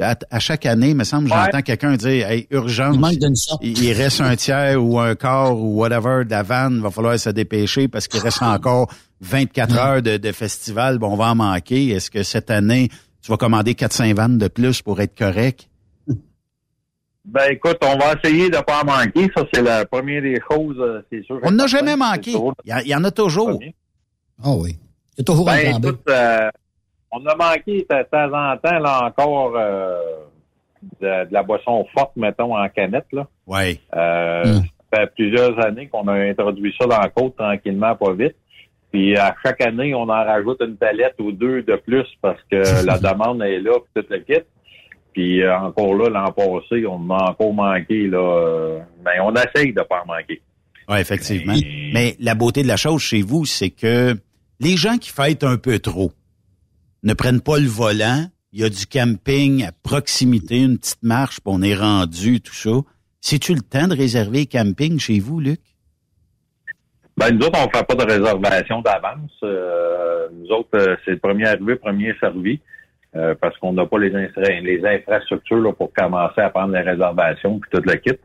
à, à chaque année, me semble, j'entends quelqu'un dire hey, urgence. Il manque d'une sorte. Il, il reste un tiers ou un quart ou whatever de la vanne, va falloir se dépêcher parce qu'il reste encore 24 heures de, de festival, bon, on va en manquer. Est-ce que cette année, tu vas commander 400 vannes de plus pour être correct? Ben écoute, on va essayer de pas en manquer. Ça, c'est la première des choses, euh, c'est sûr. On n'a jamais manqué. Il y, a- il y en a toujours. Ah oui. Il y a toujours Ben, un plan B. écoute, euh, on a manqué de temps en temps, là, encore, euh, de, de la boisson forte, mettons, en canette, là. Oui. Euh, Hmm. Ça fait plusieurs années qu'on a introduit ça dans la côte tranquillement, pas vite. Puis à chaque année, on en rajoute une palette ou deux de plus parce que la demande est là, puis tout le kit. Puis euh, encore là, l'an passé, on a encore manqué, là. mais on essaye de pas en manquer. Oui, effectivement. Mais la beauté de la chose chez vous, c'est que les gens qui fêtent un peu trop ne prennent pas le volant. Il y a du camping à proximité, une petite marche, puis on est rendu, tout ça. C'est-tu le temps de réserver camping chez vous, Luc? Ben, nous autres, on fait pas de réservation d'avance. Euh, nous autres, euh, c'est le premier arrivé, premier servi. euh, parce qu'on n'a pas les, infra- les infrastructures là, pour commencer à prendre les réservations puis tout le kit.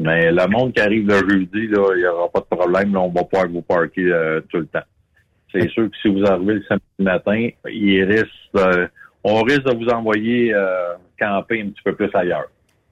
Mais le monde qui arrive le jeudi, il n'y aura pas de problème. Là, on va pouvoir vous parker tout le temps. C'est sûr que si vous arrivez le samedi matin, il risque, euh, on risque de vous envoyer euh, camper un petit peu plus ailleurs.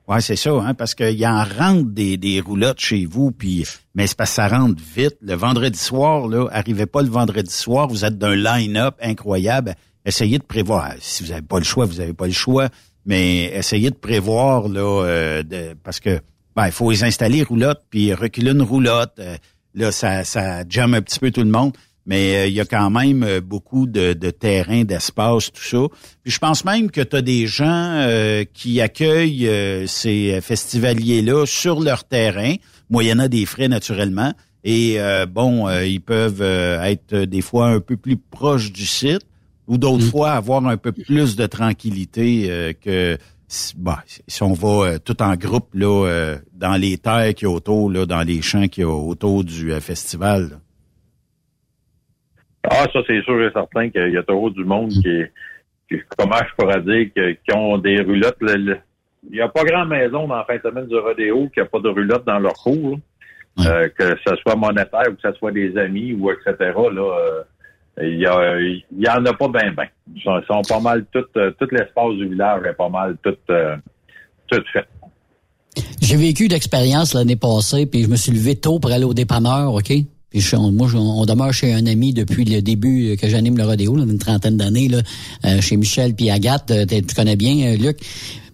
Ouais, c'est ça, hein, parce qu'il en rentre des, des roulottes chez vous, puis mais c'est parce que ça rentre vite. Le vendredi soir, là, arrivez pas le vendredi soir, vous êtes d'un line-up incroyable. Essayez de prévoir. Si vous n'avez pas le choix, vous n'avez pas le choix, mais essayez de prévoir là, euh, de- parce que ben, il faut les installer les roulottes, puis reculer une roulotte. euh, là, ça, ça jamme un petit peu tout le monde. Mais euh, il y a quand même euh, beaucoup de, de terrain, d'espace, tout ça. Puis je pense même que tu as des gens euh, qui accueillent euh, ces festivaliers-là sur leur terrain, moyennant des frais naturellement. Et euh, bon, euh, ils peuvent euh, être euh, des fois un peu plus proches du site ou d'autres fois avoir un peu plus de tranquillité euh, que si, bah, si on va euh, tout en groupe là euh, dans les terres qu'il y a autour, là, dans les champs qu'il y a autour du euh, festival. là. Ah, ça, c'est sûr et certain qu'il y a toujours du monde qui, qui- comment je pourrais dire, que- qui ont des roulottes. Le- le- il n'y a pas grand maison dans la fin de semaine du rodéo qui n'a pas de roulotte dans leur cours. là. Euh, que ce soit monétaire ou que ce soit des amis ou etc. Là, euh, il y, il y en a pas bien ben. Ils sont, pas mal tout, euh, tout l'espace du village est pas mal tout, euh, tout fait. J'ai vécu d'expérience l'année passée, puis je me suis levé tôt pour aller au dépanneur, OK? Puis je- on- moi, je- on demeure chez un ami depuis le début que j'anime le rodéo, là, une trentaine d'années, là, euh, chez Michel puis Agathe. euh, Tu connais bien, euh, Luc.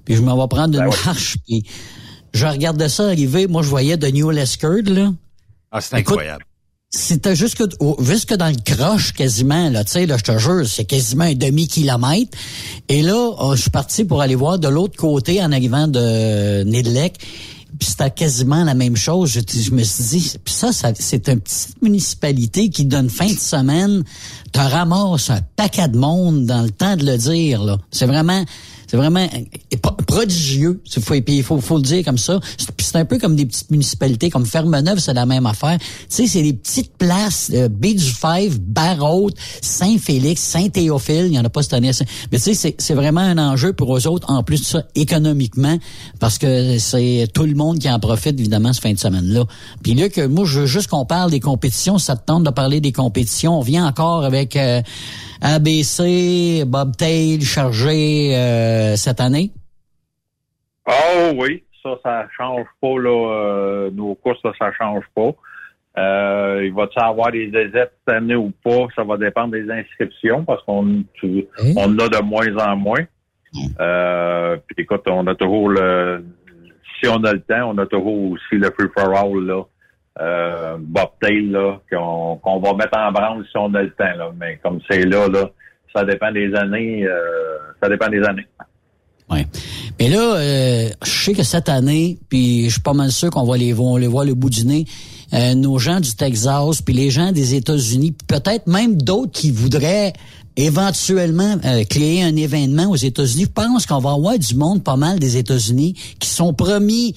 Puis je m'en vais prendre une marche, puis je regardais ça arriver. Moi, je voyais de New Lescard, là. Ah, c'est incroyable. c'était jusque, jusque dans le croche quasiment, là, tu sais, là, je te jure, c'est quasiment un demi-kilomètre. Et là, oh, je suis parti pour aller voir de l'autre côté en arrivant de Nidlec. Puis c'était quasiment la même chose. Je, je me suis dit, puis ça, c'est une petite municipalité qui donne fin de semaine, te ramasse un paquet de monde dans le temps de le dire. là. C'est vraiment, c'est vraiment euh, pro- prodigieux. Il faut, il faut, le dire comme ça. C'est- un peu comme des petites municipalités, comme Fermeneuve, c'est la même affaire. Tu sais, c'est des petites places, euh, Beach Five, Saint-Félix, Saint-Théophile. Il y en a pas cette année. Mais tu sais, c'est- vraiment un enjeu pour eux autres, en plus de ça, économiquement, parce que c'est tout le monde qui en profite, évidemment, ce fin de semaine-là. Puis là, que moi, je veux juste qu'on parle des compétitions. Ça te tente de parler des compétitions? On vient encore avec euh, ABC, Bobtail chargé euh, cette année? Oh oui, ça, ça change pas, là. euh, nos courses, ça, ça change pas. Euh, il va-tu avoir des aisettes cette année ou pas? Ça va dépendre des inscriptions parce qu'on tu- on en a de moins en moins. Euh, puis écoute, on a toujours le si on a le temps, on a toujours aussi le free for all là. Euh, Bobtail qu'on va mettre en branle si on a le temps, là. Mais comme c'est là, là, ça dépend des années. euh, ça dépend des années. Mais là, euh, je sais que cette année, puis je suis pas mal sûr qu'on va les, on les voir le bout du nez, euh, nos gens du Texas, puis les gens des États-Unis, puis peut-être même d'autres qui voudraient éventuellement créer un événement aux États-Unis. Je pense qu'on va avoir du monde pas mal des États-Unis qui sont promis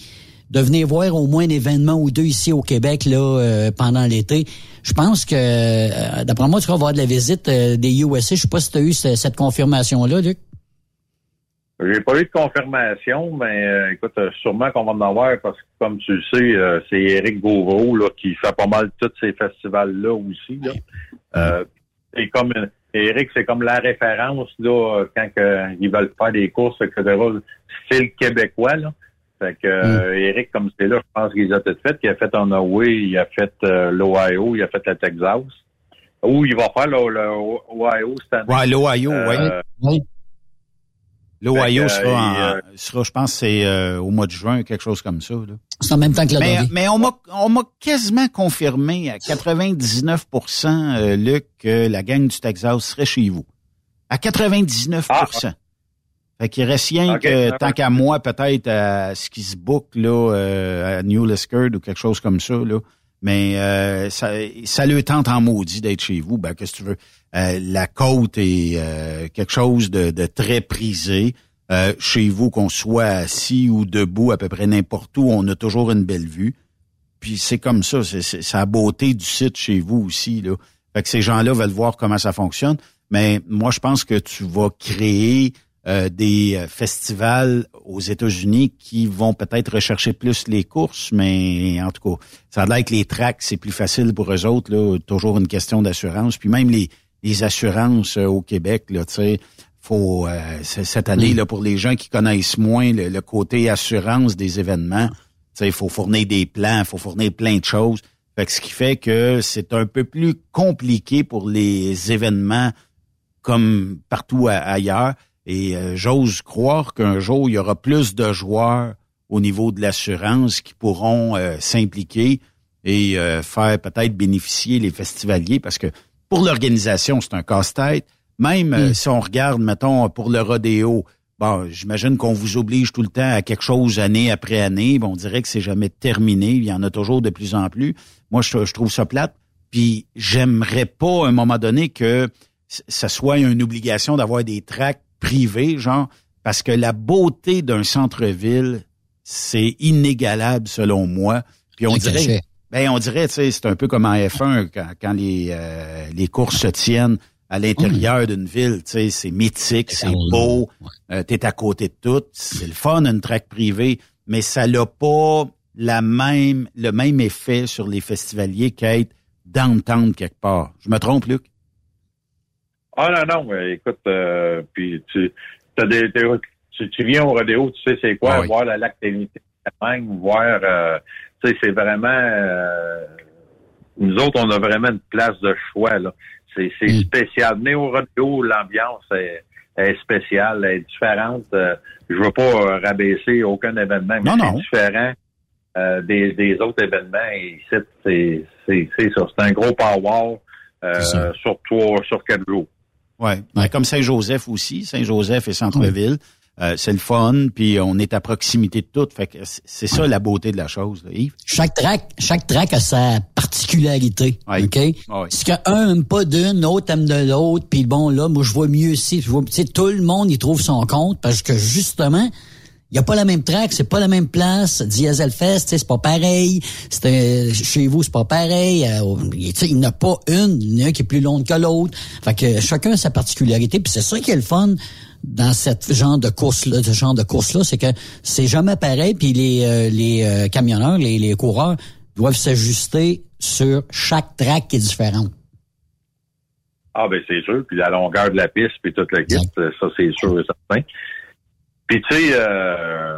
de venir voir au moins un événement ou deux ici au Québec là euh, pendant l'été. Je pense que, euh, d'après moi, tu vas avoir de la visite euh, des USA. Je sais pas si tu as eu ce- cette confirmation-là, Luc. J'ai pas eu de confirmation, mais euh, écoute, sûrement qu'on va en avoir parce que comme tu le sais, c'est Éric Gauvreau là, qui fait pas mal tous ces festivals-là aussi. Là. C'est comme Éric, c'est comme la référence là, quand ils veulent faire des courses, etc. Style québécois. Là. Fait que euh, Éric, comme c'est là, je pense qu'il les a toutes faites. Il a fait en Hawaii, il a fait euh, l'Ohio, il a fait le Texas. Ou il va faire le, le Ohio cette année. Ouais, l'Ohio, Euh, oui. L'Ohio Fait que, sera, en- euh, sera, je pense, c'est euh, au mois de juin, quelque chose comme ça. là. C'est en même temps que la Mais, mais on m'a on m'a quasiment confirmé à 99% euh, Luc, que la gang du Texas serait chez vous. À 99 Fait qu'il reste rien que, tant qu'à moi, peut-être à ce qui se là, euh, à New Liskeard ou quelque chose comme ça. Là. Mais euh, ça, ça le tente en maudit d'être chez vous. Ben, qu'est-ce que tu veux? Euh, la côte est euh, quelque chose de, de très prisé. Euh, chez vous, qu'on soit assis ou debout, à peu près n'importe où, on a toujours une belle vue. Puis c'est comme ça, c'est la beauté du site chez vous aussi. Là. Fait que ces gens-là veulent voir comment ça fonctionne. Mais moi, je pense que tu vas créer euh, des euh, festivals aux États-Unis qui vont peut-être rechercher plus les courses, mais en tout cas, ça a l'air que les tracks, c'est plus facile pour eux autres. Là, toujours une question d'assurance. Puis même les, les assurances euh, au Québec, là, tu sais, faut euh, cette année là pour les gens qui connaissent moins le, le côté assurance des événements, tu sais, il faut fournir des plans, il faut fournir plein de choses. Fait que ce qui fait que c'est un peu plus compliqué pour les événements comme partout ailleurs. Et euh, j'ose croire qu'un jour, il y aura plus de joueurs au niveau de l'assurance qui pourront euh, s'impliquer et euh, faire peut-être bénéficier les festivaliers parce que pour l'organisation, c'est un casse-tête. Même euh, si on regarde, mettons, pour le rodéo, bon, j'imagine qu'on vous oblige tout le temps à quelque chose année après année. Bon, on dirait que c'est jamais terminé. Il y en a toujours de plus en plus. Moi, je, je trouve ça plate. Puis j'aimerais pas, à un moment donné, que ça soit une obligation d'avoir des tracts privés, genre, parce que la beauté d'un centre-ville, c'est inégalable selon moi. Puis on dirait, ben on dirait, tu sais, c'est un peu comme en F1 quand, quand les euh, les courses se tiennent à l'intérieur d'une ville, tu sais, c'est mythique, c'est beau, euh, t'es à côté de tout, c'est le fun une track privée, mais ça n'a pas la même le même effet sur les festivaliers qu'être downtown quelque part. Je me trompe, Luc? Ah non, non, mais écoute, euh, puis tu, t'as des, tu, tu viens au rodéo, tu sais c'est quoi, Ah oui. voir le lac Trinité, voir, euh, tu sais, c'est vraiment, euh, nous autres, on a vraiment une place de choix, là. C'est, c'est Mm. spécial. Venez au rodéo, l'ambiance est, est spéciale, elle est différente. Euh, je veux pas euh, rabaisser aucun événement, mais c'est différent. euh, des, des autres événements. Ici, c'est c'est c'est ça. C'est un gros power euh, sur trois, sur quatre jours. Ouais. Ben, Comme Saint-Joseph aussi, Saint-Joseph et Centre-Ville. Euh, c'est le fun, puis on est à proximité de tout. Fait que c'est ça la beauté de la chose, là, Yves. Chaque track, chaque track a sa particularité. OK? Si qu'un aime pas d'une, l'autre aime de l'autre, puis bon, là, moi, je vois mieux ici. Je vois, tu sais, tout le monde y trouve son compte parce que justement, il n'y a pas la même track, c'est pas la même place. Diesel Fest, c'est pas pareil. C'est euh, chez vous, c'est pas pareil. Euh, il n'y en a pas une, il y en a un qui est plus long que l'autre. Fait que chacun a sa particularité. Puis c'est ça qui est le fun dans cette genre de course là, ce genre de course là, c'est que c'est jamais pareil. Puis les euh, les euh, camionneurs, les, les coureurs doivent s'ajuster sur chaque track qui est différente. Ah ben c'est sûr. Puis la longueur de la piste, puis toute la kit, ça c'est sûr et certain. Puis tu sais, euh,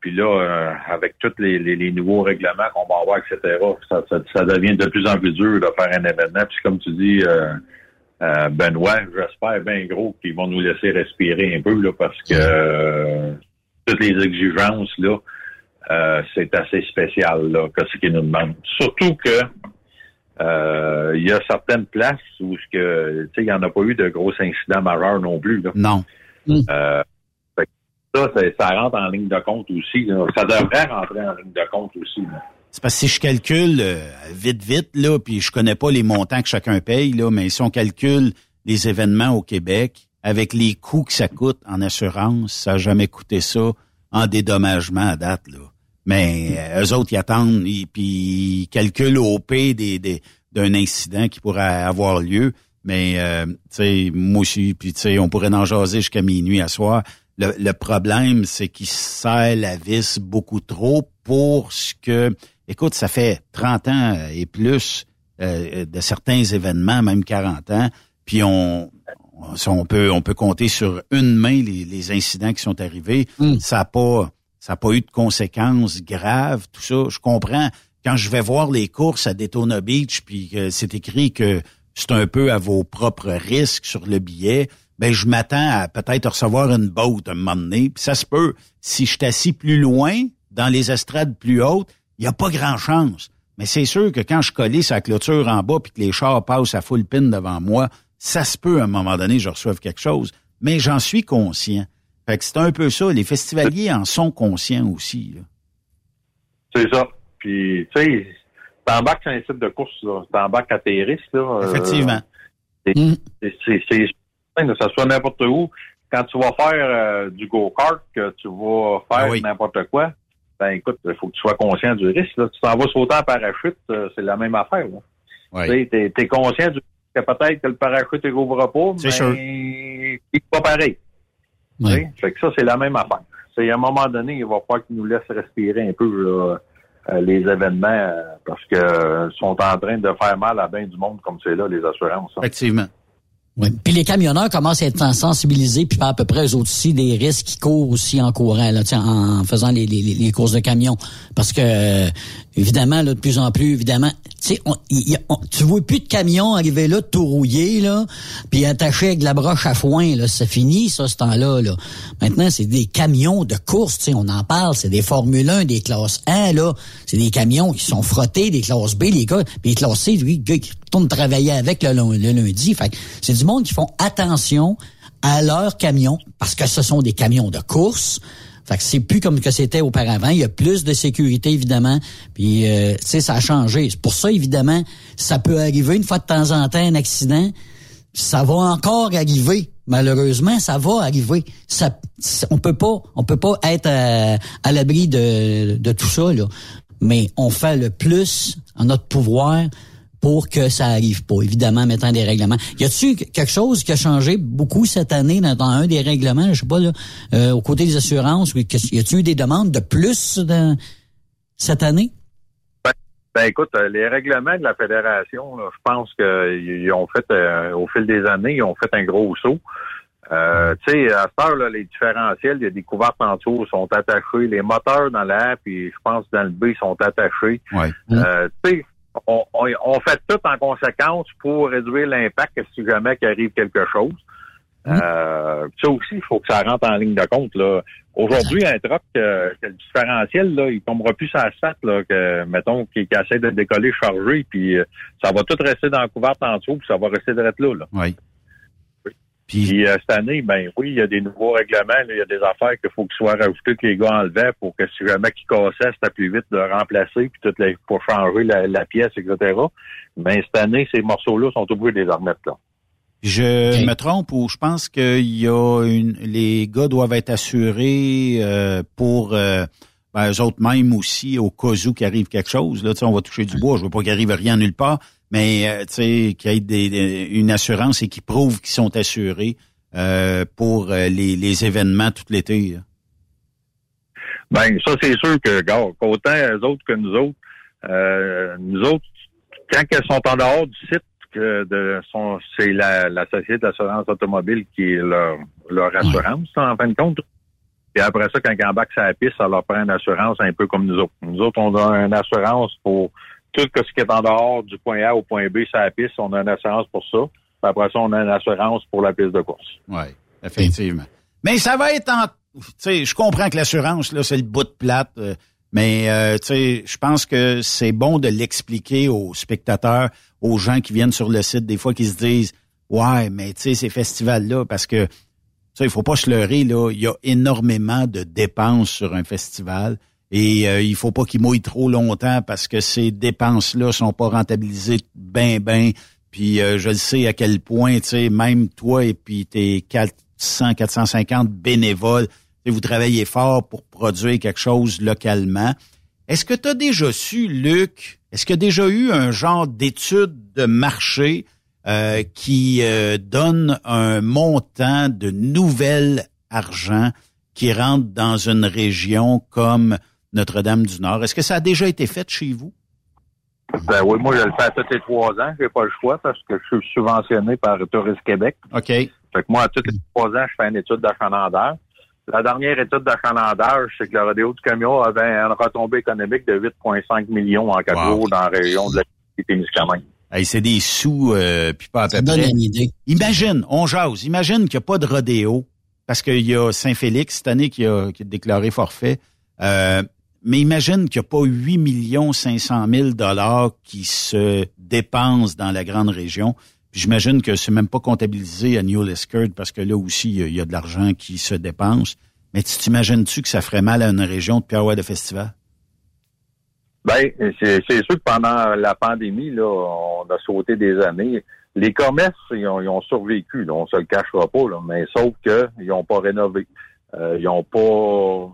puis là, euh, avec tous les, les, les nouveaux règlements qu'on va avoir, etc., ça, ça, ça devient de plus en plus dur de faire un événement. Puis comme tu dis, euh, euh, Benoît, j'espère bien gros qu'ils vont nous laisser respirer un peu là, parce que euh, toutes les exigences là, euh, c'est assez spécial là, que ce qu'ils nous demandent. Surtout que euh, il y a certaines places où ce que tu sais, il n'y en a pas eu de gros incidents majeurs non plus. Là. Non. Euh, que ça, ça, ça rentre en ligne de compte aussi. là. Ça devrait rentrer en ligne de compte aussi. là. C'est parce que si je calcule euh, vite, vite, là, puis je connais pas les montants que chacun paye, là, mais si on calcule les événements au Québec, avec les coûts que ça coûte en assurance, ça n'a jamais coûté ça en dédommagement à date, là. Mais euh, eux autres, ils attendent, ils- puis ils calculent au P d'un incident qui pourrait avoir lieu. Mais, euh, tu sais, moi aussi, puis tu sais, on pourrait en jaser jusqu'à minuit à soir. Le, le problème, c'est qu'ils serrent la vis beaucoup trop pour ce que... Écoute, ça fait 30 ans et plus euh, de certains événements, même 40 ans, puis on, on, peut on peut compter sur une main les, les incidents qui sont arrivés. Ça n'a pas ça a pas eu de conséquences graves, tout ça. Je comprends. Quand je vais voir les courses à Daytona Beach, puis c'est écrit que c'est un peu à vos propres risques sur le billet, ben je m'attends à peut-être recevoir une botte un moment donné. Puis ça se peut. Si je suis assis plus loin, dans les estrades plus hautes, il n'y a pas grand chance. Mais c'est sûr que quand je collais sa clôture en bas puis que les chars passent à full pin devant moi, ça se peut à un moment donné je reçoive quelque chose. Mais j'en suis conscient. Fait que c'est un peu ça. Les festivaliers en sont conscients aussi. C'est ça. Puis, tu sais, t'embarques sur un site de course. T'embarques à tes risques, là. euh, Effectivement. c'est- certain que ça soit n'importe où. Quand tu vas faire euh, du go-kart, que tu vas faire Ah n'importe quoi, ben écoute, il faut que tu sois conscient du risque. Là. Tu t'en vas sauter en parachute, euh, c'est la même affaire. Ouais. Tu t'es conscient du que peut-être que le parachute ne rouvre pas, mais sûr. c'est pas pareil. Fait que ça, c'est la même affaire. C'est à un moment donné, il va falloir qu'ils nous laissent respirer un peu là, euh, les événements euh, parce que sont en train de faire mal à bien du monde comme c'est là, les assurances. hein. Effectivement. Oui. Puis les camionneurs commencent à être sensibilisés, puis à peu près eux aussi des risques qu'ils courent aussi en courant, là, tiens, en faisant les, les, les courses de camions. Parce que euh, évidemment, là, de plus en plus, évidemment, on- tu vois plus de camions arriver là, tout rouillé, là, puis attaché avec de la broche à foin, là, c'est fini, ça, ce temps-là, là. Maintenant, c'est des camions de course, on en parle, c'est des Formule 1, des classes 1, là, c'est des camions qui sont frottés, des classes B, les gars, puis les classes C, lui, le gars qui retourne travailler avec le, lun- le lundi, fait c'est du monde qui font attention à leurs camions, parce que ce sont des camions de course, fait que c'est plus comme que c'était auparavant. Il y a plus de sécurité, évidemment. Puis, euh, tu sais, ça a changé. C'est pour ça, évidemment, ça peut arriver une fois de temps en temps un accident. Ça va encore arriver. Malheureusement, ça va arriver. Ça, on peut pas, on peut pas être à, à l'abri de, de tout ça, là. Mais on fait le plus en notre pouvoir pour que ça arrive pas. Évidemment, en mettant des règlements. Y a-tu quelque chose qui a changé beaucoup cette année dans, dans un des règlements, je sais pas là, euh, au côté des assurances, y a-tu eu des demandes de plus dans- cette année? Ben écoute, euh, les règlements de la fédération, là, je pense qu'ils ont fait, euh, au fil des années, ils ont fait un gros saut. Euh, tu sais, à cette heure, là, les différentiels, il y a des couvertes en dessous sont attachés. Les moteurs dans la A, puis je pense dans le B, sont attachés. Ouais. Euh, tu sais, on, on, on fait tout en conséquence pour réduire l'impact si jamais qu'il arrive quelque chose. Euh, ça aussi, il faut que ça rentre en ligne de compte. Là. Aujourd'hui, un truck, euh, le différentiel, là, il tombera plus sur la sat, là, que, mettons, qui, qui essaie de décoller chargé, puis euh, ça va tout rester dans la couverte en dessous, puis ça va rester direct là. là. Oui. Puis euh, cette année, ben oui, il y a des nouveaux règlements, là, il y a des affaires qu'il faut qu'ils soient rajoutés, que les gars enlevaient pour que si jamais qu'ils cassaient, c'était plus vite de remplacer, puis tout les, pour changer la, la pièce, etc. Mais cette année, ces morceaux-là sont obligés de les remettre là. Je me trompe ou je pense que y a une, les gars doivent être assurés euh, pour euh, ben, eux autres même aussi au cas où qu'il arrive quelque chose. Là, tu sais, on va toucher du bois. Je veux pas qu'il arrive rien nulle part, mais euh, tu sais qu'il y ait des, des- une assurance et qu'ils prouvent qu'ils sont assurés euh, pour euh, les, les événements tout l'été. Ben, ça, c'est sûr que, gars, qu'autant eux autres que nous autres, euh, nous autres, quand elles sont en dehors du site, que de son, c'est la, la Société d'assurance automobile qui est leur, leur assurance, en fin de compte. Et après ça, quand ils embarquent sur la piste, ça leur prend une assurance un peu comme nous autres. Nous autres, on a une assurance pour tout ce qui est en dehors du point A au point B sur la piste. On a une assurance pour ça. Puis après ça, on a une assurance pour la piste de course. Oui, effectivement. Mais ça va être en... Tu sais, je comprends que l'assurance, là, c'est le bout de plate, euh, mais euh, tu sais, je pense que c'est bon de l'expliquer aux spectateurs, aux gens qui viennent sur le site, des fois qui se disent Ouais, mais tu sais, ces festivals-là, parce que tu sais, il faut pas se leurrer, là, il y a énormément de dépenses sur un festival. Et euh, il faut pas qu'ils mouillent trop longtemps parce que ces dépenses-là sont pas rentabilisées ben ben. Puis euh, je le sais à quel point, tu sais, même toi et puis tes 400, 450 bénévoles, vous travaillez fort pour produire quelque chose localement. Est-ce que tu as déjà su, Luc, est-ce qu'il y a déjà eu un genre d'étude de marché euh, qui euh, donne un montant de nouvel argent qui rentre dans une région comme Notre-Dame-du-Nord? Est-ce que ça a déjà été fait chez vous? Ben oui, moi, je le fais à tous les trois ans. J'ai pas le choix parce que je suis subventionné par Tourisme Québec. OK. Fait que moi, à tous les trois ans, je fais une étude d'achalandage. La dernière étude d'achalandage, c'est que le rodéo du camion avait une retombée économique de 8,5 millions en quatre Wow. jours dans la région de la Témiscamingue. Hey, c'est des sous, euh, puis pas à peu donne près. une idée. Imagine, on jase, imagine qu'il n'y a pas de rodéo, parce qu'il y a Saint-Félix cette année qui a, qui a déclaré forfait. Euh, mais imagine qu'il n'y a pas 8 millions 500 000 dollars qui se dépensent dans la grande région. J'imagine que c'est même pas comptabilisé à New Liskeard parce que là aussi, il y a- de l'argent qui se dépense. Mais tu t'imagines-tu que ça ferait mal à une région de Pierre de Festival? Ben, c'est sûr que pendant la pandémie, là, on a sauté des années. Les commerces, ils ont, survécu, là, on se le cachera pas, là, mais sauf que ils n'ont pas rénové. Euh, ils ont pas.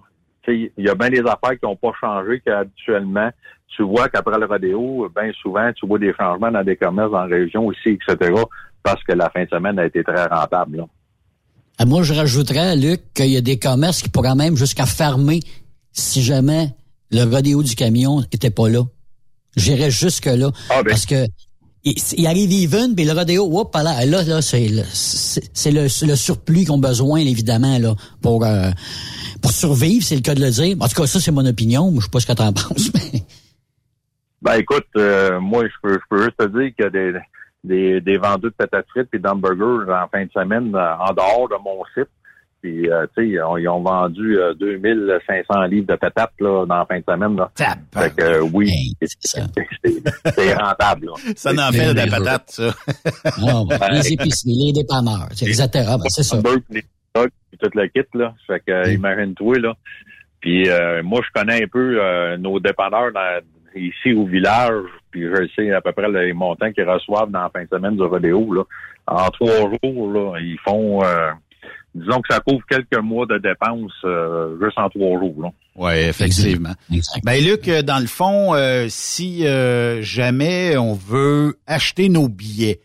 Il y a bien des affaires qui n'ont pas changé qu'habituellement. Tu vois qu'après le rodéo, bien souvent, tu vois des changements dans des commerces dans la région ici, etc. Parce que la fin de semaine a été très rentable. Là. Ah, Moi, je rajouterais, Luc, qu'il y a des commerces qui pourraient même jusqu'à fermer si jamais le rodéo du camion était pas là. J'irais jusque-là. Parce que il, arrive even, puis le rodéo, hop, là, là, c'est le, surplus qu'ils ont besoin, évidemment, là, pour, euh, pour survivre, c'est le cas de le dire. En tout cas, ça, c'est mon opinion. Je sais pas ce que t'en penses, mais... Ben écoute, euh, moi je peux, je peux juste te dire qu'il y a des, des, des vendeurs de patates frites et d'hamburgers en fin de semaine euh, en dehors de mon site. Puis euh, tu sais, ils ont, ils ont vendu euh, 2500 livres de patates là, dans la fin de semaine. Là. Fait que euh, oui, c'est c'est rentable. Là. Ça en fait de la patate, ça. Non, ben, les épiceries, les dépanneurs, c'est etc. Ben, c'est ça. les tout le kit, là. Fait que, euh, imagine-toi, là. Puis euh, moi, je connais un peu euh, nos dépanneurs dans- ici au village, puis je sais à peu près les montants qu'ils reçoivent dans la fin de semaine du rodéo, là. En trois jours, là, ils font... disons que ça couvre quelques mois de dépenses euh, juste en trois jours, là. Oui, effectivement. Ben Luc, euh, dans le fond, euh, si euh, jamais on veut acheter nos billets,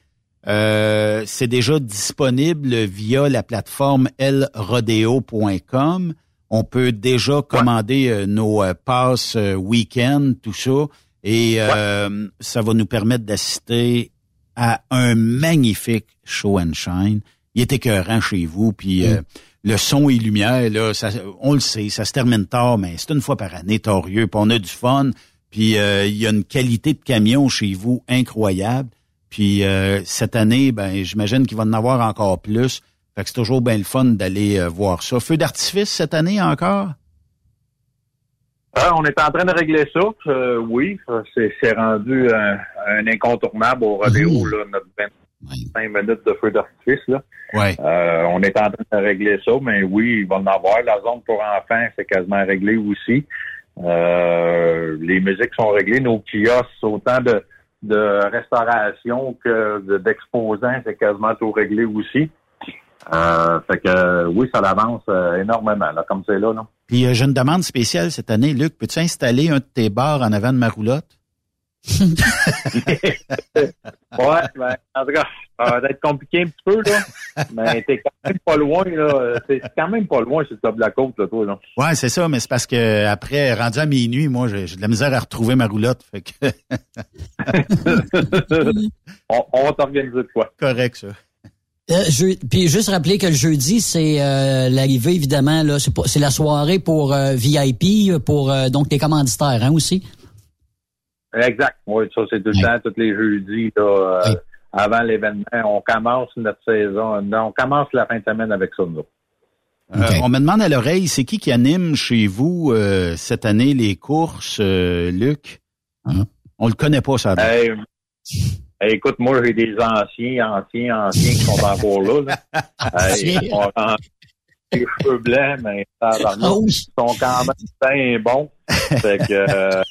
euh, c'est déjà disponible via la plateforme elrodeo.com. On peut déjà commander euh, nos passes week-end, tout ça, et euh, ça va nous permettre d'assister à un magnifique show and shine. Il est écœurant chez vous, puis euh, le son et lumière, là, ça, on le sait, ça se termine tard, mais c'est une fois par année, torieux, puis on a du fun, puis euh, il y a une qualité de camion chez vous incroyable. Puis euh, cette année, ben j'imagine qu'il va en avoir encore plus. Fait que c'est toujours bien le fun d'aller euh, voir ça. Feu d'artifice cette année encore? On est en train de régler ça. Euh, oui, c'est rendu un, un incontournable au rodéo, là, notre 25 minutes de feu d'artifice. là. Ouais. Euh, on est en train de régler ça, mais oui, il va en avoir. La zone pour enfants, c'est quasiment réglé aussi. Euh, les musiques sont réglées. Nos kiosques, autant de, de restauration que de- d'exposants, c'est quasiment tout réglé aussi. Euh, fait que oui, ça avance euh, énormément, là, comme c'est là, là. Puis j'ai une demande spéciale cette année. Luc, peux-tu installer un de tes bars en avant de ma roulotte? Ouais, ben, en tout cas, ça va être compliqué un petit peu, là. Mais t'es quand même pas loin, là. C'est quand même pas loin sur le top de la côte, là, toi, là. Ouais, c'est ça, mais c'est parce que après, rendu à minuit, moi, j'ai de la misère à retrouver ma roulotte. Fait que on, on va t'organiser de quoi. correct, ça. Euh, je- puis juste rappeler que le jeudi, c'est euh, l'arrivée, évidemment, là, c'est pas- c'est la soirée pour euh, VIP, pour euh, donc les commanditaires, hein, aussi. Exact. Oui, ça, c'est tout le temps, tous les jeudis, là, euh, avant l'événement. On commence notre saison. On commence la fin de semaine avec ça, nous. Euh, on me demande à l'oreille, c'est qui qui anime chez vous euh, cette année les courses, euh, Luc? On le connaît pas, ça. Écoute, moi, j'ai des anciens, anciens, anciens qui sont encore là. là. Ils ont les cheveux blancs, mais tabarnak, ils sont quand même bien bons. Fait que, euh,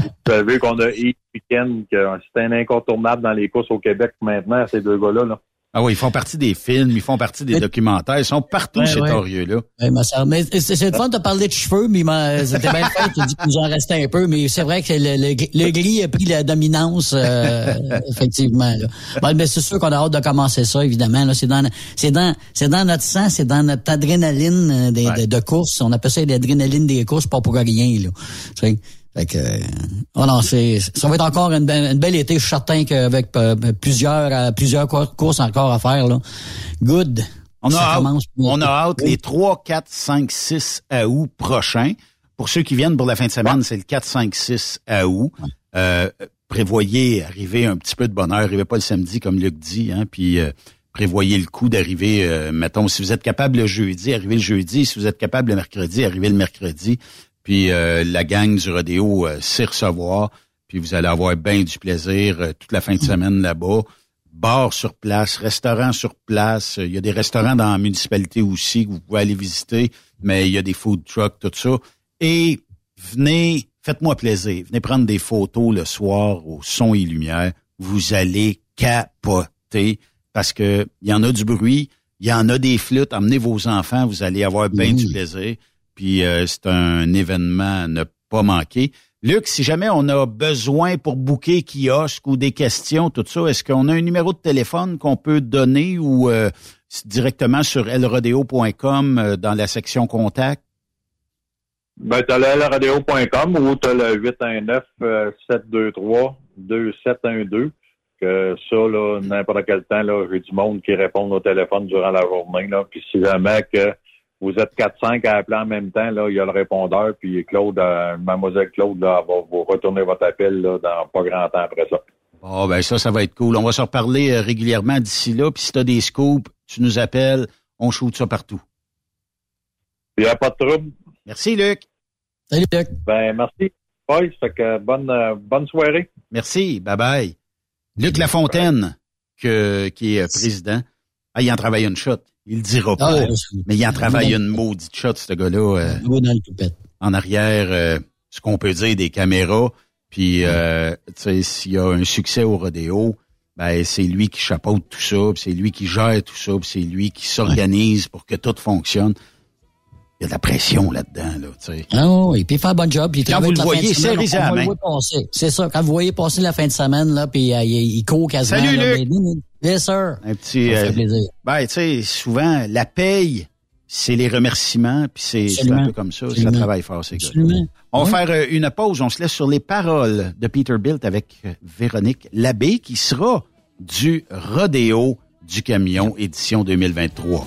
vous savez qu'on a Yves Weekend, que c'est un incontournable dans les courses au Québec maintenant, ces deux gars-là. Là. Ah oui, ils font partie des films, ils font partie des documentaires, ils sont partout, Ouais, ces ouais. torieux-là. Ouais, ma sœur. Mais c'est le fun de parler de cheveux, mais ma- c'était bien fait. Tu dis qu'il nous en restait un peu, mais c'est vrai que le, le, le gris a pris la dominance, euh, effectivement. Là. Bon, mais c'est sûr qu'on a hâte de commencer ça, évidemment. Là, c'est dans, c'est dans, c'est dans notre sang, c'est dans notre adrénaline euh, des, de, de course. On appelle ça l'adrénaline des courses, pas pour rien. Là. Fait que, euh, oh non, c'est, ça va être encore une, belle- une belle été. Je suis certain qu'avec euh, plusieurs, euh, plusieurs cour- courses encore à faire. Là. Good. On a, hâte, on a hâte les 3, 4, 5, 6 août prochains. Pour ceux qui viennent pour la fin de semaine, c'est le 4, 5, 6 août. Euh, prévoyez arriver un petit peu de bonheur. Arrivez pas le samedi, comme Luc dit, hein, puis euh, prévoyez le coup d'arriver, euh, mettons, si vous êtes capable le jeudi, arrivez le jeudi. Si vous êtes capable le mercredi, arrivez le mercredi. Puis euh, la gang du rodéo euh, sait recevoir. Puis vous allez avoir bien du plaisir euh, toute la fin de semaine là-bas. Bar sur place, restaurant sur place. Il y a des restaurants dans la municipalité aussi que vous pouvez aller visiter, mais il y a des food trucks, tout ça. Et venez, faites-moi plaisir. Venez prendre des photos le soir au son et lumière. Vous allez capoter parce que il y en a du bruit, il y en a des flûtes. Emmenez vos enfants, vous allez avoir bien du plaisir. Puis euh, c'est un événement à ne pas manquer. Luc, si jamais on a besoin pour booker kiosque ou des questions, tout ça, est-ce qu'on a un numéro de téléphone qu'on peut donner ou euh, directement sur elrodeo.com euh, dans la section contact? Ben, t'as le lradio.com ou t'as le 819-723-2712. Que ça, là, n'importe quel temps, là, j'ai du monde qui répond au téléphone durant la journée, là. Puis si jamais que vous êtes 4-5 à appeler en même temps, là, il y a le répondeur, puis Claude, euh, mademoiselle Claude, là, va vous retourner votre appel, là, dans pas grand temps après ça. Bon, ben ça, ça va être cool. On va se reparler euh, régulièrement d'ici là. Puis si tu as des scoops, tu nous appelles. On shoot ça partout. Il n'y a pas de trouble. Merci, Luc. Salut, Luc. Ben, merci. Boys, fait que bonne, euh, bonne soirée. Merci. Bye-bye. Luc Lafontaine, que, qui est président. Ah, il en travaille une shot. Il le dira pas. Ah, c'est- mais il en travaille une maudite shot, ce gars-là. euh, en arrière, euh, ce qu'on peut dire des caméras. Puis, euh, tu sais, s'il y a un succès au rodéo, ben c'est lui qui chapeaute tout ça, c'est lui qui gère tout ça, c'est lui qui s'organise pour que tout fonctionne. Il y a de la pression là-dedans, là, tu sais. Ah oui, puis il fait un bon job. Puis il Quand travaille vous le toute la fin de voyez, le passer. C'est ça, quand vous voyez passer la fin de semaine, là, puis euh, il, il court quasiment. Salut, là, Luc. mais- Yes, sir. Un petit. Ça fait euh, plaisir. ben, tu sais, souvent, la paye, c'est les remerciements, puis c'est c'est un peu comme ça. Ça travaille fort, ces gars. Absolument. On va faire euh, une pause. On se laisse sur les paroles de Peter Bilt avec euh, Véronique Labbé, qui sera du Rodéo du camion édition 2023.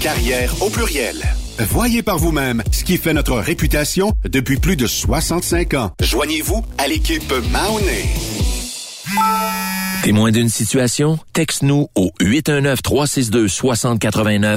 carrière au pluriel. Voyez par vous-même ce qui fait notre réputation depuis plus de 65 ans. Joignez-vous à l'équipe Mahoney. Témoin d'une situation? Texte-nous au 819-362-6089,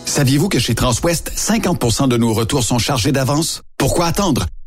Saviez-vous que chez Transwest, 50% de nos retours sont chargés d'avance? Pourquoi attendre?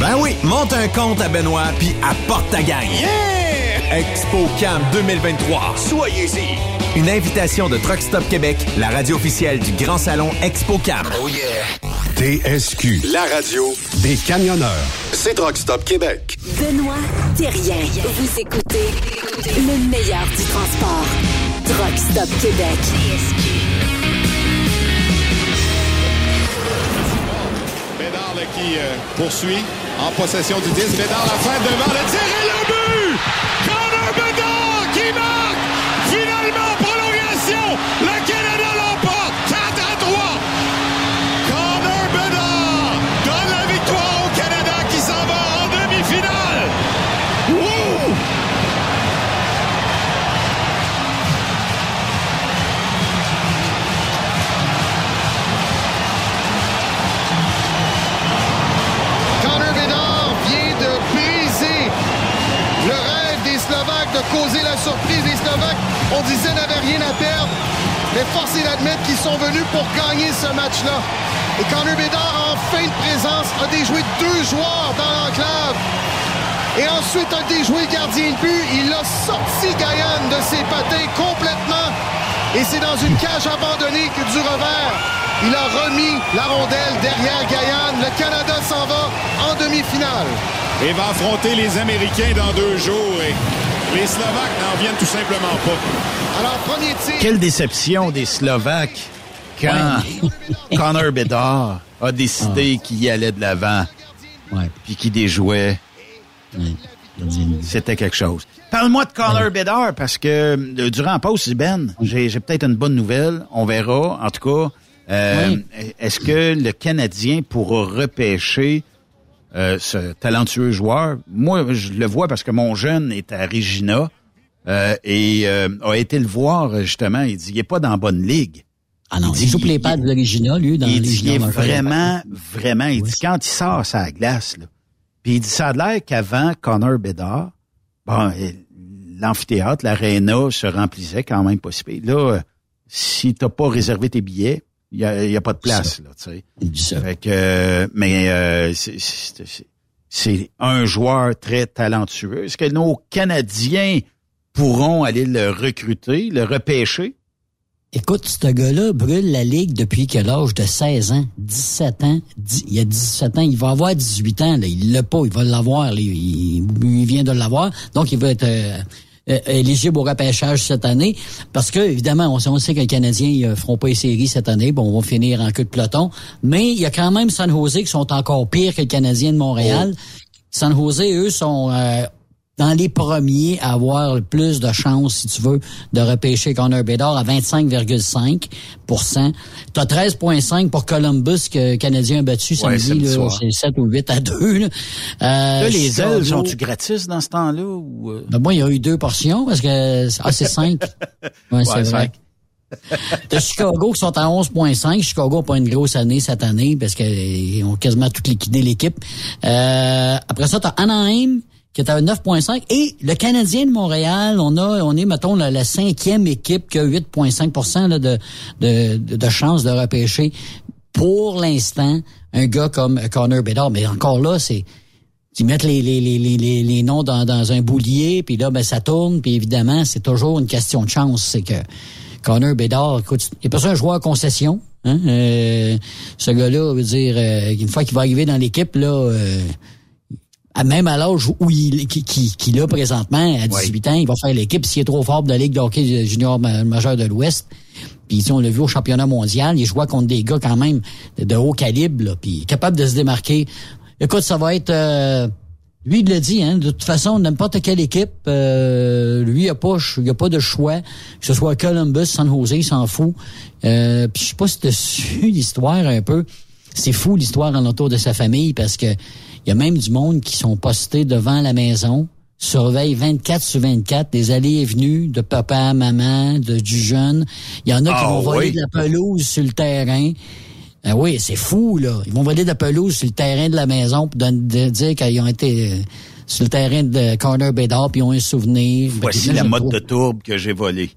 Ben oui, monte un compte à Benoît puis apporte ta gagne. Yeah! ExpoCam 2023. Soyez-y. Une invitation de Truck Stop Québec, la radio officielle du Grand Salon ExpoCam. Oh yeah. TSQ, la radio des camionneurs. C'est Truck Stop Québec. Benoît Thérien. Vous écoutez le meilleur du transport. Truck Stop Québec. Bédard qui euh, poursuit en possession du disque. Bédard la fin devant le tir causer la surprise. Les Slovaques, on disait, n'avaient rien à perdre. Mais force est d'admettre qu'ils sont venus pour gagner ce match-là. Et Connor Bedard, en fin de présence, a déjoué deux joueurs dans l'enclave. Et ensuite a déjoué le gardien de but. Il a sorti Gaïan de ses patins complètement. Et c'est dans une cage abandonnée que du revers, il a remis la rondelle derrière Gaïan. Le Canada s'en va en demi-finale. Et va affronter les Américains dans deux jours. Les Slovaques n'en viennent tout simplement pas. Alors, premier tir. Quelle déception des Slovaques quand Connor Bedard a décidé qu'il y allait de l'avant puis qu'il déjouait. C'était quelque chose. Parle-moi de Connor Bedard parce que euh, durant la pause, Ben, j'ai j'ai peut-être une bonne nouvelle. On verra. En tout cas, euh, est-ce que le Canadien pourra repêcher euh, ce talentueux joueur? Moi, je le vois parce que mon jeune est à Regina euh, et euh, a été le voir justement. Il dit, il est pas dans la bonne ligue. Ah non, il, joue pour les pads de l'original, lui, dans il dit, il est vraiment, vraiment, il dit, quand il sort sa glace, là, puis il dit, ça a l'air qu'avant Connor Bedard, bon, l'amphithéâtre, l'aréna se remplissait quand même pas si. Là, euh, si t'as pas réservé tes billets, il y a, y a pas de place, là, tu sais. Fait que, euh, mais euh, c'est- un joueur très talentueux. Est-ce que nos Canadiens pourront aller le recruter, le repêcher? Écoute, ce gars-là brûle la Ligue depuis quel âge? De 16 ans, 17 ans. Il y a 17 ans, il va avoir 18 ans. Là. Il l'a pas, il va l'avoir. Il, il vient de l'avoir. Donc, il va être euh, euh, éligible au repêchage cette année. Parce que, évidemment, on sait, on sait que les Canadiens ils, euh, feront pas les séries cette année. Bon, on va finir en queue de peloton. Mais il y a quand même San Jose qui sont encore pires que les Canadiens de Montréal. San Jose, eux, sont... euh, dans les premiers à avoir le plus de chances, si tu veux, de repêcher Connor Bedard à 25,5 Tu as 13,5 pour Columbus que le Canadien a battu samedi. là. C'est 7 ou 8 à 2. Là, Euh, Là, les ailes, sont-tu gratis dans ce temps-là? Ou... euh? Ben, moi, il y a eu deux portions parce que ah, c'est 5. Ouais, c'est vrai. De Chicago qui sont à 11,5. Chicago n'a pas une grosse année cette année parce qu'ils ont quasiment tout liquidé l'équipe. Euh, après ça, tu as Anaheim qui est à 9,5. Et le Canadien de Montréal, on a, on est, mettons, la, la cinquième équipe qui a 8,5 là, de, de, de, chance de repêcher pour l'instant un gars comme Connor Bedard. Mais encore là, c'est ils mettent les, les, les, les, les- noms dans, dans un boulier, puis là, ben, ça tourne, puis évidemment, c'est toujours une question de chance. C'est que Connor Bédard, écoute, il est pas ça un joueur à concession. Hein? Euh, ce gars-là, veut dire, euh, une fois qu'il va arriver dans l'équipe, là, euh, même à l'âge où il qui, qui, a présentement, à 18 ans, il va faire l'équipe. S'il est trop fort de la Ligue de hockey junior ma- majeur de l'Ouest, puis si on l'a vu au championnat mondial, il joue contre des gars quand même de, haut calibre, là, puis capable de se démarquer. Écoute, ça va être... euh, lui, il l'a dit, hein, de toute façon, n'importe quelle équipe, euh, lui, il a, pas- il a pas de choix. Que ce soit Columbus, San Jose, il s'en fout. Euh, puis je sais pas si tu as su l'histoire un peu. C'est fou l'histoire en autour de sa famille parce que il y a même du monde qui sont postés devant la maison, surveillent 24 sur 24 des allées et venues de papa, maman, de, du jeune. Il y en a qui Ah, vont voler oui. de la pelouse sur le terrain. Ah oui, c'est fou, là. Ils vont voler de la pelouse sur le terrain de la maison pour dire qu'ils ont été euh, sur le terrain de Corner Bédard puis ils ont un souvenir. Voici Ben, la mode de tourbe que j'ai volée.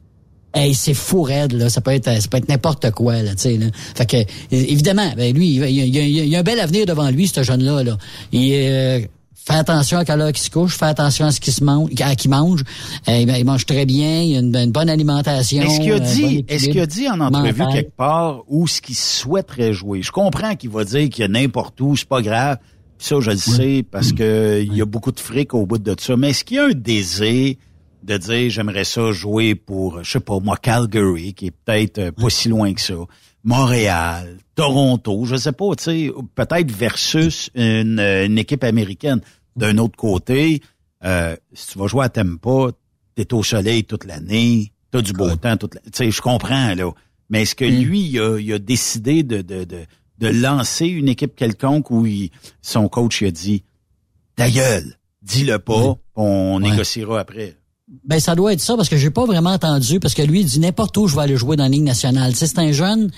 Hey, c'est fou raide, là. Ça peut être, ça peut être n'importe quoi, là, tu sais, là. Fait que, évidemment, ben, lui, il, y a- il il un bel avenir devant lui, ce jeune-là, là. Il, euh, fait attention à quelle heure il se couche, fait attention à ce qu'il se mange, à qu'il mange. Euh, il, il mange très bien, il a une, une bonne alimentation. Est-ce qu'il a bon dit, est-ce qu'il a dit en entrevue quelque part où ce qu'il souhaiterait jouer? Je comprends qu'il va dire qu'il y a n'importe où, c'est pas grave. Puis Ça, je le sais parce que il y a beaucoup de fric au bout de ça. Mais est-ce qu'il y a un désir de dire j'aimerais ça jouer pour, je sais pas moi, Calgary, qui est peut-être euh, pas si loin que ça, Montréal, Toronto, je sais pas, tu sais, peut-être versus une, euh, une équipe américaine. D'un autre côté, euh, si tu vas jouer à Tampa, t'es au soleil toute l'année, t'as du beau temps toute l'année. Tu sais, je comprends, là. Mais est-ce que lui, il a, il a décidé de, de, de, de lancer une équipe quelconque où il- son coach il a dit Ta gueule, dis-le pas, on négociera après? Ben ça doit être ça parce que j'ai pas vraiment entendu parce que lui il dit n'importe où je vais aller jouer dans la ligue nationale. C'est un jeune,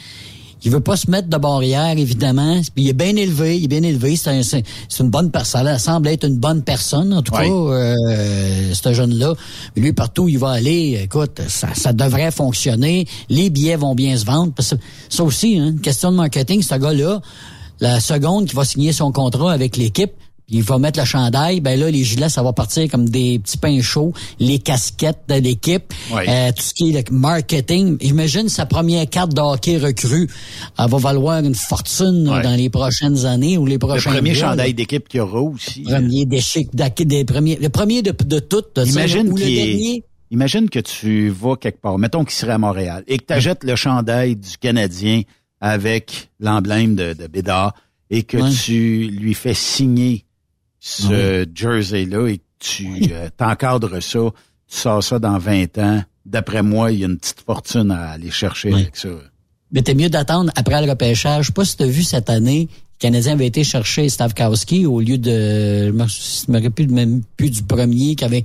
il veut pas se mettre de barrière évidemment. Puis il est bien élevé, il est bien élevé. C'est un- c'est c'est une bonne personne. Ça semble être une bonne personne en tout cas. Euh, ce jeune-là, lui partout où il va aller, écoute, ça, ça devrait fonctionner. Les billets vont bien se vendre. Parce que ça aussi, hein, une question de marketing. Ce gars-là, la seconde qui va signer son contrat avec l'équipe. Puis Il va mettre le chandail, ben là, les gilets, ça va partir comme des petits pains chauds, les casquettes de l'équipe, euh, tout ce qui est le marketing. Imagine sa première carte de hockey recrue. Elle va valoir une fortune dans les prochaines années ou les Le prochains premier mois, chandail d'équipe qu'il y aura aussi. Premier déchet, des premiers, le premier de, de toutes. Imagine le qu'il est-. Imagine que tu vas quelque part, mettons qu'il serait à Montréal, et que tu achètes le chandail du Canadien avec l'emblème de, de Bédard et que tu lui fais signer ce jersey-là et que tu euh, t'encadres ça, tu sors ça dans 20 ans. D'après moi, il y a une petite fortune à aller chercher avec ça. Mais t'es mieux d'attendre après le repêchage. Je sais pas si t'as vu cette année, le Canadien avait été chercher Stavkowski au lieu de, je me- rappelle plus, même plus du premier qui avait,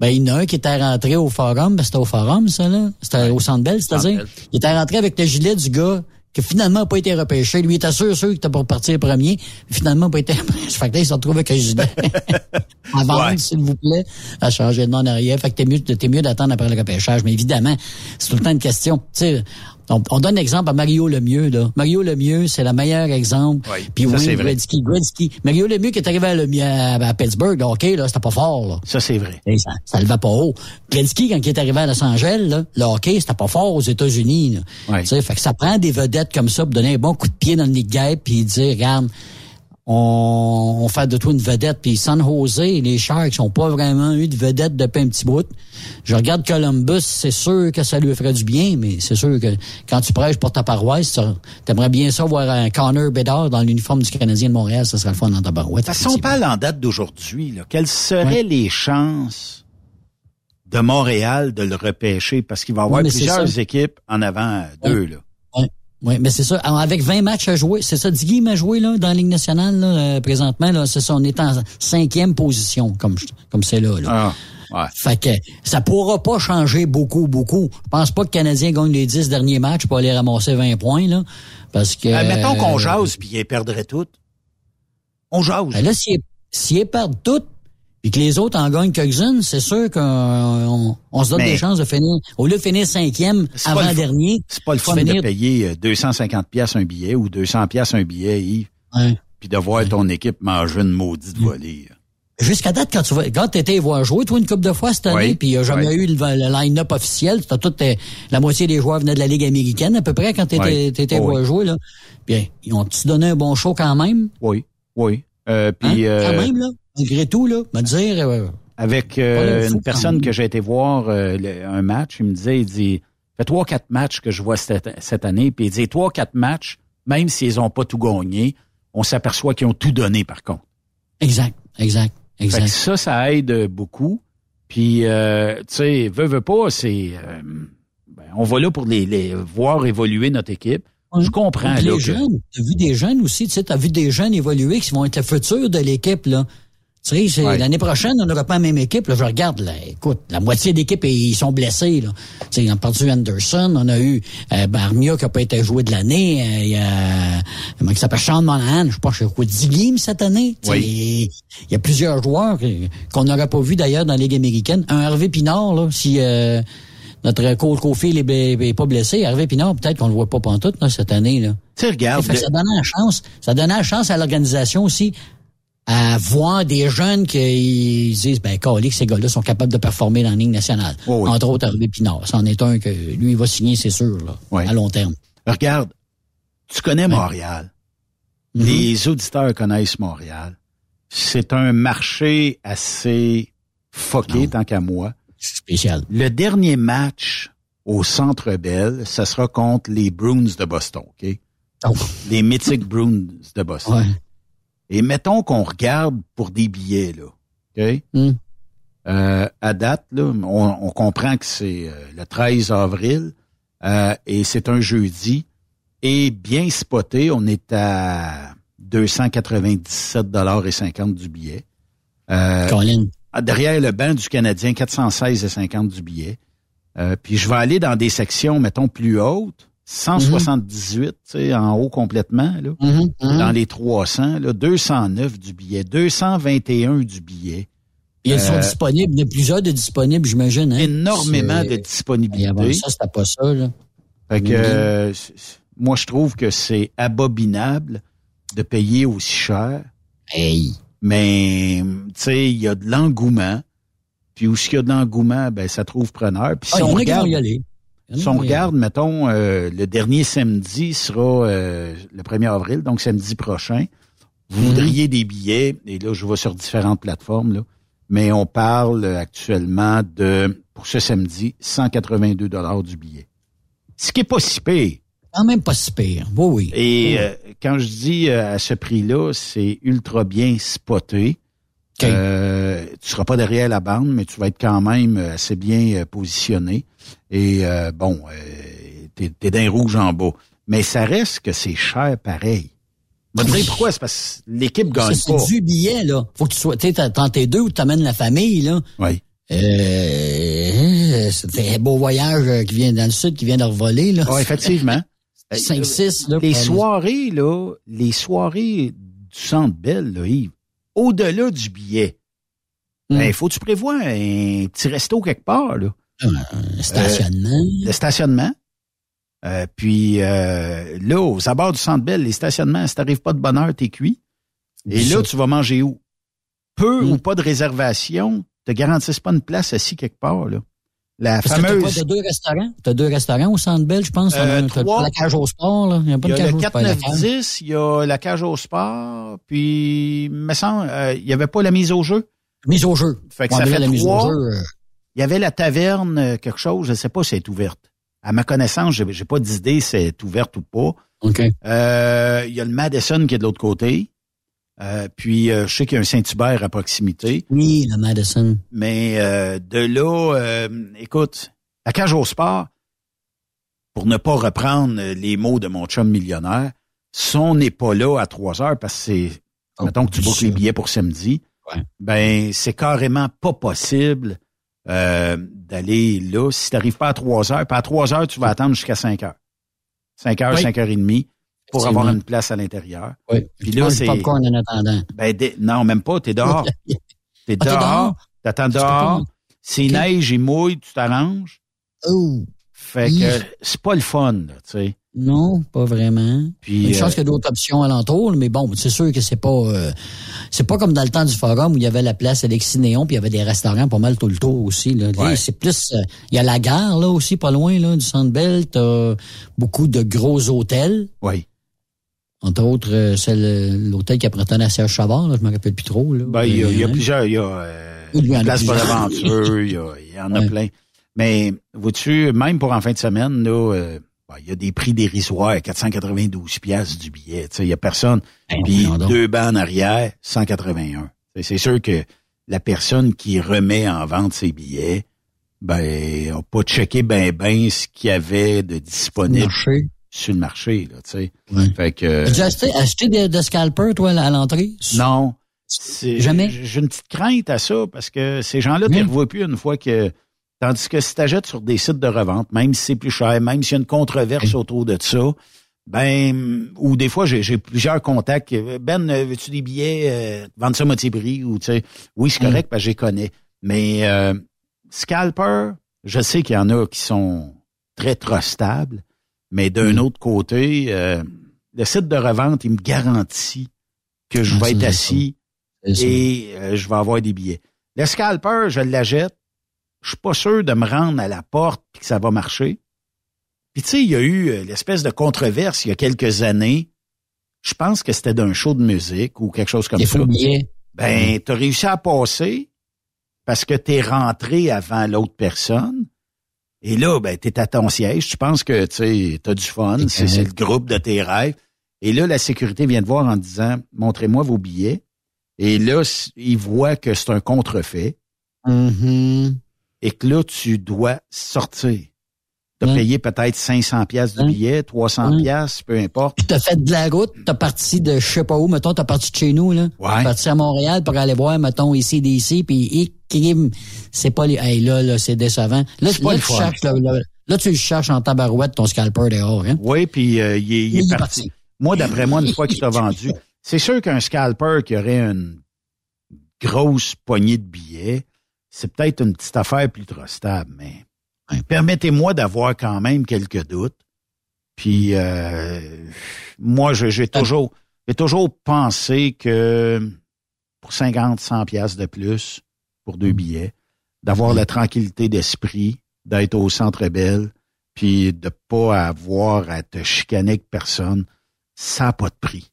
ben, il y en a un qui était rentré au forum, ben, c'était au forum, ça, là. C'était au Centre Bell, c'est-à-dire. Il était rentré avec le gilet du gars qui finalement n'a pas été repêché. Lui, il était sûr, sûr qu'il était pour partir premier. mais Finalement, n'a pas été repêché. Fait que là, il s'est retrouvé avec un Ouais. s'il vous plaît, à changer de nom en arrière. Fait que t'es mieux, t'es mieux d'attendre après le repêchage. Mais évidemment, c'est tout le temps une question. Tu sais, on, on donne l'exemple à Mario Lemieux, là. Mario Lemieux, c'est le meilleur exemple. Oui, Puis ça, oui. Gretzky, Gretzky. Mario Lemieux qui est arrivé à, Lemieux- à, à Pittsburgh, là, OK, là, c'était pas fort, là. Ça, c'est vrai. Et ça, ça le va pas haut. Gretzky, quand il est arrivé à Los Angeles, là, le hockey, c'était pas fort aux États-Unis. sais, Fait que ça prend des vedettes comme ça pour donner un bon coup de pied dans le nid de guêpe puis dire, regarde, on, on fait de toi une vedette. Puis San Jose, les Sharks n'ont pas vraiment eu de vedette depuis un petit bout. Je regarde Columbus, c'est sûr que ça lui ferait du bien, mais c'est sûr que quand tu prêches pour ta paroisse, tu aimerais bien ça voir un Connor Bedard dans l'uniforme du Canadien de Montréal, ça serait le fun dans ta barouette. De toute façon, on parle en date d'aujourd'hui. Quelles seraient les chances de Montréal de le repêcher? Parce qu'il va y avoir plusieurs équipes en avant d'eux. Là. Oui, mais c'est ça. Alors, avec 20 matchs à jouer, c'est ça, Diggy m'a joué là, dans la Ligue nationale là, euh, présentement. Là, c'est ça, on est en cinquième position, comme comme c'est là. là. Ah, Fait que ça pourra pas changer beaucoup, beaucoup. Je pense pas que le Canadien gagne les 10 derniers matchs pour aller ramasser 20 points, là. Parce que. Euh, mettons qu'on euh, jase puis ils perdraient toutes. On jase. ben là, s'ils s'ils perdent toutes, puis que les autres en gagnent quelques-unes, c'est sûr qu'on on, se donne Mais- des chances de finir. Au lieu de finir cinquième C'est pas le avant fun- dernier. C'est pas le fun de payer euh, 250 pièces un billet ou 200 pièces un billet, Yves. Puis de voir ton équipe manger une maudite Mm. volée. Jusqu'à date, quand tu vas, quand t'étais voir jouer, toi, une couple de fois cette année, puis il n'y a jamais eu le, le line-up officiel, t'as toute euh, la moitié des joueurs venaient de la Ligue américaine, à peu près, quand t'étais, t'étais voir jouer, là. Bien, ils ont-tu donné un bon show quand même? Oui, oui. Euh, puis, Hein? euh, Quand même, là. Malgré tout, là. Me dire, euh, avec euh, une personne que j'ai été voir le- un match, il me disait, il dit, fait trois, quatre matchs que je vois cette, cette année, puis il dit, trois, quatre matchs, même s'ils ont pas tout gagné, on s'aperçoit qu'ils ont tout donné, par contre. exact, exact, Fait exact. que ça, ça aide beaucoup. Puis, euh, tu sais, veut, veut pas, c'est... euh, ben, on va là pour les, les voir évoluer notre équipe. Je comprends, Puis là, les que- t'as vu des jeunes aussi, tu sais, t'as vu des jeunes évoluer qui vont être le futur de l'équipe, là. Tu sais, Ouais. l'année prochaine, on n'aura pas la même équipe. Là, je regarde, là, écoute, la moitié d'équipe, ils sont blessés. Là. Tu sais, on a perdu Anderson, on a eu euh, Barmia qui n'a pas été joué de l'année. euh, Il y a, comment il s'appelle, Sean Monahan, je sais pas, je sais quoi, 10 games cette année. Tu sais, Oui. Il y a plusieurs joueurs qu'on n'aurait pas vu d'ailleurs dans la Ligue américaine. Un Hervé Pinard, là, si euh, notre Cole Caulfield est, bl- est pas blessé, Hervé Pinard, peut-être qu'on le voit pas pantoute là, cette année. Là. Tu Fait que le- ça donnait la chance. Ça donnait la chance à l'organisation aussi à voir des jeunes qui disent ben Calique, ces gars-là sont capables de performer dans la Ligue nationale. Oh Entre autres, Hervé Pinard. C'en est un que lui, il va signer, c'est sûr, là, à long terme. Regarde, tu connais Montréal. Mhm. Les auditeurs connaissent Montréal. C'est un marché assez foqué, tant qu'à moi. Spécial. Le dernier match au Centre Bell, ça sera contre les Bruins de Boston, OK? Oh. Les mythiques Bruins de Boston. Et mettons qu'on regarde pour des billets, là, OK? Hmm. Euh, à date, là, on, on comprend que c'est euh, le 13 avril euh, et c'est un jeudi. Et bien spoté, on est à 297 dollars et 50 du billet. Euh, Colin. Derrière le banc du Canadien, 416 et 50 du billet. Euh, puis je vais aller dans des sections, mettons, plus hautes. 178, tu sais, en haut complètement, là. Mhm, mhm. Dans les 300, là. 209 du billet. 221 du billet. Ils sont Euh, disponibles. Il y en a plusieurs de disponibles, j'imagine. Hein? énormément de disponibilité. Avant ça, c'était pas ça, là. Fait que, Mhm. euh, moi, je trouve que c'est abominable de payer aussi cher. Hey. Mais, tu sais, il y a de l'engouement. Puis où il y a de l'engouement, ben, ça trouve preneur. Puis Ah, si on regarde, y aller. Si on regarde, mettons, euh, le dernier samedi sera euh, le 1er avril, donc samedi prochain. Vous Mhm. voudriez des billets, et là, je vais sur différentes plateformes, là. Mais on parle actuellement de, pour ce samedi, 182 dollars du billet. Ce qui est pas si pire. Quand même pas si pire. Oui, oui. Et Oui. euh, quand je dis euh, à ce prix-là, c'est ultra bien spoté. Euh, tu seras pas derrière la bande, mais tu vas être quand même euh, assez bien positionné. Et euh, bon, euh, t'es, t'es d'un rouge en bas. Mais ça reste que c'est cher pareil. Je dire pourquoi, c'est parce que l'équipe gagne Ça, pas. c'est du billet, là. Faut que tu sois, tu sais, t'as- t'en tes deux ou t'amènes la famille, là. Oui. Euh, c'était un beau voyage qui vient dans le sud, qui vient de revoler, là. Oui, effectivement. 5-6, là. Les soirées, là, les soirées du Centre Bell, là, Yves, au-delà du billet, Hmm. ben, faut que tu prévois un petit resto quelque part, là. Un stationnement. Euh, le stationnement. Euh, puis euh, là, aux abords du Centre Bell, les stationnements, si t'arrives pas de bonne heure, t'es cuit. Et là, tu vas manger où? Peu Hmm. ou pas de réservation, te garantissent pas une place assis quelque part, là. La Parce fameuse... t'as, deux restaurants. T'as deux restaurants au Centre Bell, je pense. Euh, T'as trois. la cage au sport, là. Il n'y a pas Il de y a cage le au sport. la cage. 4-9-10, il y a la cage au sport, puis, me semble, euh, il n'y avait pas la mise au jeu. Mise au jeu. Fait que ça fait la mise au jeu, euh, Il y avait la taverne, euh, quelque chose, je ne sais pas si elle est ouverte. À ma connaissance, j'ai, j'ai pas d'idée si elle est ouverte ou pas. OK. Euh, il y a le Madison qui est de l'autre côté. Euh, puis, euh, je sais qu'il y a un Saint-Hubert à proximité. Oui, le Madison. Mais euh, de là, euh, écoute, la cage au sport, pour ne pas reprendre les mots de mon chum millionnaire, si on n'est pas là à 3 heures, parce que c'est, mettons que tu bookes les billets pour samedi, ben c'est carrément pas possible euh, d'aller là si tu n'arrives pas à 3 heures. Puis à 3 heures, tu vas attendre jusqu'à 5 heures. 5 heures, Oui. 5 heures et demie pour avoir une place à l'intérieur. Oui. Puis là, c'est... popcorn en attendant. Ben, non, même pas. T'es dehors. T'es Ah, t'es dehors. T'attends dehors. S'il neige, il mouille, tu t'arranges. Oh. Fait que c'est pas le fun, là, tu sais. Non, pas vraiment. Puis, Une chance euh, qu'il y a d'autres options alentour, mais bon, c'est sûr que c'est pas euh, c'est pas comme dans le temps du forum où il y avait la place Alexis Néon puis il y avait des restaurants pas mal tout le tour aussi. Là. Là, Ouais. c'est plus euh, il y a la gare là aussi pas loin là du Centre Bell, t'as beaucoup de gros hôtels. Oui. Entre autres, euh, c'est le- l'hôtel qui appartenait à Serge Chavard, là, je me rappelle plus trop. Là. Ben, il y a, il y a plusieurs, il y a euh, Oui, Place plusieurs. Bonaventure, il il y en a Ouais. plein. Mais, vois-tu, même pour en fin de semaine, là, euh, ben, il y a des prix dérisoires, 492 pièces du billet. Il y a personne. Ben, Puis deux bancs en arrière, 181. C'est- sûr que la personne qui remet en vente ses billets, ben, a pas checké ben ben ce qu'il y avait de disponible Marché. Sur le marché, là, tu sais. Fait que. As-tu acheté, acheté de, de scalper, toi, à l'entrée? Non. Jamais? J'ai une petite crainte à ça parce que ces gens-là, tu les revois plus une fois que. Tandis que si tu achètes sur des sites de revente, même si c'est plus cher, même s'il y a une controverse autour de ça, ben, ou des fois, j'ai plusieurs contacts. Ben, euh, veux-tu des billets, euh, vendre ça à moitié prix, ou tu sais, oui, c'est correct, parce que je les connais. Mais euh, Scalper, je sais qu'il y en a qui sont très trustables, mais d'un autre côté, euh, le site de revente, il me garantit que je Ah, vais être assis ça. et euh, je vais avoir des billets. Le scalper, je l'achète. Je suis pas sûr de me rendre à la porte et que ça va marcher. Puis tu sais, il y a eu euh, l'espèce de controverse il y a quelques années. Je pense que c'était d'un show de musique ou quelque chose comme ça. Ben, tu as réussi à passer parce que tu es rentré avant l'autre personne. Et là, ben, tu es à ton siège. Tu penses que tu as du fun. C'est le groupe de tes rêves. Et là, la sécurité vient te voir en disant Montrez-moi vos billets. Et là, ils voient que c'est un contrefait Mm-hmm. et que là, tu dois sortir. Tu as Mm. payé peut-être 500 pièces du billet, 300 Mm. pièces, peu importe. Puis t'as fait de la route, t'as parti de je sais pas où, mettons, t'as parti de chez nous, là. T'as parti à Montréal pour aller voir, mettons, ici, d'ici, puis crime, c'est pas les. Hey, là, là, c'est décevant. Là, C'est pas là, le tu cherches, là, là, là, tu le cherches en tabarouette, ton scalper dehors, hein. Oui, puis euh, il est, il est Il est parti. parti. Moi, d'après moi, une fois qu'il t'a vendu, c'est sûr qu'un scalper qui aurait une grosse poignée de billets, c'est peut-être une petite affaire plus trustable, mais permettez-moi d'avoir quand même quelques doutes. Puis euh, moi, j'ai toujours, j'ai toujours pensé que pour 50, 100 pièces de plus pour deux billets, d'avoir la tranquillité d'esprit, d'être au Centre Belle, puis de pas avoir à te chicaner avec personne, ça n'a pas de prix.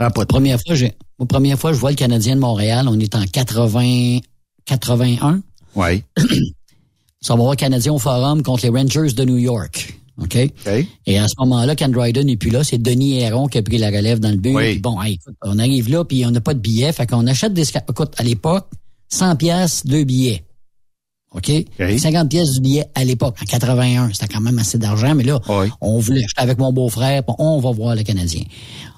Ça pas de prix. Première fois, j'ai, la première fois, je vois le Canadien de Montréal, on est en 80, 81. Oui. Ça va voir le Canadien au Forum contre les Rangers de New York. OK? Et à ce moment-là, Ken Dryden n'est plus là. C'est Denis Héron qui a pris la relève dans le but. Puis bon, hey, écoute, on arrive là, puis on n'a pas de billets. Fait qu'on achète des... Écoute, à l'époque, 100 pièces deux billets. OK? 50 pièces du billet à l'époque, en 81. C'était quand même assez d'argent, mais là, on voulait, j'étais avec mon beau-frère, on va voir le Canadien.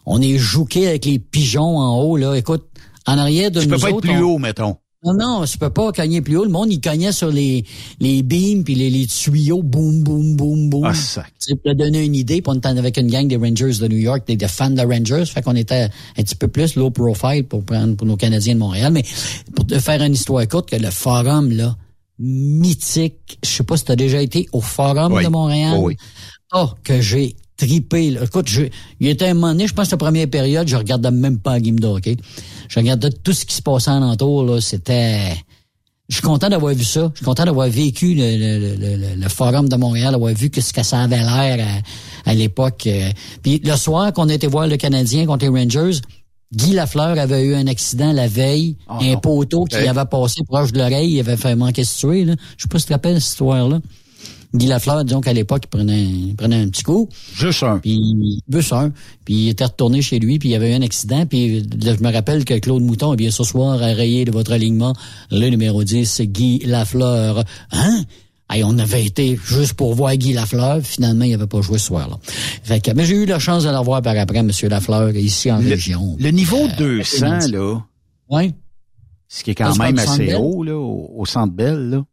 On est jouqué avec les pigeons en haut, là. Écoute, en arrière de Tu nous peux pas être plus on- haut, mettons. Non, non, tu peux pas cogner plus haut. Le monde, il cognait sur les, les beams puis les, les tuyaux, boum, boum, boum, boum. Ah, sac. Tu te donner une idée, puis on était avec une gang des Rangers de New York, des, des fans de Rangers, fait qu'on était un petit peu plus low profile pour prendre pour nos Canadiens de Montréal. Mais pour te faire une histoire courte, que le forum, là, mythique, je sais pas si tu as déjà été au forum Oui. de Montréal. Oui. Oh, que j'ai tripé. là. Écoute, je, il était un moment donné, je pense la première période, je regardais même pas la game de hockey. Je regardais tout ce qui se passait en entour, là. C'était je suis content d'avoir vu ça. Je suis content d'avoir vécu le, le, le, le, forum de Montréal, d'avoir vu que ce que ça avait l'air à, à l'époque. euh. Puis le soir qu'on était voir le Canadien contre les Rangers, Guy Lafleur avait eu un accident la veille, Oh un non. poteau qui avait passé proche de l'oreille, il avait fait manquer se tuer. Là. Je sais pas si tu te rappelles cette histoire-là. Guy Lafleur, disons qu'à l'époque, il prenait, il prenait un petit coup. Juste un. Puis, juste un. Puis il était retourné chez lui, puis il y avait eu un accident. Puis là, je me rappelle que Claude Mouton, eh bien, ce soir, a rayé de votre alignement le numéro 10, c'est Guy Lafleur. Hein? Hey, on avait été juste pour voir Guy Lafleur. Finalement, il n'avait pas joué ce soir-là. Fait que, mais j'ai eu la chance de le revoir par après, M. Lafleur, ici en Le, région. le niveau Euh, 200, après-midi. là, Oui. ce qui est quand même assez haut, là, au, au Centre Bell, là.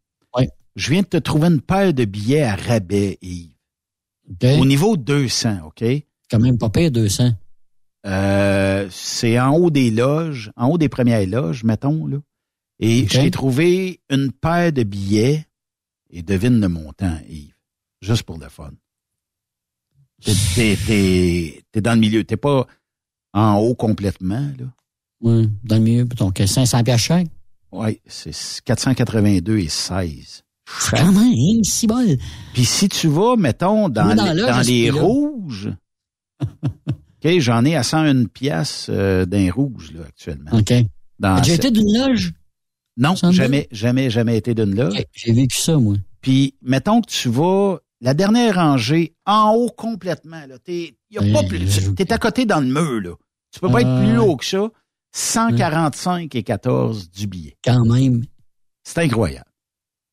Je viens de te trouver une paire de billets à rabais, Yves. OK. Au niveau 200, OK? Quand même pas pire, 200. Euh, c'est en haut des loges, en haut des premières loges, mettons, là. Et t'ai trouvé une paire de billets, et devine le montant, Yves. Juste pour le fun. T'es, t'es, t'es- dans le milieu, t'es pas en haut complètement, là. Oui, dans le milieu. Donc, 500 piastres chaque? Oui, c'est 482 et 16. Même, hein, si bol. Puis si tu vas, mettons, dans, les, dans rouges, OK, j'en ai à 101 pièces euh, d'un rouge, là, actuellement. OK. Dans J'ai été d'une loge? Non, 102? jamais, jamais, jamais été d'une loge. J'ai vécu ça, moi. Puis, mettons que tu vas, la dernière rangée, en haut complètement, là, t'es, y a Oui, pas plus, je- t'es à côté dans le mur, là. Tu peux pas être Ah, plus ouais. haut que ça. 145 et 14 du billet. Quand même. C'est incroyable.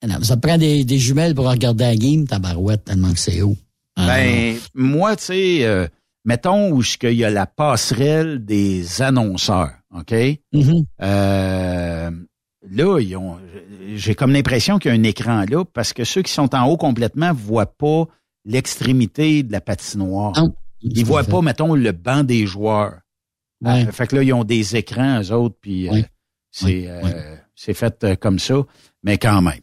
Non, ça prend des, des jumelles pour regarder la game, ta barouette, tellement que c'est haut. Ah, Ben, moi, tu sais, euh, mettons où il y a la passerelle des annonceurs, OK? Mhm. Euh, là, ils ont, j'ai comme l'impression qu'il y a un écran là parce que ceux qui sont en haut complètement voient pas l'extrémité de la patinoire. Non. Ils voient pas, mettons, le banc des joueurs. Ouais. Euh, fait que là, ils ont des écrans, eux autres, puis euh, c'est Ouais. euh, c'est fait comme ça, mais quand même.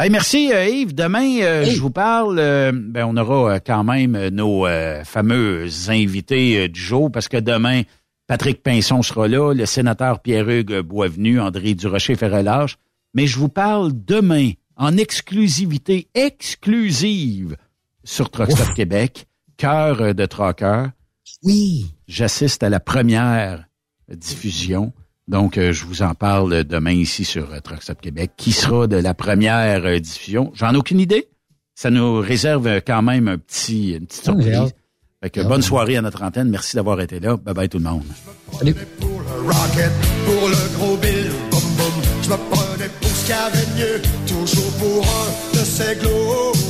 Hey, merci euh, Yves. Demain, euh, Hey. je vous parle. euh, ben, on aura quand même nos fameux invités du jour parce que demain, Patrick Pinson sera là, le sénateur Pierre-Hugues Boisvenu, André Durocher fait relâche. Mais je vous parle demain en exclusivité exclusive sur Truck Stop Québec, cœur de troqueur. Oui. J'assiste à la première diffusion. Donc, euh, je vous en parle demain ici sur euh, Truck Stop Québec. Qui sera de la première euh, diffusion? J'en ai aucune idée. Ça nous réserve quand même un petit, une petite surprise. Fait que bonne soirée à notre antenne. Merci d'avoir été là. Bye bye tout le monde. Salut. Rocket pour le gros Bill, boum boum. Je me prenais pour ce qu'il y avait de mieux, toujours pour un de ces glorieux.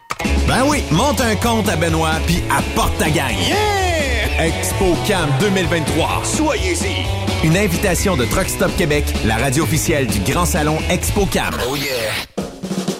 Ben oui, monte un compte à Benoît puis apporte ta gang. Yeah! ExpoCam 2023. Soyez-y. Une invitation de Truck Stop Québec, la radio officielle du Grand Salon ExpoCam. Oh yeah.